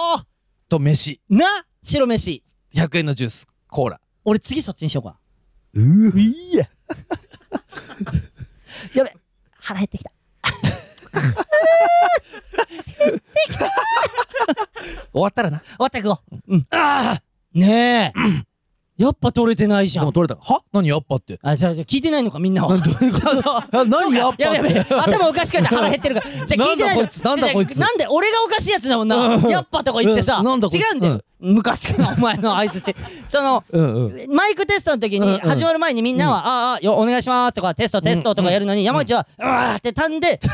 [SPEAKER 2] と飯
[SPEAKER 1] な？白飯。
[SPEAKER 2] 100円のジュースコーラ。
[SPEAKER 1] 俺次そっちにしようか。
[SPEAKER 2] うー。いや。
[SPEAKER 1] やべ腹減ってきた
[SPEAKER 2] 終わったらな。
[SPEAKER 1] 終わった行こううん。ああねえ。やっぱ取れてないじゃん。
[SPEAKER 2] 取れた。は？何やっぱって？
[SPEAKER 1] あじゃあじゃあ聞いてないのかみんなは。
[SPEAKER 2] 何やっぱ
[SPEAKER 1] やべやべ。
[SPEAKER 2] って
[SPEAKER 1] 頭おかしかった腹減ってるから。じゃあ聞いてないの。
[SPEAKER 2] なんだこいつ？なんだこいつ
[SPEAKER 1] なんで俺がおかしいやつだもんな。
[SPEAKER 2] うん。
[SPEAKER 1] やっぱとか言ってさ。違うん。だよムカつくなお前の相づち。そのマイクテストの時に始まる前にみんなは「あああよお願いします」とか「テストテスト」とかやるのに山内は「うわ」って噛んで と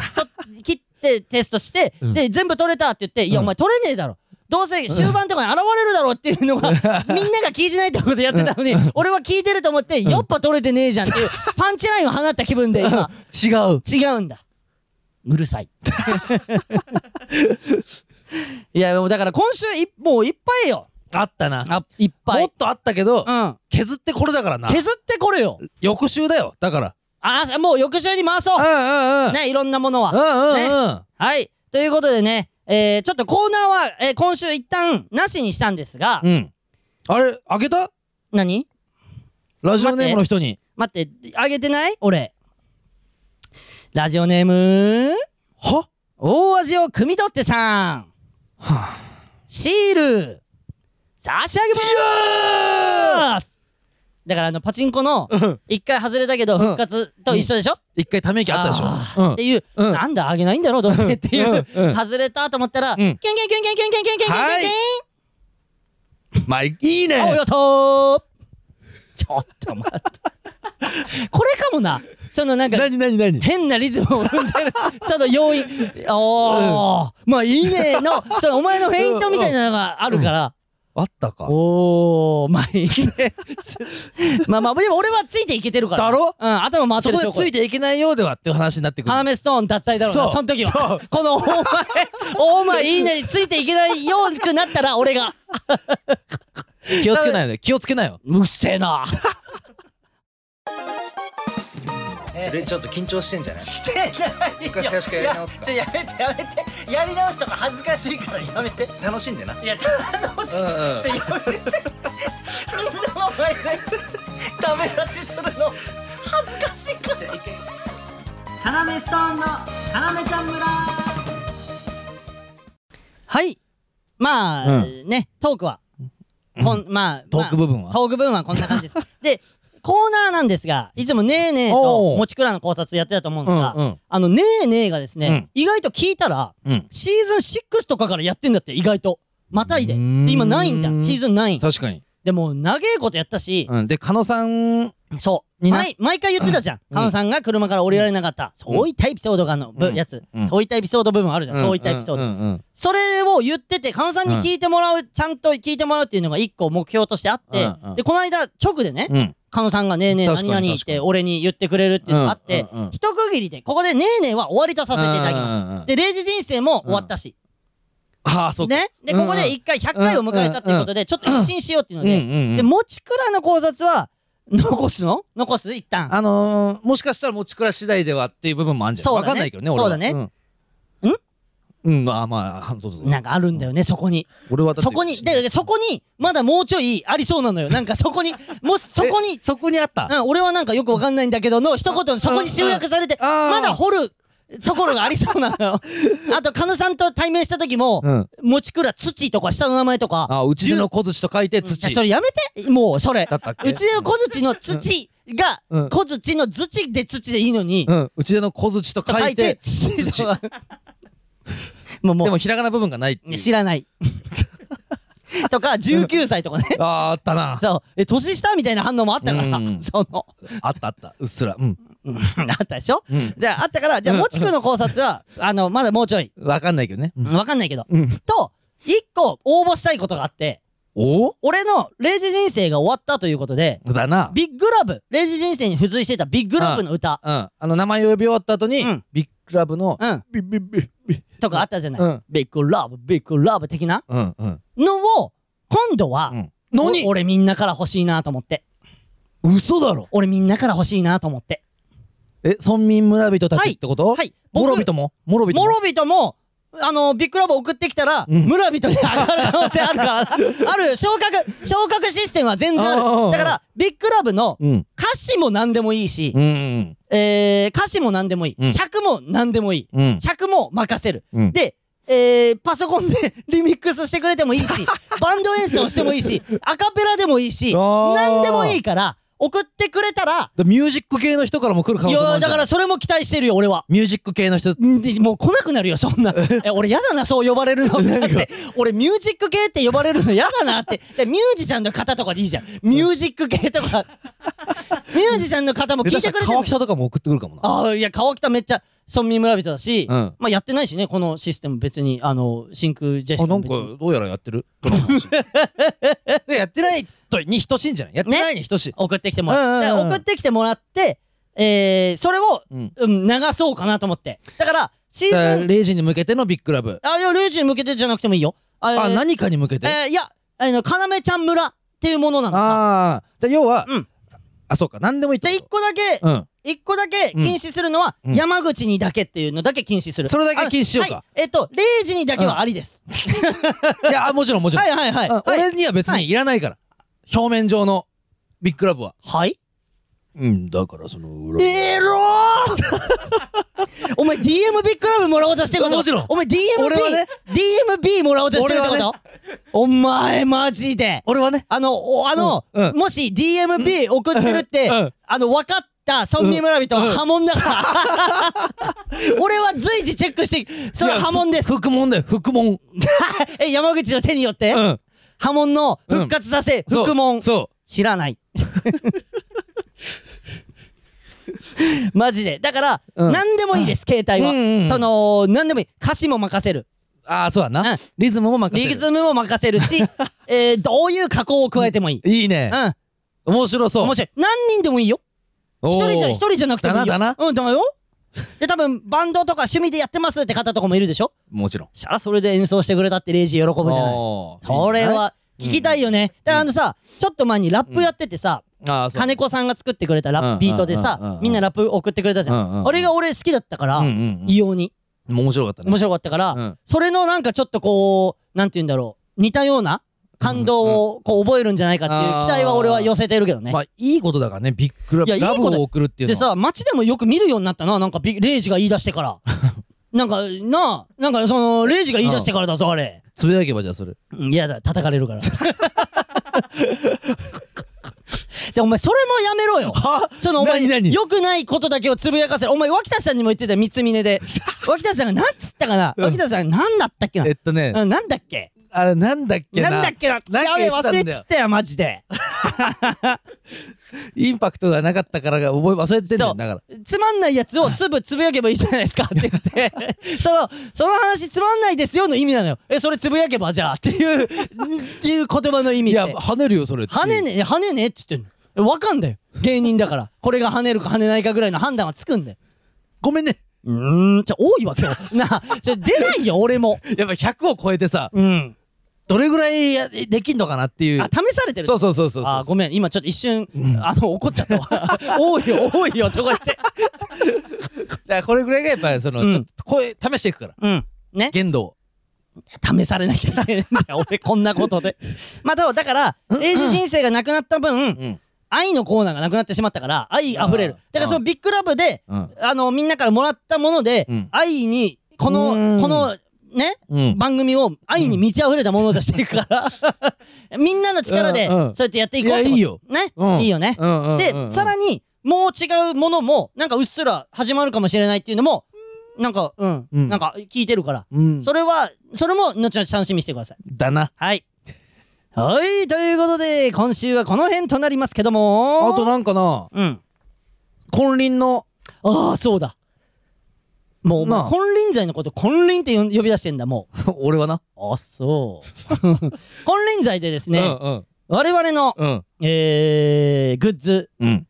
[SPEAKER 1] 切ってテストして
[SPEAKER 2] うん。
[SPEAKER 1] で全部取れたって言って「いやお前取れねえだろ」どうせ終盤とかに現れるだろうっていうのがみんなが聞いてないってことでやってたのに俺は聞いてると思ってやっぱ取れてねえじゃんっていうパンチラインを放った気分で今
[SPEAKER 2] 違う。
[SPEAKER 1] 違うんだ。うるさい。いやもうだから今週いもういっぱいよ。
[SPEAKER 2] あったな。
[SPEAKER 1] あいっぱい。
[SPEAKER 2] もっとあったけど
[SPEAKER 1] うん。
[SPEAKER 2] 削ってこれだからな。
[SPEAKER 1] 削ってこれよ。
[SPEAKER 2] 翌週だよだから。
[SPEAKER 1] あーもう翌週に回そう。
[SPEAKER 2] うんうんうん。
[SPEAKER 1] ねいろんなものは。
[SPEAKER 2] うんうん
[SPEAKER 1] ね
[SPEAKER 2] うん。
[SPEAKER 1] はい。ということでねえー、ちょっとコーナーは、えー、今週一旦なしにしたんですが、
[SPEAKER 2] うん。あれあげた？
[SPEAKER 1] 何？
[SPEAKER 2] ラジオネームの人に。
[SPEAKER 1] 待って。あげてない？俺。ラジオネーム？
[SPEAKER 2] は？
[SPEAKER 1] 大味を汲み取ってさん。
[SPEAKER 2] は
[SPEAKER 1] シール。差し上げますだからあのパチンコの
[SPEAKER 2] うん。
[SPEAKER 1] 一回外れたけど復活と一緒でしょ、
[SPEAKER 2] 一回ため息あったでしょ。
[SPEAKER 1] あー。っていう、
[SPEAKER 2] うん。
[SPEAKER 1] なんだあげないんだろう？どうせっていう、
[SPEAKER 2] うん。うん。
[SPEAKER 1] 外れたと思ったら、
[SPEAKER 2] ん。
[SPEAKER 1] キュンキュンキュンキュンキュンキュンキュンキュンキュンキュン
[SPEAKER 2] はい。まあいいね。
[SPEAKER 1] あおよとー。ちょっと待って。これかもな。そのなんか
[SPEAKER 2] 何何何？
[SPEAKER 1] 変なリズムを生んでる その要因。おー、まあいいねのそのお前のフェイントみたいなのがあるから、
[SPEAKER 2] あったか。
[SPEAKER 1] おーまあいいね。まあまあでも俺はついていけてるから。
[SPEAKER 2] だろ？
[SPEAKER 1] うん頭回って
[SPEAKER 2] そこ
[SPEAKER 1] るで
[SPEAKER 2] ついていけないようではっていう話になってくる。
[SPEAKER 1] メストーン脱退だろうな
[SPEAKER 2] そう。
[SPEAKER 1] その時
[SPEAKER 2] そ
[SPEAKER 1] は
[SPEAKER 2] う。
[SPEAKER 1] このお前お前いいねについていけないようくなったら俺が。
[SPEAKER 2] 気をつけないよね。気をつけないよ。
[SPEAKER 1] うっせえな
[SPEAKER 2] でちょっと緊張してんじゃない？
[SPEAKER 1] してない
[SPEAKER 2] 一回最初からやり直すか。
[SPEAKER 1] ちょやめてやめて。やり直すとか恥ずかしいからやめて。
[SPEAKER 2] 楽しんでな。い
[SPEAKER 1] や楽しい、
[SPEAKER 2] うんうん。
[SPEAKER 1] ちょやめて。みんなの前でダメ出しするの。恥ずかしいから。
[SPEAKER 2] じゃあ一回
[SPEAKER 1] カナメストーンのカナメちゃん村。はい。まあ、
[SPEAKER 2] う
[SPEAKER 1] ねトークは。こんまあ
[SPEAKER 2] トーク部分は？
[SPEAKER 1] まあトーク部分はこんな感じ。ですでコーナーなんですがいつもねえねえ
[SPEAKER 2] お
[SPEAKER 1] と
[SPEAKER 2] う
[SPEAKER 1] もちくらの考察やってたと思うんですが、
[SPEAKER 2] うんうん。
[SPEAKER 1] あのねえねえがですね、
[SPEAKER 2] うん。
[SPEAKER 1] 意外と聞いたら
[SPEAKER 2] うん。
[SPEAKER 1] シーズン6とかからやってんだって意外と。またいで。で今9じゃん。シーズン9
[SPEAKER 2] 確かに。
[SPEAKER 1] でも長えことやったし、
[SPEAKER 2] うん。で狩野さん
[SPEAKER 1] そう。
[SPEAKER 2] にな
[SPEAKER 1] 毎毎回言ってたじゃん。
[SPEAKER 2] うん。
[SPEAKER 1] 狩野さんが車から降りられなかった、そういったエピソードがの、ぶ
[SPEAKER 2] うん。
[SPEAKER 1] やつ、
[SPEAKER 2] うん。
[SPEAKER 1] そういったエピソード部分あるじゃん、そういったエピソード、
[SPEAKER 2] うん。うん。
[SPEAKER 1] それを言ってて狩野さんに聞いてもらう、ちゃんと聞いてもらうっていうのが一個目標としてあって、
[SPEAKER 2] うん。うん。
[SPEAKER 1] でこの間直でね、
[SPEAKER 2] うん
[SPEAKER 1] 狩野さんが「ねえねえ
[SPEAKER 2] 確かに
[SPEAKER 1] 何々」って俺に言ってくれるっていうのがあって、
[SPEAKER 2] うんうんうん。
[SPEAKER 1] 一区切りでここで「ねえねえ」は終わりとさせていただきます、
[SPEAKER 2] うんうんうん
[SPEAKER 1] で0時人生も終わったし、
[SPEAKER 2] ああそうか。
[SPEAKER 1] ね？でここで一回100回を迎えたっていうことでちょっと一新しようっていうので、
[SPEAKER 2] うんうんうん。
[SPEAKER 1] でもちくらの考察は残すの？残す？一旦。
[SPEAKER 2] あのー、もしかしたら持ち暮らし次第ではっていう部分もあるんじゃない？
[SPEAKER 1] そうだね。
[SPEAKER 2] わかんないけどね俺は。
[SPEAKER 1] そうだね。
[SPEAKER 2] んうんあまあどうぞ
[SPEAKER 1] なんかあるんだよねそこに。
[SPEAKER 2] 俺は
[SPEAKER 1] そこにでそこにまだもうちょいありそうなのよ。なんかそこにもしそこに
[SPEAKER 2] そこにあった？
[SPEAKER 1] うん、俺はなんかよくわかんないんだけどの一言そこに集約されて、まだ掘るところがありそうなのよ。あと、カヌさんと対面した時も、
[SPEAKER 2] うん。
[SPEAKER 1] 持ちくら土とか下の名前とか、
[SPEAKER 2] あうちでの小槌と書いて土
[SPEAKER 1] それやめて。もうそれ。うちでの小槌の土が、
[SPEAKER 2] うん。
[SPEAKER 1] 小槌の土で土でいいのに、
[SPEAKER 2] うん。うちでの小槌と書いて土。
[SPEAKER 1] 土 もうもう。
[SPEAKER 2] でもひらがな部分がないっていう。
[SPEAKER 1] 知らない。とか19歳とかね。
[SPEAKER 2] あーあったな。
[SPEAKER 1] そう。え年下みたいな反応もあったから、
[SPEAKER 2] うん。
[SPEAKER 1] その。
[SPEAKER 2] あったあった。うっすら。うん。
[SPEAKER 1] うん。あったでしょ、
[SPEAKER 2] うん。
[SPEAKER 1] じゃああったからじゃあもちくの考察はあのまだもうちょい。
[SPEAKER 2] わかんないけどね。
[SPEAKER 1] わかんないけど、
[SPEAKER 2] うん。
[SPEAKER 1] と一個応募したいことがあって。
[SPEAKER 2] お？
[SPEAKER 1] 俺のレイジ人生が終わったということで
[SPEAKER 2] だな。
[SPEAKER 1] ビッグラブ。レイジ人生に付随してたビッグラブの歌。
[SPEAKER 2] うん。あの名前を呼び終わった後に
[SPEAKER 1] うん。
[SPEAKER 2] ビッグラブの
[SPEAKER 1] うん。
[SPEAKER 2] ビビビビ
[SPEAKER 1] とかあったじゃない、
[SPEAKER 2] うん。
[SPEAKER 1] ビッグラブビッグラブ的な
[SPEAKER 2] うんうん。
[SPEAKER 1] のを今度は、俺みんなから欲しいなと思って。
[SPEAKER 2] 嘘だろ。
[SPEAKER 1] 俺みんなから欲しいなと思って。
[SPEAKER 2] え村民村人たちってこと？
[SPEAKER 1] はい。
[SPEAKER 2] モロビトも？モロビトも？
[SPEAKER 1] モロビトもあのビッグラブ送ってきたら、
[SPEAKER 2] うん。
[SPEAKER 1] 村人に上がる可能性あるからな ある昇格昇格システムは全然ある。だからビッグラブの
[SPEAKER 2] うん。
[SPEAKER 1] 歌詞も何でもいいし、えー、歌詞も何でもいい、
[SPEAKER 2] うん。
[SPEAKER 1] 尺も何でもいい、
[SPEAKER 2] うん。
[SPEAKER 1] 尺も任せる、
[SPEAKER 2] うん。
[SPEAKER 1] で、えー、パソコンでリミックスしてくれてもいいし バンド演奏してもいいしアカペラでもいいし何でもいいから送ってくれたら
[SPEAKER 2] だミュージック系の人からも来る可
[SPEAKER 1] い
[SPEAKER 2] 能性もあるじゃん
[SPEAKER 1] やだからそれも期待してるよ俺は。
[SPEAKER 2] ミュージック系の人。
[SPEAKER 1] んでもう来なくなるよそんな。え俺やだなそう呼ばれるのだって。俺ミュージック系って呼ばれるのやだなって。でミュージシャンの方とかでいいじゃん。ミュージック系とか。ミュージシャンの方も聞いてくれて
[SPEAKER 2] 川
[SPEAKER 1] も
[SPEAKER 2] 北とかも送ってくるかもな。
[SPEAKER 1] ああいや川北めっちゃ村民村人だし、
[SPEAKER 2] うん。
[SPEAKER 1] まあやってないしねこのシステム別に。あの真空ジェシ
[SPEAKER 2] あなんかどうやらやってる？どの話。でやってないとに等しいんじゃない？やってないに等しい。
[SPEAKER 1] 送ってきてもらって、
[SPEAKER 2] うんうんうん。
[SPEAKER 1] 送ってきてもらってえー、それを、
[SPEAKER 2] うん。
[SPEAKER 1] うん、流そうかなと思って。だからシー
[SPEAKER 2] だから
[SPEAKER 1] ズン
[SPEAKER 2] 0時に向けてのビッグラブ。
[SPEAKER 1] あいや0時に向けてじゃなくてもいいよ。あ
[SPEAKER 2] あ
[SPEAKER 1] えー
[SPEAKER 2] 何かに向けて？
[SPEAKER 1] えーいやあの要ちゃん村っていうものなのか
[SPEAKER 2] ああで要は
[SPEAKER 1] うん
[SPEAKER 2] あそうか。何でもいいって
[SPEAKER 1] で一
[SPEAKER 2] こ
[SPEAKER 1] 個だけ、
[SPEAKER 2] とうん。
[SPEAKER 1] 一個だけ禁止するのは、
[SPEAKER 2] うん。
[SPEAKER 1] 山口にだけっていうのだけ禁止する。
[SPEAKER 2] それだけ禁止しようか。
[SPEAKER 1] あはい。えっと0時にだけはありです、
[SPEAKER 2] いやもちろんもちろん。
[SPEAKER 1] はいはいはい、
[SPEAKER 2] うん
[SPEAKER 1] はい。
[SPEAKER 2] 俺には別にい。らないから。表面上のビッグラブは。
[SPEAKER 1] はい。
[SPEAKER 2] うんだからその裏。
[SPEAKER 1] えろー！お前 DM ビッグラブもらおうとしてること。
[SPEAKER 2] もちろん。
[SPEAKER 1] お前 DMB、
[SPEAKER 2] 俺はね。
[SPEAKER 1] DMB もらおうとしてるってこと、
[SPEAKER 2] 俺は
[SPEAKER 1] お前マジで。
[SPEAKER 2] 俺はね。
[SPEAKER 1] あのおあの、
[SPEAKER 2] うん。うん。
[SPEAKER 1] もし DMB 送ってるって、
[SPEAKER 2] うん。
[SPEAKER 1] あの分かった村民村人は
[SPEAKER 2] うん。
[SPEAKER 1] 波紋だから、俺は随時チェックしてそれは波紋です。
[SPEAKER 2] ふ副門だよ副門
[SPEAKER 1] え山口の手によって、
[SPEAKER 2] うん。
[SPEAKER 1] 波紋の復活させ、
[SPEAKER 2] そう。
[SPEAKER 1] 復門
[SPEAKER 2] そ
[SPEAKER 1] 知らない。マジで。だから、
[SPEAKER 2] うん。
[SPEAKER 1] 何でもいいです携帯は、
[SPEAKER 2] うんうんうん。
[SPEAKER 1] その何でもいい。歌詞も任せる。
[SPEAKER 2] うああそうだな。
[SPEAKER 1] うん。
[SPEAKER 2] リズムも任せる。
[SPEAKER 1] リズムも任せるし、えー、どういう加工を加えてもいい、
[SPEAKER 2] いいね。
[SPEAKER 1] うん。
[SPEAKER 2] 面白そう。
[SPEAKER 1] 面白い。何人でもいいよ。一人じゃ一人じゃなくてもいいよ。
[SPEAKER 2] だなだな。
[SPEAKER 1] うんだよ。で多分バンドとか趣味でやってますって方とかもいるでしょ？
[SPEAKER 2] もちろん。
[SPEAKER 1] そしたらそれで演奏してくれたってレイジ喜ぶじゃない。
[SPEAKER 2] おー
[SPEAKER 1] それは聞きたいよね、だからあのさちょっと前にラップやっててさ、
[SPEAKER 2] ああそう。
[SPEAKER 1] 金子さんが作ってくれたラッ
[SPEAKER 2] うん
[SPEAKER 1] プビートで
[SPEAKER 2] うんうん。うんうん
[SPEAKER 1] さみんなラップ送ってくれたじゃん、
[SPEAKER 2] うんうんうん。
[SPEAKER 1] あれが俺好きだったから、
[SPEAKER 2] うんうんうん。
[SPEAKER 1] 異様に
[SPEAKER 2] 面白かったね。
[SPEAKER 1] 面白かったから、
[SPEAKER 2] うん。
[SPEAKER 1] それのなんかちょっとこうなんて言うんだろう。似たような感動をこう覚えるんじゃないかっていう期待は俺は寄せてるけどね、
[SPEAKER 2] まあいいことだからねビッグラブラブ
[SPEAKER 1] いやいいこと。
[SPEAKER 2] を送るっていうのは。
[SPEAKER 1] でさ街でもよく見るようになったな。なんかビレイジが言い出してから。なんかなあなんかそのレイジが言い出してからだぞあれ。
[SPEAKER 2] つぶやけばじゃあそれ。
[SPEAKER 1] うん嫌だ叩かれるから でお前それもやめろよ。そのお前
[SPEAKER 2] 何何？
[SPEAKER 1] 良くないことだけをつぶやかせるお前脇田さんにも言ってたよ三つ峰で。脇田さんがなんつったかな？
[SPEAKER 2] うん。
[SPEAKER 1] 脇田さんなんだったっけな？
[SPEAKER 2] えっとね。
[SPEAKER 1] うんなんだっけ？
[SPEAKER 2] あれなんだっけな？
[SPEAKER 1] なんだっけな？やべえ忘れちったよマジで。
[SPEAKER 2] インパクトがなかったからが覚え忘れてんだだから。
[SPEAKER 1] つまんないやつをすぐつぶやけばいいじゃないですか。って言って。そのその話つまんないですよの意味なのよ。えそれつぶやけばじゃあ。っていうっていう言葉の意味
[SPEAKER 2] いや跳ねるよそれ
[SPEAKER 1] 跳ねねえ跳ねねえって言ってんの。えわかんだよ。芸人だから。これが跳ねるか跳ねないかぐらいの判断はつくんだよ。
[SPEAKER 2] ごめんね。
[SPEAKER 1] うーん。じゃ多いわ今日なあじゃ出ないよ 俺も。
[SPEAKER 2] やっぱ100を超えてさ
[SPEAKER 1] うん。
[SPEAKER 2] どれぐらいやできんのかなっていう。
[SPEAKER 1] あ試されてる
[SPEAKER 2] そうそうそうそう
[SPEAKER 1] あごめん。今ちょっと一瞬あの怒っちゃったわ。多いよ多いよとか言って。
[SPEAKER 2] だからこれぐらいがやっぱりその、
[SPEAKER 1] うん。
[SPEAKER 2] ちょっと声試していくから。
[SPEAKER 1] うん。ね。
[SPEAKER 2] 限度
[SPEAKER 1] 試されなきゃいけないんだよ俺。こんなことで。まあだだからエイジ人生がなくなった分、
[SPEAKER 2] うん
[SPEAKER 1] 愛のコーナーがなくなってしまったから愛あふれる。だからそのビッグラブで、
[SPEAKER 2] うん。
[SPEAKER 1] あのみんなからもらったもので、
[SPEAKER 2] うん。
[SPEAKER 1] 愛にこの
[SPEAKER 2] うん。
[SPEAKER 1] このね、
[SPEAKER 2] うん。
[SPEAKER 1] 番組を愛に満ち溢れたものとしていくから みんなの力でそうやってやっていこうって
[SPEAKER 2] いやいいよ。
[SPEAKER 1] ね、
[SPEAKER 2] うん。
[SPEAKER 1] いいよね、で、
[SPEAKER 2] うん
[SPEAKER 1] さらにもう違うものもなんかうっすら始まるかもしれないっていうのもなんかうん、
[SPEAKER 2] うん。
[SPEAKER 1] なんか聞いてるから、
[SPEAKER 2] うん。
[SPEAKER 1] それはそれも後々楽しみにしてください。
[SPEAKER 2] だな。
[SPEAKER 1] はいはいということで今週はこの辺となりますけども。
[SPEAKER 2] あとなんかな？
[SPEAKER 1] うん。
[SPEAKER 2] 金輪の？
[SPEAKER 1] ああそうだ。もう、
[SPEAKER 2] なあ。
[SPEAKER 1] 金輪際のこと金輪って呼び出してんだも
[SPEAKER 2] 俺はな。
[SPEAKER 1] うあそう。金輪際でですね、
[SPEAKER 2] うん
[SPEAKER 1] 我々の、
[SPEAKER 2] うん。
[SPEAKER 1] えー、グッズ
[SPEAKER 2] うん。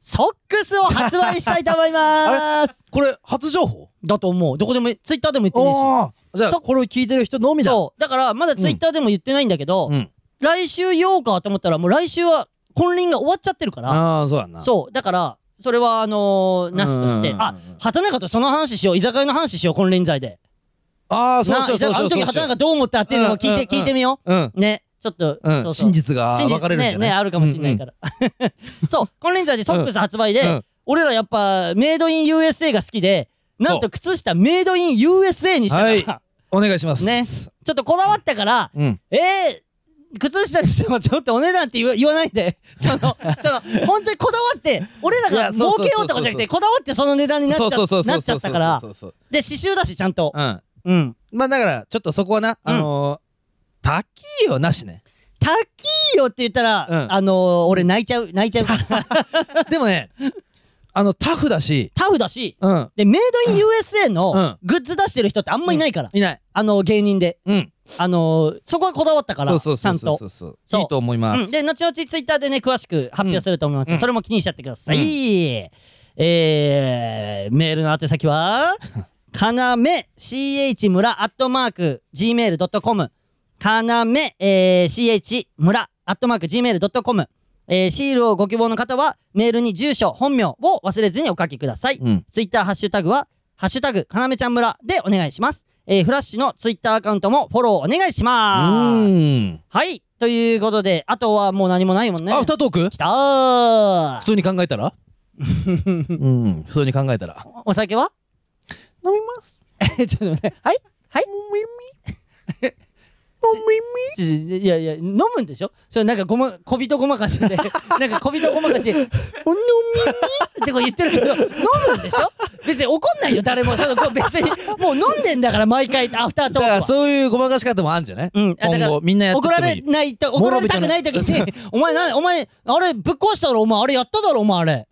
[SPEAKER 1] ソックスを発売したいと思います。
[SPEAKER 2] これ初情報？
[SPEAKER 1] だと思う。どこでもツイッターでも言ってねえし。
[SPEAKER 2] じゃあ
[SPEAKER 1] そ
[SPEAKER 2] これを聞いてる人のみだ。
[SPEAKER 1] そう。だからまだツイッターでも言ってないんだけど、
[SPEAKER 2] うん
[SPEAKER 1] 来週言おうかと思ったらもう来週は金輪が終わっちゃってるから。
[SPEAKER 2] ああそうやな。
[SPEAKER 1] そう。だからそれはあのーなしとして
[SPEAKER 2] うんうん。うんうん
[SPEAKER 1] あ畑中とその話しよう。居酒屋の話しよう金輪際で。
[SPEAKER 2] ああそうしようそうし
[SPEAKER 1] なあの時
[SPEAKER 2] ようそうしよう。
[SPEAKER 1] 畑中どう思ったっていうのを聞いて
[SPEAKER 2] うんうんうん
[SPEAKER 1] 聞いてみよ
[SPEAKER 2] う。ん。
[SPEAKER 1] うね。ちょっと
[SPEAKER 2] うん。
[SPEAKER 1] そう
[SPEAKER 2] 真実が分かれるんじゃ
[SPEAKER 1] ねねあるかもしれないから。そう。金輪際でソックス発売で、
[SPEAKER 2] うん。うん
[SPEAKER 1] 俺らやっぱメイドイン USA が好きでなんと靴下メイドイン USA にしたから、
[SPEAKER 2] はい。お願いします。
[SPEAKER 1] ね。ちょっとこだわったから
[SPEAKER 2] うん。
[SPEAKER 1] えー、靴下にしてもちょっとお値段って言わないで。そのその本当にこだわって俺らが儲けようとかじゃなくてこだわってその値段になっちゃっちゃったから。で刺繍だしちゃんと。
[SPEAKER 2] うん。
[SPEAKER 1] うん。
[SPEAKER 2] まあだからちょっとそこはなあのー高いよなしね。
[SPEAKER 1] 高いよって言ったら、
[SPEAKER 2] うん。
[SPEAKER 1] あのー、俺泣いちゃう泣いちゃう
[SPEAKER 2] でもねあのタフだし。
[SPEAKER 1] タフだし。
[SPEAKER 2] うん。
[SPEAKER 1] でメイドイン USA
[SPEAKER 2] う
[SPEAKER 1] の
[SPEAKER 2] ん。
[SPEAKER 1] グッズ出してる人ってあんまいないから、
[SPEAKER 2] いない。
[SPEAKER 1] あの芸人で。
[SPEAKER 2] うん。
[SPEAKER 1] あのー、そこはこだわったから
[SPEAKER 2] そうそう
[SPEAKER 1] ちゃんと
[SPEAKER 2] そうそう。そう
[SPEAKER 1] そう
[SPEAKER 2] いいと思いま
[SPEAKER 1] うん、
[SPEAKER 2] す
[SPEAKER 1] で後々ツイッターでね詳しく発表すると思います、
[SPEAKER 2] うん。
[SPEAKER 1] それも気にしちゃってください、えー、メールの宛先はかなめ ch 村アットマーク gmail.com かなめ、えー、ch 村アットマーク gmail.com えー、シールをご希望の方はメールに住所本名を忘れずにお書きください、
[SPEAKER 2] うん。
[SPEAKER 1] ツイッターハッシュタグはハッシュタグかなめちゃん村でお願いします。えー、フラッシュのツイッターアカウントもフォローお願いし
[SPEAKER 2] う
[SPEAKER 1] ます。
[SPEAKER 2] ーん。
[SPEAKER 1] はい。ということであとはもう何もないもんね。
[SPEAKER 2] アフタートーク？
[SPEAKER 1] きたー。
[SPEAKER 2] 普通に考えたら？うん普通に考えたら。
[SPEAKER 1] お酒は？
[SPEAKER 2] 飲みます。
[SPEAKER 1] えちょっと待って。はい？はい？
[SPEAKER 2] 飲
[SPEAKER 1] ちょいやいや飲むんでしょ？それなんかごま小人ごまかしで。なんか小人ごまかしで「お飲みみ」ってこう言ってるけど飲むんでしょ？別に怒んないよ誰も。そのこう別にもう飲んでんだから毎回アフタートークは。
[SPEAKER 2] だからそういうごまかし方もあるんじゃない？
[SPEAKER 1] うん、だから
[SPEAKER 2] 今後みんなやって
[SPEAKER 1] 怒られ
[SPEAKER 2] ってもいい。
[SPEAKER 1] ないと怒られたくない時に「お前なお前あれぶっ壊したろ？お前あれやっただろ？お前あれ」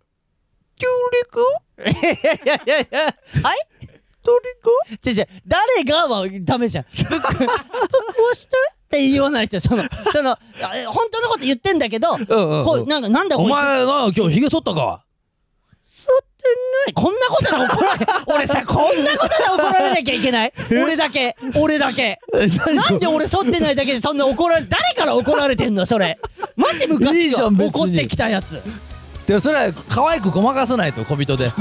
[SPEAKER 2] キュウリク？
[SPEAKER 1] いやいやいやいや。はい？
[SPEAKER 2] トリ
[SPEAKER 1] 違う違う。誰がはダメじゃん。こうしたって言わないとその そのあ本当のこと言ってんだけど、
[SPEAKER 2] うんうんうん。
[SPEAKER 1] こうなんかなんだこいつ。
[SPEAKER 2] お前な今日ヒゲ剃ったか？
[SPEAKER 1] 剃ってない。こんなことで怒られ 俺さこんなことで怒られなきゃいけない。俺だけ。俺だけ。なんで俺剃ってないだけでそんな怒られ誰から怒られてんのそれ。マジムカつく怒ってきたやつ
[SPEAKER 2] でもそれは可愛くごまかさないと小人で。
[SPEAKER 1] いや。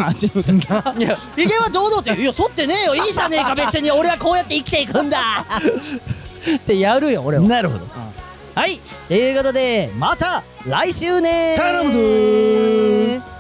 [SPEAKER 1] ヒゲは堂々と言ういや剃ってねえよ。いいじゃねえか別に俺はこうやって生きていくんだ。ってやるよ俺は。
[SPEAKER 2] なるほど。
[SPEAKER 1] はい。ということでまた来週ね
[SPEAKER 2] 頼むぞー